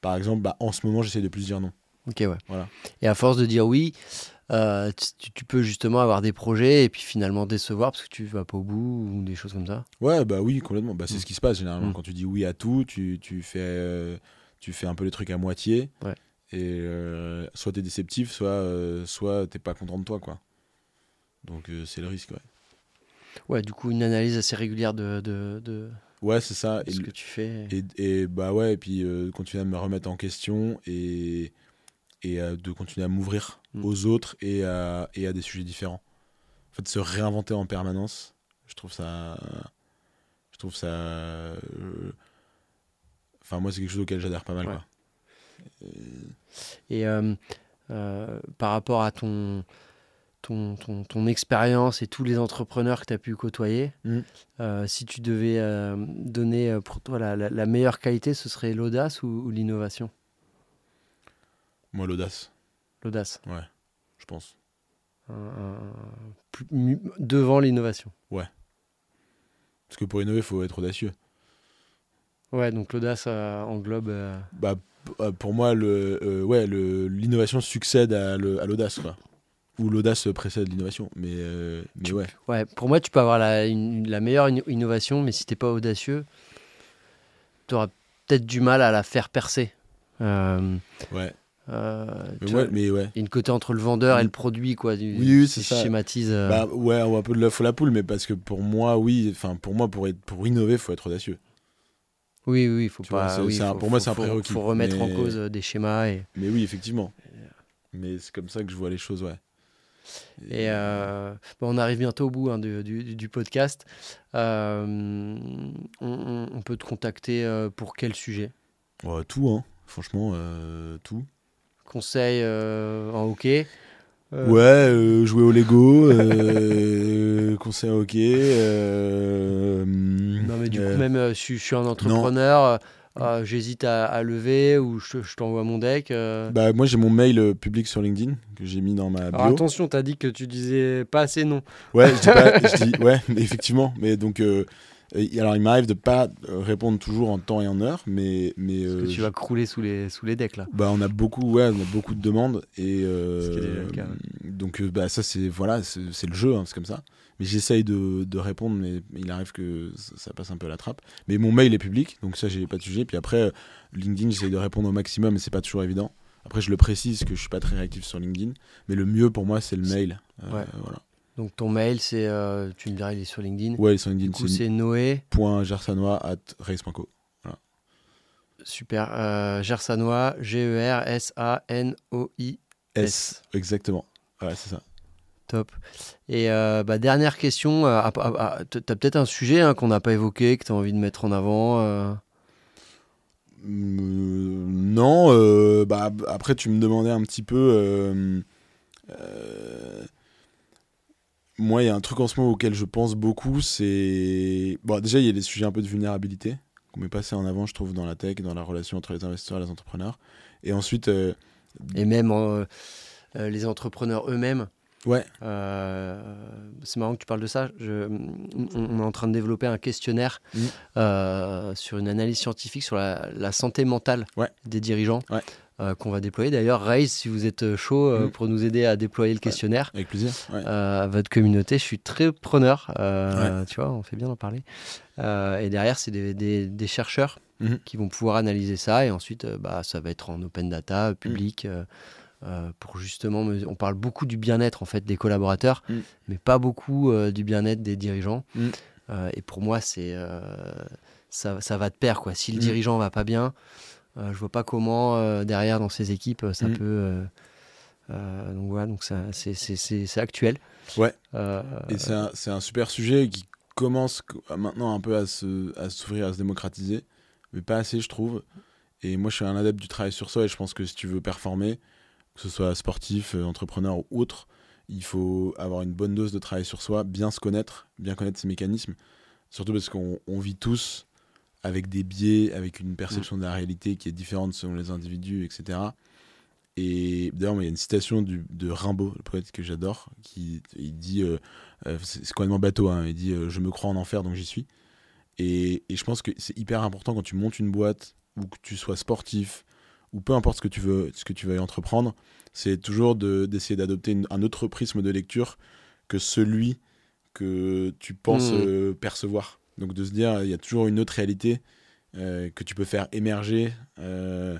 par exemple, bah, en ce moment, j'essaie de plus dire non. OK ouais. Voilà. Et à force de dire oui, euh, tu, tu peux justement avoir des projets et puis finalement décevoir parce que tu vas pas au bout ou des choses comme ça. Ouais, bah oui, complètement. Bah, c'est Mm. ce qui se passe généralement Mm. quand tu dis oui à tout, tu, tu fais euh, tu fais un peu les trucs à moitié. Ouais. Et euh, soit t'es déceptif, soit soit t'es pas content de toi, quoi. Donc c'est le risque, ouais. Ouais, du coup une analyse assez régulière de, de, de Ouais, c'est ça. Et ce que tu fais. Et, et bah ouais, et puis continuer à me remettre en question et, et euh, de continuer à m'ouvrir Mm. aux autres et à, et à des sujets différents. En fait, se réinventer en permanence, je trouve ça. Je trouve ça. euh, Enfin, moi, c'est quelque chose auquel j'adhère pas mal. Ouais. Quoi. Et euh, euh, par rapport à ton, ton, ton, ton expérience et tous les entrepreneurs que tu as pu côtoyer, Mm. euh, si tu devais donner pour toi la, la- la meilleure qualité, ce serait l'audace ou, ou l'innovation? Moi, l'audace, L'audace, je pense. un- un- plus- mu- devant l'innovation. Parce que pour innover, il faut être audacieux. Ouais, donc l'audace euh, englobe. euh, Bah, euh, pour moi, le, euh, ouais, le, l'innovation succède à, le- à l'audace. Quoi. Ou l'audace précède l'innovation. Mais, mais Tu- ouais. Ouais, pour moi, tu peux avoir la, une- la meilleure inno- innovation, mais si t'es pas audacieux, tu auras peut-être du mal à la faire percer. Ouais. Euh, Mais, ouais, mais. Il une côté entre le vendeur et le produit, quoi. Du, Oui, c'est ça. schématise. euh, Bah ouais, ou un peu de l'œuf ou la poule, mais parce que pour moi, oui, enfin pour moi, pour, être, pour innover, faut être audacieux. oui, oui, il faut tu pas. oui, un- faut- pour moi, c'est un prérequis, faut remettre en cause euh, des schémas et. Mais oui, effectivement. Mais c'est comme ça que je vois les choses, ouais. Et euh, bon, on arrive bientôt au bout hein, du, du- du podcast. Euh, on, peut te contacter euh, pour quel sujet? Ouais, tout, hein. Franchement, euh, tout. Conseil euh, en hockey Euh, Ouais, euh, jouer au Lego, [laughs] conseil en hockey. euh, Non, mais du coup, même si je suis un entrepreneur, euh, j'hésite à, à lever ou je, je t'envoie mon deck. euh. Bah, moi, j'ai mon mail euh, public sur LinkedIn que j'ai mis dans ma bio. Alors attention, t'as dit que tu disais pas assez non. Ouais, je dis pas, [laughs] je dis, ouais, mais effectivement. Mais donc, Et- alors, il m'arrive de pas euh, répondre toujours en temps et en heure, mais. mais Parce que euh, tu je- vas crouler sous les, sous les decks là. Bah, on a beaucoup, ouais, on a beaucoup de demandes et euh, Ce qui est déjà le cas, donc bah ça c'est voilà, c'est c'est le jeu, hein, c'est comme ça. Mais j'essaye de, de répondre, mais il arrive que ça, ça passe un peu à la trappe. Mais mon mail est public, donc ça j'ai pas de sujet. Puis après LinkedIn, j'essaye de répondre au maximum, mais c'est pas toujours évident. Après je le précise que je suis pas très réactif sur LinkedIn, mais le mieux pour moi c'est le mail. Euh, Ouais. Voilà. Donc ton mail, c'est, euh, tu me diras, il est sur LinkedIn. Ouais, sur LinkedIn du coup, c'est Noé. point gersanois at race.co. Super. Euh, Gersanois, G-E-R-S-A-N-O-I. S, exactement. Voilà, c'est ça. Top. Et euh, bah, dernière question. euh, ah, ah, ah, t- T'as peut-être un sujet hein, qu'on n'a pas évoqué, que tu as envie de mettre en avant euh, Mm, non, bah, après tu me demandais un petit peu. Moi, il y a un truc en ce moment auquel je pense beaucoup, c'est. Bon, déjà, il y a des sujets un peu de vulnérabilité qu'on met pas assez en avant, je trouve, dans la tech, dans la relation entre les investisseurs et les entrepreneurs. Et ensuite, euh, Et même euh, les entrepreneurs eux-mêmes. ouais, Euh, c'est marrant que tu parles de ça. Je- on, on est en train de développer un questionnaire euh, sur une analyse scientifique sur la, la santé mentale Ouais. des dirigeants Ouais. Euh, qu'on va déployer. D'ailleurs, Raise, si vous êtes chaud euh, Mhm. pour nous aider à déployer le questionnaire avec plaisir. Ouais. euh, à votre communauté, je suis très preneur. euh, Tu vois, on fait bien d'en parler. Euh, et derrière, c'est des, des- des chercheurs Mhm. qui vont pouvoir analyser ça. Et ensuite, euh, bah, ça va être en open data, public. euh, euh, pour justement, me- on parle beaucoup du bien-être en fait des collaborateurs, Mm. mais pas beaucoup euh, du bien-être des dirigeants. Euh, et pour moi, c'est euh, ça, ça va de pair quoi. Si le dirigeant va pas bien, euh, je vois pas comment euh, derrière dans ses équipes euh, ça Mm. peut. euh, euh, donc voilà, donc c'est, actuel. Ouais. Euh, Et c'est un, un super sujet qui commence co- maintenant un peu à s'ouvrir, à se démocratiser, mais pas assez, je trouve. Et moi, je suis un adepte du travail sur soi et je pense que si tu veux performer, que ce soit sportif, euh, entrepreneur ou autre, il faut avoir une bonne dose de travail sur soi, bien se connaître, bien connaître ses mécanismes. Surtout parce qu'on on vit tous avec des biais, avec une perception de la réalité qui est différente selon les individus, etc. Et d'ailleurs, il y a une citation du- de Rimbaud, le poète que j'adore, qui il dit, euh, euh, c'est complètement bateau, hein, il dit euh, Je me crois en enfer, donc j'y suis. Et, et je pense que c'est hyper important quand tu montes une boîte, ou que tu sois sportif, ou peu importe ce que tu veux, ce que tu veux entreprendre, c'est toujours de- d'essayer d'adopter un autre prisme de lecture que celui que tu penses Mhm. euh, percevoir. Donc de se dire, il y a toujours une autre réalité euh, que tu peux faire émerger euh,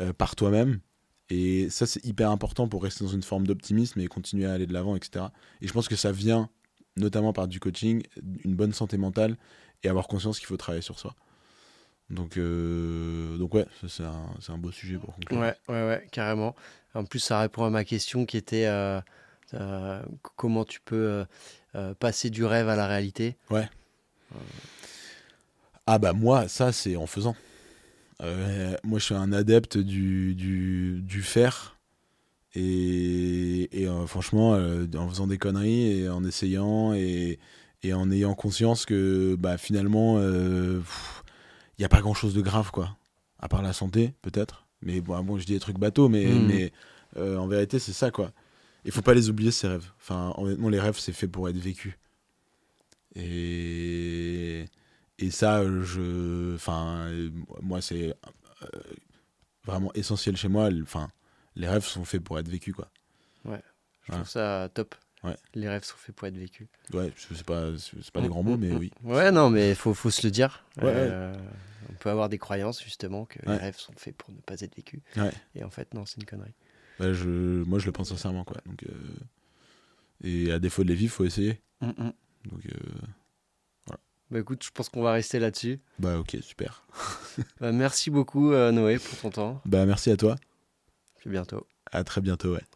euh, par toi-même. Et ça, c'est hyper important pour rester dans une forme d'optimisme et continuer à aller de l'avant, etc. Et je pense que ça vient notamment par du coaching, une bonne santé mentale et avoir conscience qu'il faut travailler sur soi. Donc, euh, donc ouais, c'est un, un beau sujet pour conclure. Ouais, ouais, ouais, carrément. En plus, ça répond à ma question qui était euh, euh, comment tu peux passer du rêve à la réalité. Ah bah moi, ça c'est en faisant. Euh, moi je suis un adepte du, du, du faire. Et, et euh, franchement, euh, en faisant des conneries et en essayant et, et en ayant conscience que bah, finalement, il n'y a pas grand chose de grave quoi. À part la santé, peut-être. Mais bon, bon, je dis des trucs bateaux, mais, Mhm. mais en vérité, c'est ça quoi. Il faut pas les oublier ces rêves. Enfin, honnêtement, les rêves, c'est fait pour être vécu. Et, et ça, je, enfin, moi, c'est euh, vraiment essentiel chez moi. Enfin, les rêves sont faits pour être vécus, quoi. Je Voilà. trouve ça top. Ouais. Les rêves sont faits pour être vécus. Ouais, je sais pas, c'est pas des grands mots, mais oui. [laughs] Ouais, non, mais il faut, faut se le dire. Ouais, Euh, On peut avoir des croyances, justement, que Ouais. les rêves sont faits pour ne pas être vécus. Ouais. Et en fait, non, c'est une connerie. Ouais, je, moi, je le pense sincèrement, quoi. Donc, euh, et à défaut de les vivre, faut essayer. Mm, mm. Donc, euh, Bah écoute, je pense qu'on va rester là-dessus. bah, ok, super. [laughs] Bah, merci beaucoup, euh, Noé, pour ton temps. Bah, merci à toi. Puis bientôt. À très bientôt, ouais.